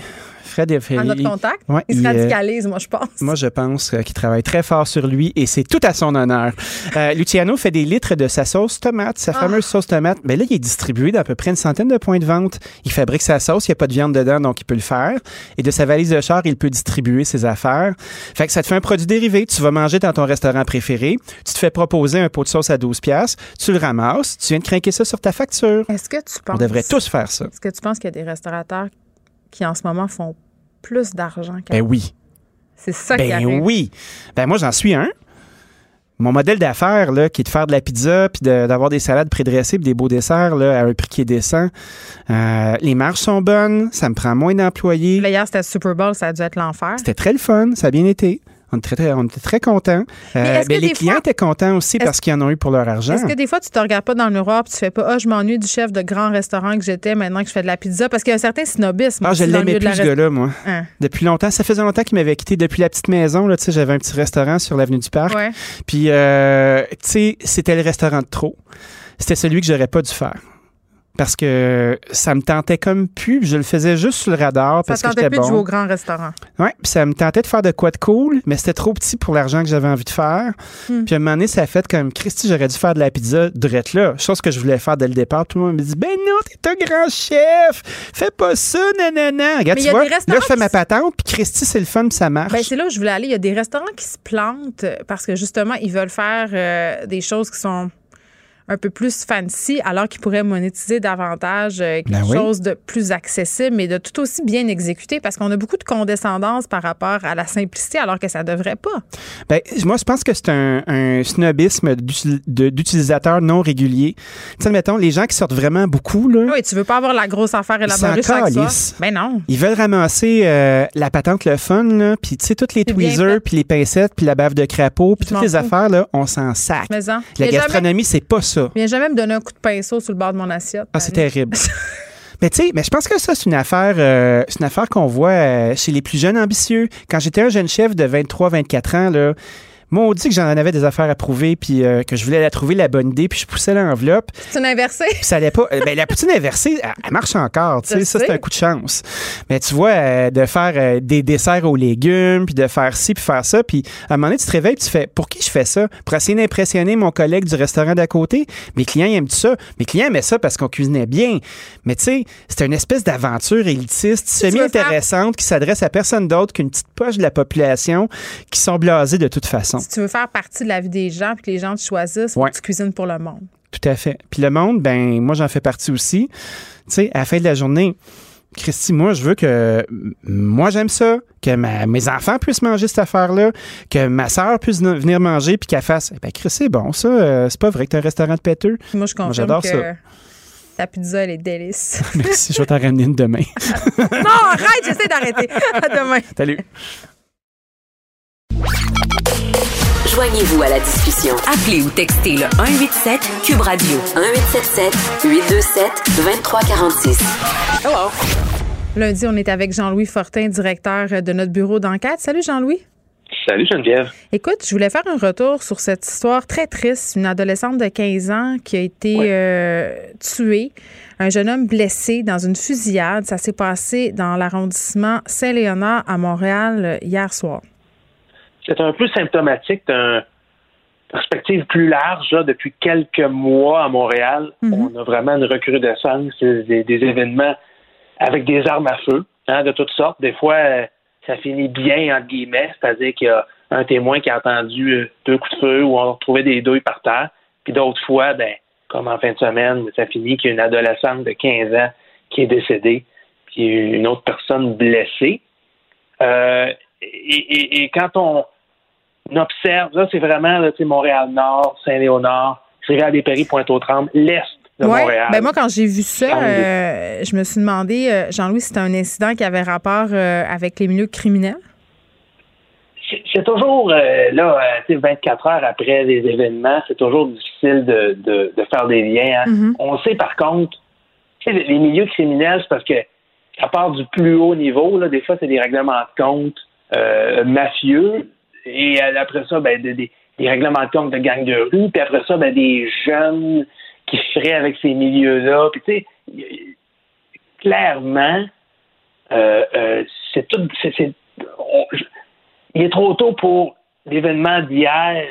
Fred, va- à notre il- contact, ouais, il se euh, radicalise, moi, je pense. Moi, je pense euh, qu'il travaille très fort sur lui et c'est tout à son honneur. Euh, Luciano fait des litres de sa sauce tomate, sa Ah. fameuse sauce tomate. Mais là, il est distribué d'à peu près une centaine de points de vente. Il fabrique sa sauce, il n'y a pas de viande dedans, donc il peut le faire. Et de sa valise de char, il peut distribuer ses affaires. Fait que ça te fait un produit dérivé. Tu vas manger dans ton restaurant préféré. Tu te fais proposer un pot de sauce à 12 pièces. Tu le ramasses. Tu viens de craquer ça sur ta facture. Est-ce que tu penses. On devrait tous faire ça. Est-ce que tu penses qu'il y a des restaurateurs qui, en ce moment, font plus d'argent qu'avant? Ben oui. C'est ça qui Ben arrive. oui. Ben moi, j'en suis un. Mon modèle d'affaires, là, qui est de faire de la pizza, puis de- d'avoir des salades prédressées, puis des beaux desserts, là, à un prix qui est décent. Euh, les marges sont bonnes, ça me prend moins d'employés. Là, hier, c'était le Super Bowl, ça a dû être l'enfer. C'était très le fun, ça a bien été. On était très, on était très contents. Mais Euh, ben, les clients fois- étaient contents aussi parce qu'ils en ont eu pour leur argent. Est-ce que des fois, tu te regardes pas dans le miroir et tu fais pas, ah, je m'ennuie du chef de grand restaurant que j'étais maintenant que je fais de la pizza? Parce qu'il y a un certain snobisme. Ah, je l'aimais la plus, ce gars-là, moi. Hein? Depuis longtemps. Ça faisait longtemps qu'il m'avait quitté. Depuis la petite maison, là, tu sais, j'avais un petit restaurant sur l'avenue du Parc. Ouais. Puis, euh, tu sais, c'était le restaurant de trop. C'était celui que j'aurais pas dû faire. Parce que ça me tentait comme plus. Je le faisais juste sur le radar parce ça que tentait j'étais plus de jouer au grand restaurant. Ouais, puis ça me tentait de faire de quoi de cool, mais c'était trop petit pour l'argent que j'avais envie de faire. Hmm. Puis à un moment donné, ça a fait comme Christy, j'aurais dû faire de la pizza drette là. Chose que je voulais faire dès le départ. Tout le monde me dit Ben non, t'es un grand chef, fais pas ça, nanana. Regarde, Mais il y tu a vois, des là, je fais ma patente, puis Christy, c'est le fun, puis ça marche. Ben, c'est là où je voulais aller. Il y a des restaurants qui se plantent parce que justement, ils veulent faire euh, des choses qui sont un peu plus fancy, alors qu'ils pourraient monétiser davantage euh, quelque Ben oui. chose de plus accessible, mais de tout aussi bien exécuté, parce qu'on a beaucoup de condescendance par rapport à la simplicité, alors que ça devrait pas. Ben, moi, je pense que c'est un, un snobisme d'utilisateurs non réguliers. Tu sais, mettons, les gens qui sortent vraiment beaucoup, là, Oui, tu veux pas avoir la grosse affaire élaborée chaque soir. Ben non. Ils veulent ramasser euh, la patente le fun, là, puis tu sais, toutes les tweezers, puis les pincettes, puis la bave de crapaud, puis toutes les affaires, là, on s'en sac. Mais en. La Viens jamais- gastronomie, c'est pas ça. Viens jamais me donner un coup de pinceau sur le bord de mon assiette. Ah, c'est terrible. Mais tu sais, mais je pense que ça, c'est une affaire, euh, c'est une affaire qu'on voit euh, chez les plus jeunes ambitieux. Quand j'étais un jeune chef de 23-24 ans, là, maudit que j'en avais des affaires à prouver, puis euh, que je voulais la trouver la bonne idée, puis je poussais l'enveloppe. Une inversée. Puis ça allait pas. euh, ben, la poutine inversée, elle, elle marche encore. Tu sais, ça, c'est un coup de chance. Mais tu vois, euh, de faire euh, des desserts aux légumes, puis de faire ci, puis faire ça, puis à un moment donné, tu te réveilles, puis tu fais Pour qui je fais ça? Pour essayer d'impressionner mon collègue du restaurant d'à côté? Mes clients aiment ça. Mes clients aimaient ça parce qu'on cuisinait bien. Mais tu sais, c'était une espèce d'aventure élitiste, semi-intéressante, qui s'adresse à personne d'autre qu'une petite poche de la population qui sont blasés de toute façon. Si tu veux faire partie de la vie des gens puis que les gens te choisissent, Ouais. que tu cuisines pour le monde. Tout à fait. Puis le monde, ben moi j'en fais partie aussi. Tu sais, à la fin de la journée, Christy, moi je veux que moi j'aime ça, que ma- mes enfants puissent manger cette affaire-là, que ma sœur puisse venir manger puis qu'elle fasse. Eh Ben Christy, c'est bon ça. euh, c'est pas vrai que t'as un restaurant de péteux. Moi, je confirme j'adore que ça. ta pizza, elle est délice. Merci, je vais t'en ramener une demain. non, arrête, j'essaie d'arrêter. À demain. Salut. Joignez-vous à la discussion. Appelez ou textez le 187 Cube Radio 1877 827 2346. Hello. Lundi, on est avec Jean-Louis Fortin, directeur de notre bureau d'enquête. Salut Jean-Louis. Salut Geneviève. Écoute, je voulais faire un retour sur cette histoire très triste. Une adolescente de 15 ans qui a été euh, tuée, un jeune homme blessé dans une fusillade. Ça s'est passé dans l'arrondissement Saint-Léonard à Montréal euh, hier soir. C'est un peu symptomatique d'une perspective plus large. Là, depuis quelques mois à Montréal, Mhm. on a vraiment une recrudescence des, des événements avec des armes à feu hein, de toutes sortes. Des fois, euh, ça finit bien, entre guillemets, c'est-à-dire qu'il y a un témoin qui a entendu euh, deux coups de feu ou on a retrouvé des douilles par terre. Puis d'autres fois, ben, comme en fin de semaine, ça finit qu'il y a une adolescente de 15 ans qui est décédée, puis une autre personne blessée. Euh, et, et- et quand on observe, là, c'est vraiment là, Montréal-Nord, Saint-Léonard, Rivière-des-Prairies, Pointe-aux-Trembles, l'Est de Ouais, Montréal. ben moi, quand j'ai vu ça, euh, je me suis demandé, euh, Jean-Louis, c'était un incident qui avait rapport euh, avec les milieux criminels? C'est- toujours, là, euh, tu sais, 24 heures après les événements, c'est toujours difficile de, de, de faire des liens. hein. Mhm. On sait par contre, les milieux criminels, c'est parce que à part du plus haut niveau, là, des fois, c'est des règlements de compte mafieux, et euh, après ça, ben, des, des- des règlements de compte de gangs de rue, puis après ça, ben, des jeunes qui feraient avec ces milieux-là. Puis, tu sais, clairement, euh, euh, c'est tout. c'est- c'est- on- je- il est trop tôt pour l'événement d'hier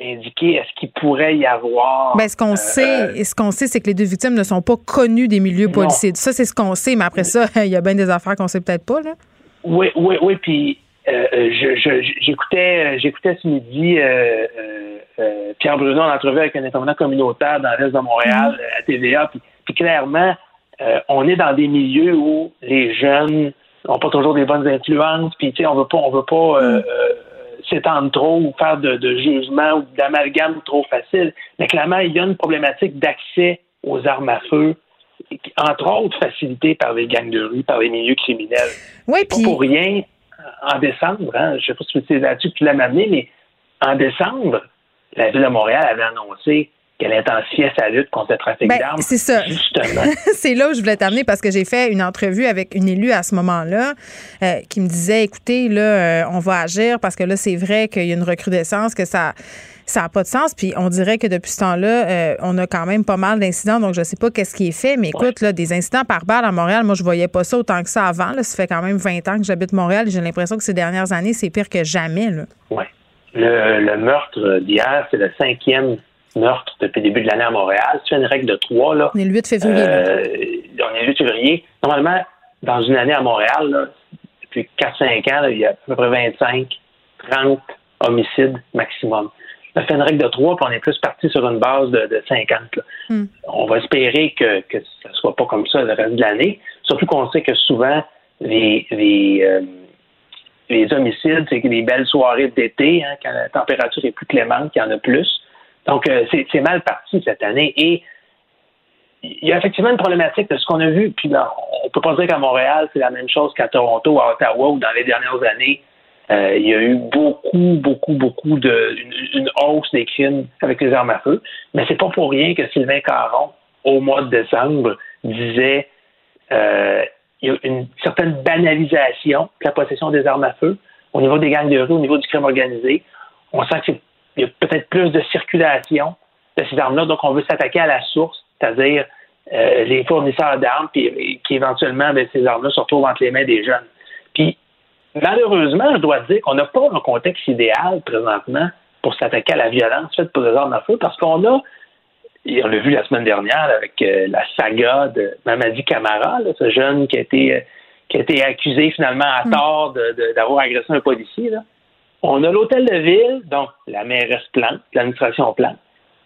indiquer est-ce qu'il pourrait y avoir. Ben, ce qu'on euh, sait, et ce qu'on sait, c'est que les deux victimes ne sont pas connues des milieux policiers. Ça, c'est ce qu'on sait, mais après ça, il y a bien des affaires qu'on sait peut-être pas, là. Oui, oui, oui. Puis euh, euh, je- je- j'écoutais, j'écoutais ce midi euh, euh, euh, Pierre Bruno en entrevue avec un intervenant communautaire dans l'est de Montréal euh, à TVA. Puis, puis clairement, euh, on est dans des milieux où les jeunes n'ont pas toujours des bonnes influences. Puis tu sais, on veut pas, on veut pas euh, euh, s'étendre trop ou faire de, de jugement ou d'amalgame trop facile. Mais clairement, il y a une problématique d'accès aux armes à feu entre autres facilitée par les gangs de rue, par les milieux criminels. Oui, Pas pour rien, en décembre, hein, je ne sais pas si c'est là-dessus que tu l'as amené, mais en décembre, la Ville de Montréal avait annoncé qu'elle intensifiait sa lutte contre le trafic Ben, d'armes. c'est ça. Justement. c'est là où je voulais t'amener parce que j'ai fait une entrevue avec une élue à ce moment-là euh, qui me disait écoutez, là, euh, on va agir parce que là, c'est vrai qu'il y a une recrudescence, que ça. Ça n'a pas de sens. Puis on dirait que depuis ce temps-là, euh, on a quand même pas mal d'incidents. Donc, je ne sais pas qu'est-ce qui est fait. Mais écoute, là, des incidents par balle à Montréal, moi, je voyais pas ça autant que ça avant. Là. Ça fait quand même 20 ans que j'habite Montréal. J'ai l'impression que ces dernières années, c'est pire que jamais. Oui. Le, le meurtre d'hier, c'est le cinquième meurtre depuis le début de l'année à Montréal. C'est une règle de trois. Là. On est le 8 février. Euh, on est le 8 février. Normalement, dans une année à Montréal, là, depuis 4-5 ans, là, il y a à peu près 25, 30 homicides maximum. On fait une règle de trois, puis on est plus parti sur une base de, de 50. Là. Hmm. On va espérer que, que ça ne soit pas comme ça le reste de l'année. Surtout qu'on sait que souvent, les, les, euh, les homicides, c'est des belles soirées d'été, hein, quand la température est plus clémente, qu'il y en a plus. Donc, euh, c'est mal parti cette année. Et il y a effectivement une problématique de ce qu'on a vu. Puis là, on peut pas dire qu'à Montréal, c'est la même chose qu'à Toronto, à Ottawa, ou dans les dernières années, euh, il y a eu beaucoup, beaucoup, beaucoup de une, hausse des crimes avec les armes à feu. Mais c'est pas pour rien que Sylvain Caron, au mois de décembre, disait euh, il y a une certaine banalisation de la possession des armes à feu au niveau des gangs de rue, au niveau du crime organisé. On sent qu'il y a peut-être plus de circulation de ces armes-là, donc on veut s'attaquer à la source, c'est-à-dire euh, les fournisseurs d'armes, puis qui éventuellement, ben, ces armes-là se retrouvent entre les mains des jeunes. Malheureusement, je dois dire qu'on n'a pas un contexte idéal présentement pour s'attaquer à la violence faite pour les armes à feu, parce qu'on a et on l'a vu la semaine dernière avec euh, la saga de Mamadi Camara, ce jeune qui a été euh, qui a été accusé finalement à mm. tort d'avoir agressé un policier. On a l'hôtel de ville, donc la mairesse Plante, l'administration Plante,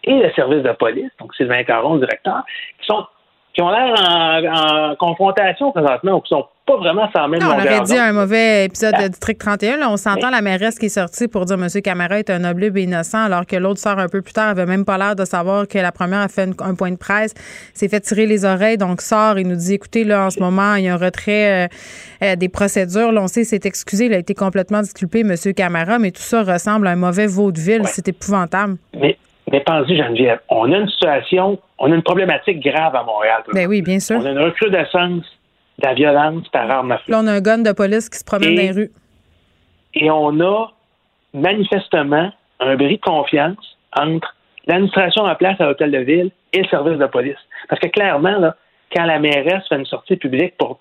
et le service de police, donc Sylvain Caron, le directeur, qui sont qui ont l'air en, confrontation présentement ou qui sont pas vraiment sans même non, On aurait dit un mauvais épisode de District 31. Là, on s'entend la mairesse qui est sortie pour dire M. Camara est un oblibe et innocent, alors que l'autre sort un peu plus tard, avait même pas l'air de savoir que la première a fait un point de presse, s'est fait tirer les oreilles, donc sort et nous dit écoutez, là, en ce moment, il y a un retrait euh, euh, des procédures. Là, on sait c'est excusé, il a été complètement disculpé, M. Camara, mais tout ça ressemble à un mauvais vaudeville. C'est épouvantable. Mais mais pensez, Geneviève, on a une situation, on a une problématique grave à Montréal. Ben oui, bien sûr. On a une recrudescence de la violence par arme à feu. Là, on a un gun de police qui se promène dans les rues. Et on a manifestement un bris de confiance entre l'administration en place à l'hôtel de ville et le service de police. Parce que clairement, là, quand la mairesse fait une sortie publique pour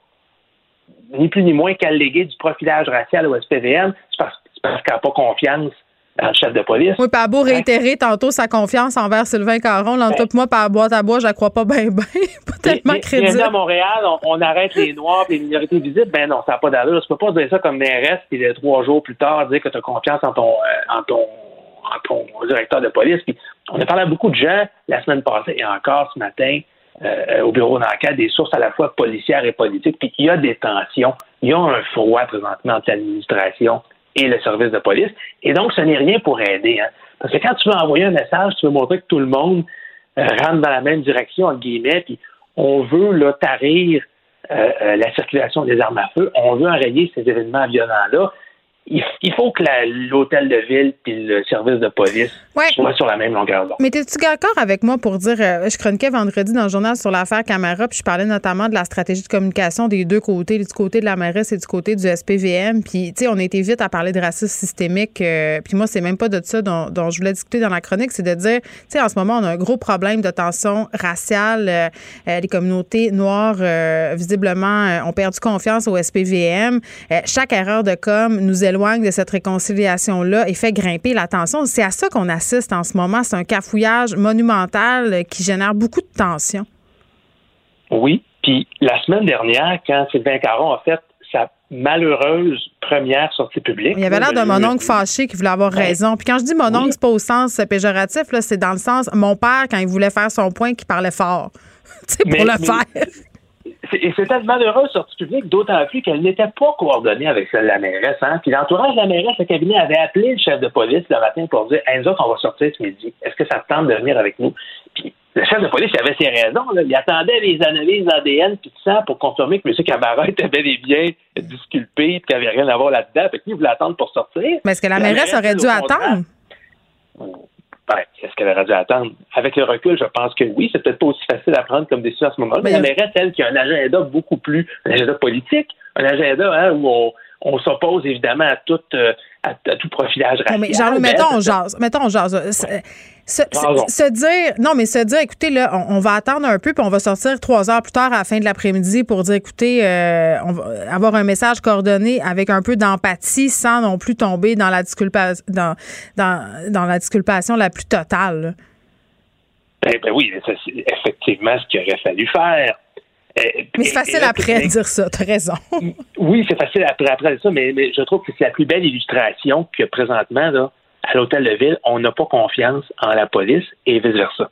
ni plus ni moins qu'alléguer du profilage racial au SPVM, c'est parce, parce qu'elle n'a pas confiance le chef de police. Oui, puis beau réitérer tantôt sa confiance envers Sylvain Caron, là, ben, moi, par boîte à bois, je la crois pas bien, bien. pas tellement crédible. à Montréal, on, arrête les Noirs et les minorités visibles. Ben non, ça n'a pas d'allure. Tu peux pas dire ça comme mairesse, puis trois jours plus tard, dire que tu as confiance en ton, euh, en ton en ton directeur de police. Puis on a parlé à beaucoup de gens la semaine passée et encore ce matin euh, au bureau d'enquête, des sources à la fois policières et politiques, puis il y a des tensions. Il y a un froid présentement entre l'administration et le service de police. Et donc, ce n'est rien pour aider. Hein. Parce que quand tu veux envoyer un message, tu veux montrer que tout le monde euh, rentre dans la même direction, entre guillemets, puis on veut là, tarir euh, euh, la circulation des armes à feu, on veut enrayer ces événements violents-là il faut que l'hôtel de ville puis le service de police soient sur la même longueur d'onde. Mais es-tu d'accord avec moi pour dire, euh, je chroniquais vendredi dans le journal sur l'affaire Camara, puis je parlais notamment de la stratégie de communication des deux côtés, du côté de la mairesse et du côté du SPVM. Puis, tu sais, on était vite à parler de racisme systémique. Euh, puis moi, c'est même pas de ça dont, je voulais discuter dans la chronique, c'est de dire, tu sais, en ce moment, on a un gros problème de tension raciale. Euh, les communautés noires, visiblement, ont perdu confiance au SPVM. chaque erreur de com nous éloigne de cette réconciliation-là et fait grimper la tension. C'est à ça qu'on assiste en ce moment. C'est un cafouillage monumental qui génère beaucoup de tension. Oui. Puis la semaine dernière, quand Sylvain Caron a fait sa malheureuse première sortie publique. Il y avait l'air d'un mononcle fâché qui voulait avoir raison. Puis quand je dis mononcle, oui. c'est pas au sens péjoratif, c'est dans le sens mon père, quand il voulait faire son point, qui parlait fort. C'est pour le faire. Et c'était une malheureuse sortie publique, d'autant plus qu'elle n'était pas coordonnée avec celle de la mairesse. Hein? Puis l'entourage de la mairesse, le cabinet avait appelé le chef de police le matin pour dire hey, nous autres, on va sortir ce midi. Est-ce que ça te tente de venir avec nous? Puis le chef de police il avait ses raisons. Il attendait les analyses ADN puis tout ça pour confirmer que M. Camara était bel et bien disculpé et qu'il n'y avait rien à voir là-dedans. Fait qu'il voulait attendre pour sortir. Mais est-ce que la, mairesse, aurait dû attendre? Ben, est-ce qu'elle aurait dû attendre? Avec le recul, je pense que oui. C'est peut-être pas aussi facile à prendre comme décision à ce moment-là. Mais la mairesse, elle, qui a un agenda beaucoup plus, un agenda politique, un agenda hein, où on, s'oppose évidemment à toute, euh, à, tout profilage racial. mais Jean-Louis, ben, mettons, on jase. Mettons, on jase. Se, se, dire, non, mais se dire, écoutez, là, on, va attendre un peu, puis on va sortir trois heures plus tard à la fin de l'après-midi pour dire, écoutez, euh, on va avoir un message coordonné avec un peu d'empathie sans non plus tomber dans la, disculpa dans, dans, dans la disculpation la plus totale. Ben, ben oui, c'est effectivement ce qu'il aurait fallu faire. Euh, mais c'est facile après de dire ça, tu as raison. Oui, c'est facile après, après ça, mais, mais je trouve que c'est la plus belle illustration que présentement, là, à l'hôtel de ville, on n'a pas confiance en la police et vice-versa.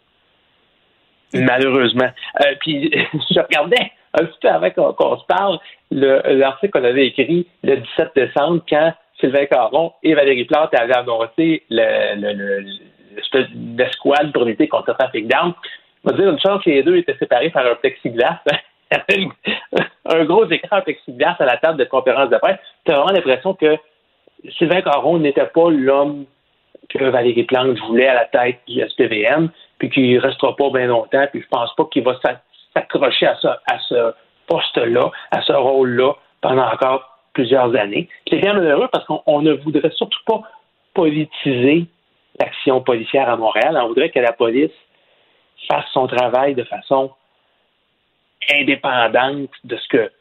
Malheureusement. Euh, puis, je regardais un petit peu avant qu'on se parle l'article qu'on avait écrit le 17 décembre quand Sylvain Caron et Valérie Plante avaient annoncé l'escouade pour lutter contre le trafic d'armes. On va dire une chance que les deux étaient séparés par un plexiglas. un gros écran plexiglas à la table de conférence de presse. Tu as vraiment l'impression que Sylvain Caron n'était pas l'homme que Valérie Plante voulait à la tête du SPVM, puis qu'il ne restera pas bien longtemps, puis je pense pas qu'il va s'accrocher à ce, à ce poste-là, à ce rôle-là, pendant encore plusieurs années. C'est bien malheureux parce qu'on ne voudrait surtout pas politiser l'action policière à Montréal. On voudrait que la police fasse son travail de façon indépendante de ce que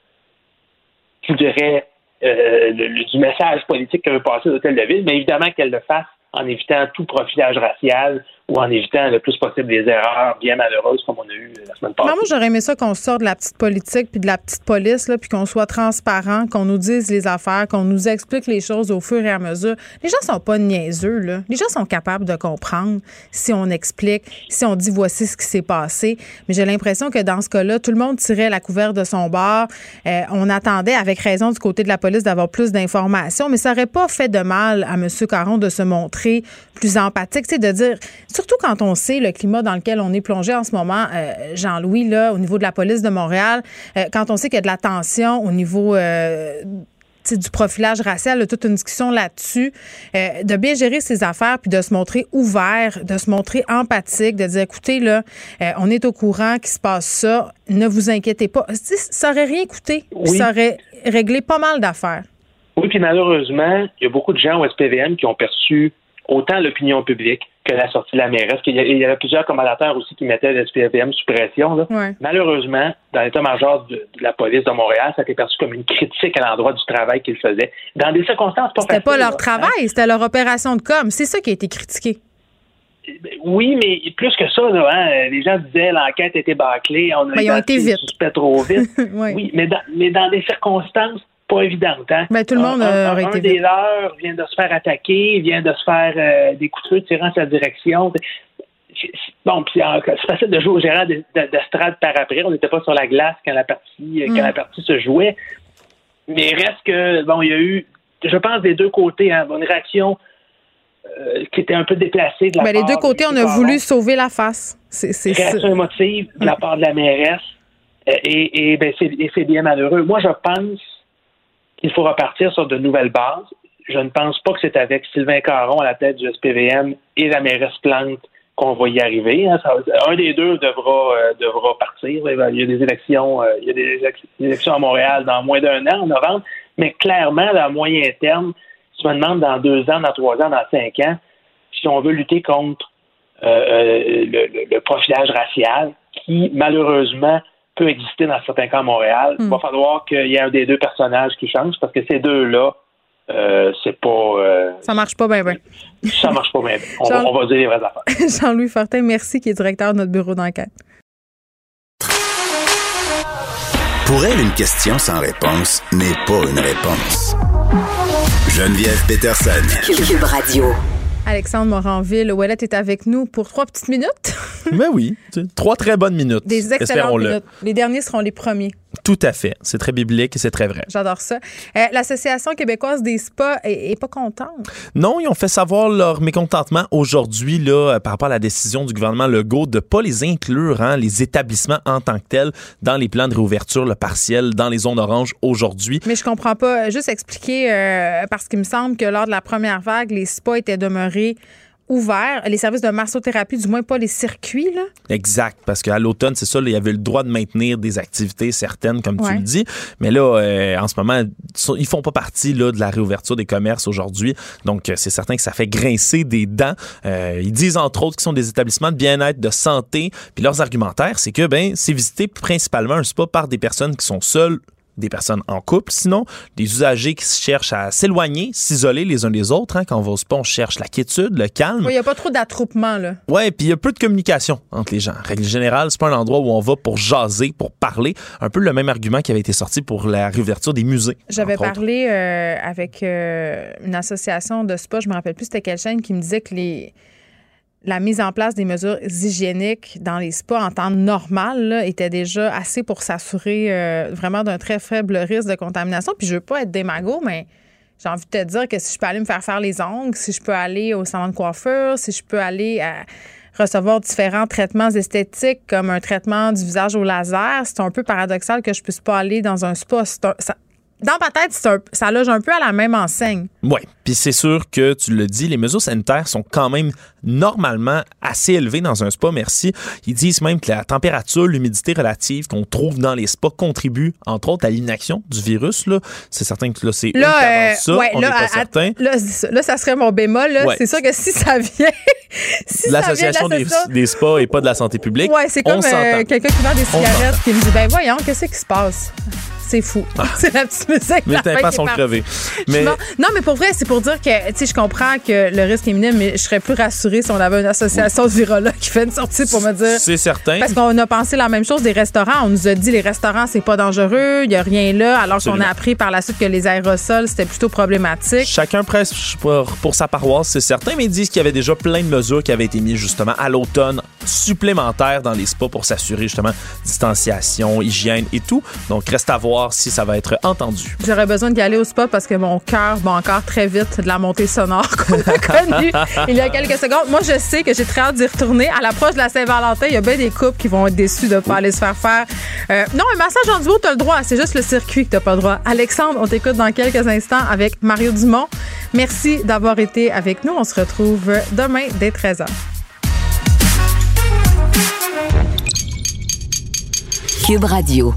je dirais euh, du message politique que veut passer l'hôtel de ville, mais évidemment qu'elle le fasse en évitant tout profilage racial ou en évitant le plus possible des erreurs bien malheureuses comme on a eu la semaine passée. moi, j'aurais aimé ça qu'on sorte de la petite politique puis de la petite police, là, puis qu'on soit transparent, qu'on nous dise les affaires, qu'on nous explique les choses au fur et à mesure. Les gens sont pas niaiseux, là. Les gens sont capables de comprendre si on explique, si on dit voici ce qui s'est passé. Mais j'ai l'impression que dans ce cas-là, tout le monde tirait la couverte de son bord. Euh, on attendait, avec raison du côté de la police, d'avoir plus d'informations, mais ça aurait pas fait de mal à M. Caron de se montrer plus empathique, c'est de dire Surtout quand on sait le climat dans lequel on est plongé en ce moment, euh, Jean-Louis, là, au niveau de la police de Montréal, euh, quand on sait qu'il y a de la tension au niveau euh, du profilage racial, de toute une discussion là-dessus, de bien gérer ses affaires puis de se montrer ouvert, de se montrer empathique, de dire écoutez, là, on est au courant qu'il se passe ça, ne vous inquiétez pas. Ça aurait rien coûté, ça aurait réglé pas mal d'affaires. Oui, puis malheureusement, il y a beaucoup de gens au SPVM qui ont perçu autant l'opinion publique que la sortie de la mairesse. Il y, avait plusieurs commentateurs aussi qui mettaient le SPVM sous pression. Malheureusement, dans l'état-major de, la police de Montréal, ça a été perçu comme une critique à l'endroit du travail qu'ils faisaient. Dans des circonstances pas C'était pas leur travail, c'était leur opération de com. C'est ça qui a été critiqué. Oui, mais plus que ça, hein, les gens disaient l'enquête était bâclée, on a ben, ils ont été vite. trop vite. oui. mais mais dans des circonstances pas évidente. Hein? Ben, tout le monde un, aurait un, des leurs vient de se faire attaquer, vient de se faire euh, des coups de feu tirant sa direction. Bon, puis c'est facile de jouer au gérant d'estrade par après. On n'était pas sur la glace quand la partie quand la mm. partie se jouait. Mais reste que bon, il y a eu, je pense, des deux côtés, hein, une réaction euh, qui était un peu déplacée de la ben, part Les deux côtés, on a voulu sauver la face. C'est réaction émotive de la part de la mairesse. Euh, et, et, ben, c'est bien malheureux. Moi, je pense il faut repartir sur de nouvelles bases. Je ne pense pas que c'est avec Sylvain Caron à la tête du SPVM et la mairesse Plante qu'on va y arriver. Hein. un des deux devra, euh, devra partir. Il y a des élections, euh, il y a des élections à Montréal dans moins d'un an, en novembre. Mais clairement, à moyen terme, si on me demande dans deux ans, dans trois ans, dans cinq ans, si on veut lutter contre euh, le, profilage racial, qui malheureusement peut exister dans certains cas à Montréal. Il va hmm. falloir qu'il y ait un des deux personnages qui change parce que ces deux-là, euh, c'est pas. Euh, ça marche pas bien, bien. Ça marche pas bien. On, on, va dire les vraies affaires. Jean-Louis Fortin, merci, qui est directeur de notre bureau d'enquête. Pour elle, une question sans réponse n'est pas une réponse. Geneviève Peterson. Cube Radio. Alexandre Moranville, Ouellette est avec nous pour trois petites minutes. Mais oui, trois très bonnes minutes. Des excellentes minutes. Les derniers seront les premiers. Tout à fait. C'est très biblique et c'est très vrai. J'adore ça. Euh, L'Association québécoise des spas est, pas contente? Non, ils ont fait savoir leur mécontentement aujourd'hui là, par rapport à la décision du gouvernement Legault de ne pas les inclure, hein, les établissements en tant que tels, dans les plans de réouverture le partiel dans les zones oranges aujourd'hui. Mais je comprends pas. Juste expliquer, euh, parce qu'il me semble que lors de la première vague, les spas étaient demeurés ouvert les services de massothérapie, du moins pas les circuits. Là? Exact, parce qu'à l'automne, c'est ça, il y avait le droit de maintenir des activités certaines, comme tu le dis. Mais là, euh, en ce moment, ils font pas partie là, de la réouverture des commerces aujourd'hui. Donc, euh, c'est certain que ça fait grincer des dents. Euh, ils disent, entre autres, qu'ils sont des établissements de bien-être, de santé. Puis leurs argumentaires, c'est que ben, c'est visité principalement un spa par des personnes qui sont seules des personnes en couple, sinon des usagers qui cherchent à s'éloigner, s'isoler les uns des autres. Hein. Quand on va au spa, on cherche la quiétude, le calme. Il n'y a pas trop d'attroupement. là. Ouais, puis il y a peu de communication entre les gens. Règle générale, c'est pas un endroit où on va pour jaser, pour parler. Un peu le même argument qui avait été sorti pour la réouverture des musées. J'avais parlé euh, avec euh, une association de spa, je me rappelle plus c'était quelle chaîne, qui me disait que les la mise en place des mesures hygiéniques dans les spas en temps normal était déjà assez pour s'assurer euh, vraiment d'un très faible risque de contamination. Puis je veux pas être démago, mais j'ai envie de te dire que si je peux aller me faire faire les ongles, si je peux aller au salon de coiffure, si je peux aller à recevoir différents traitements esthétiques comme un traitement du visage au laser, c'est un peu paradoxal que je puisse pas aller dans un spa. Dans ma tête, un- ça loge un peu à la même enseigne. Oui, puis c'est sûr que tu le dis, les mesures sanitaires sont quand même normalement assez élevées dans un spa, merci. Ils disent même que la température, l'humidité relative qu'on trouve dans les spas contribue, entre autres, à l'inaction du virus. C'est certain que là, c'est Là, qui euh, ça, ouais, on là, n'est pas à- certain. là, ça. Là, ça serait mon bémol. Ouais. C'est sûr que si ça vient. si L'association des, spas et pas de la santé publique. Ouais, c'est on comme euh, s'entend. quelqu'un qui vend des cigarettes qui me dit Ben voyons, qu'est-ce qui se passe? C'est fou. c'est la petite musique. Qui est sont crevés. Mais Non, mais pour vrai, c'est pour dire que, tu sais, je comprends que le risque est minime, mais je serais plus rassurée si on avait une association de virologues qui fait une sortie pour me dire. c'est certain. Parce qu'on a pensé la même chose des restaurants. On nous a dit les restaurants, c'est pas dangereux, il y a rien là, alors qu'on a appris par la suite que les aérosols, c'était plutôt problématique. Chacun presse pour, pour sa paroisse, c'est certain, mais ils disent qu'il y avait déjà plein de mesures qui avaient été mises justement à l'automne supplémentaires dans les spas pour s'assurer justement distanciation, hygiène et tout. Donc reste à voir si ça va être entendu. J'aurais besoin d'y aller au spa parce que mon cœur bat encore très vite de la montée sonore qu'on a connue il y a quelques secondes. Moi, je sais que j'ai très hâte d'y retourner. À l'approche de la Saint-Valentin, il y a bien des couples qui vont être déçus de ne pas aller se faire faire. Euh, non, un massage en duo, tu as le droit. C'est juste le circuit que tu n'as pas le droit. Alexandre, on t'écoute dans quelques instants avec Mario Dumont. Merci d'avoir été avec nous. On se retrouve demain dès 13h. Cube Radio.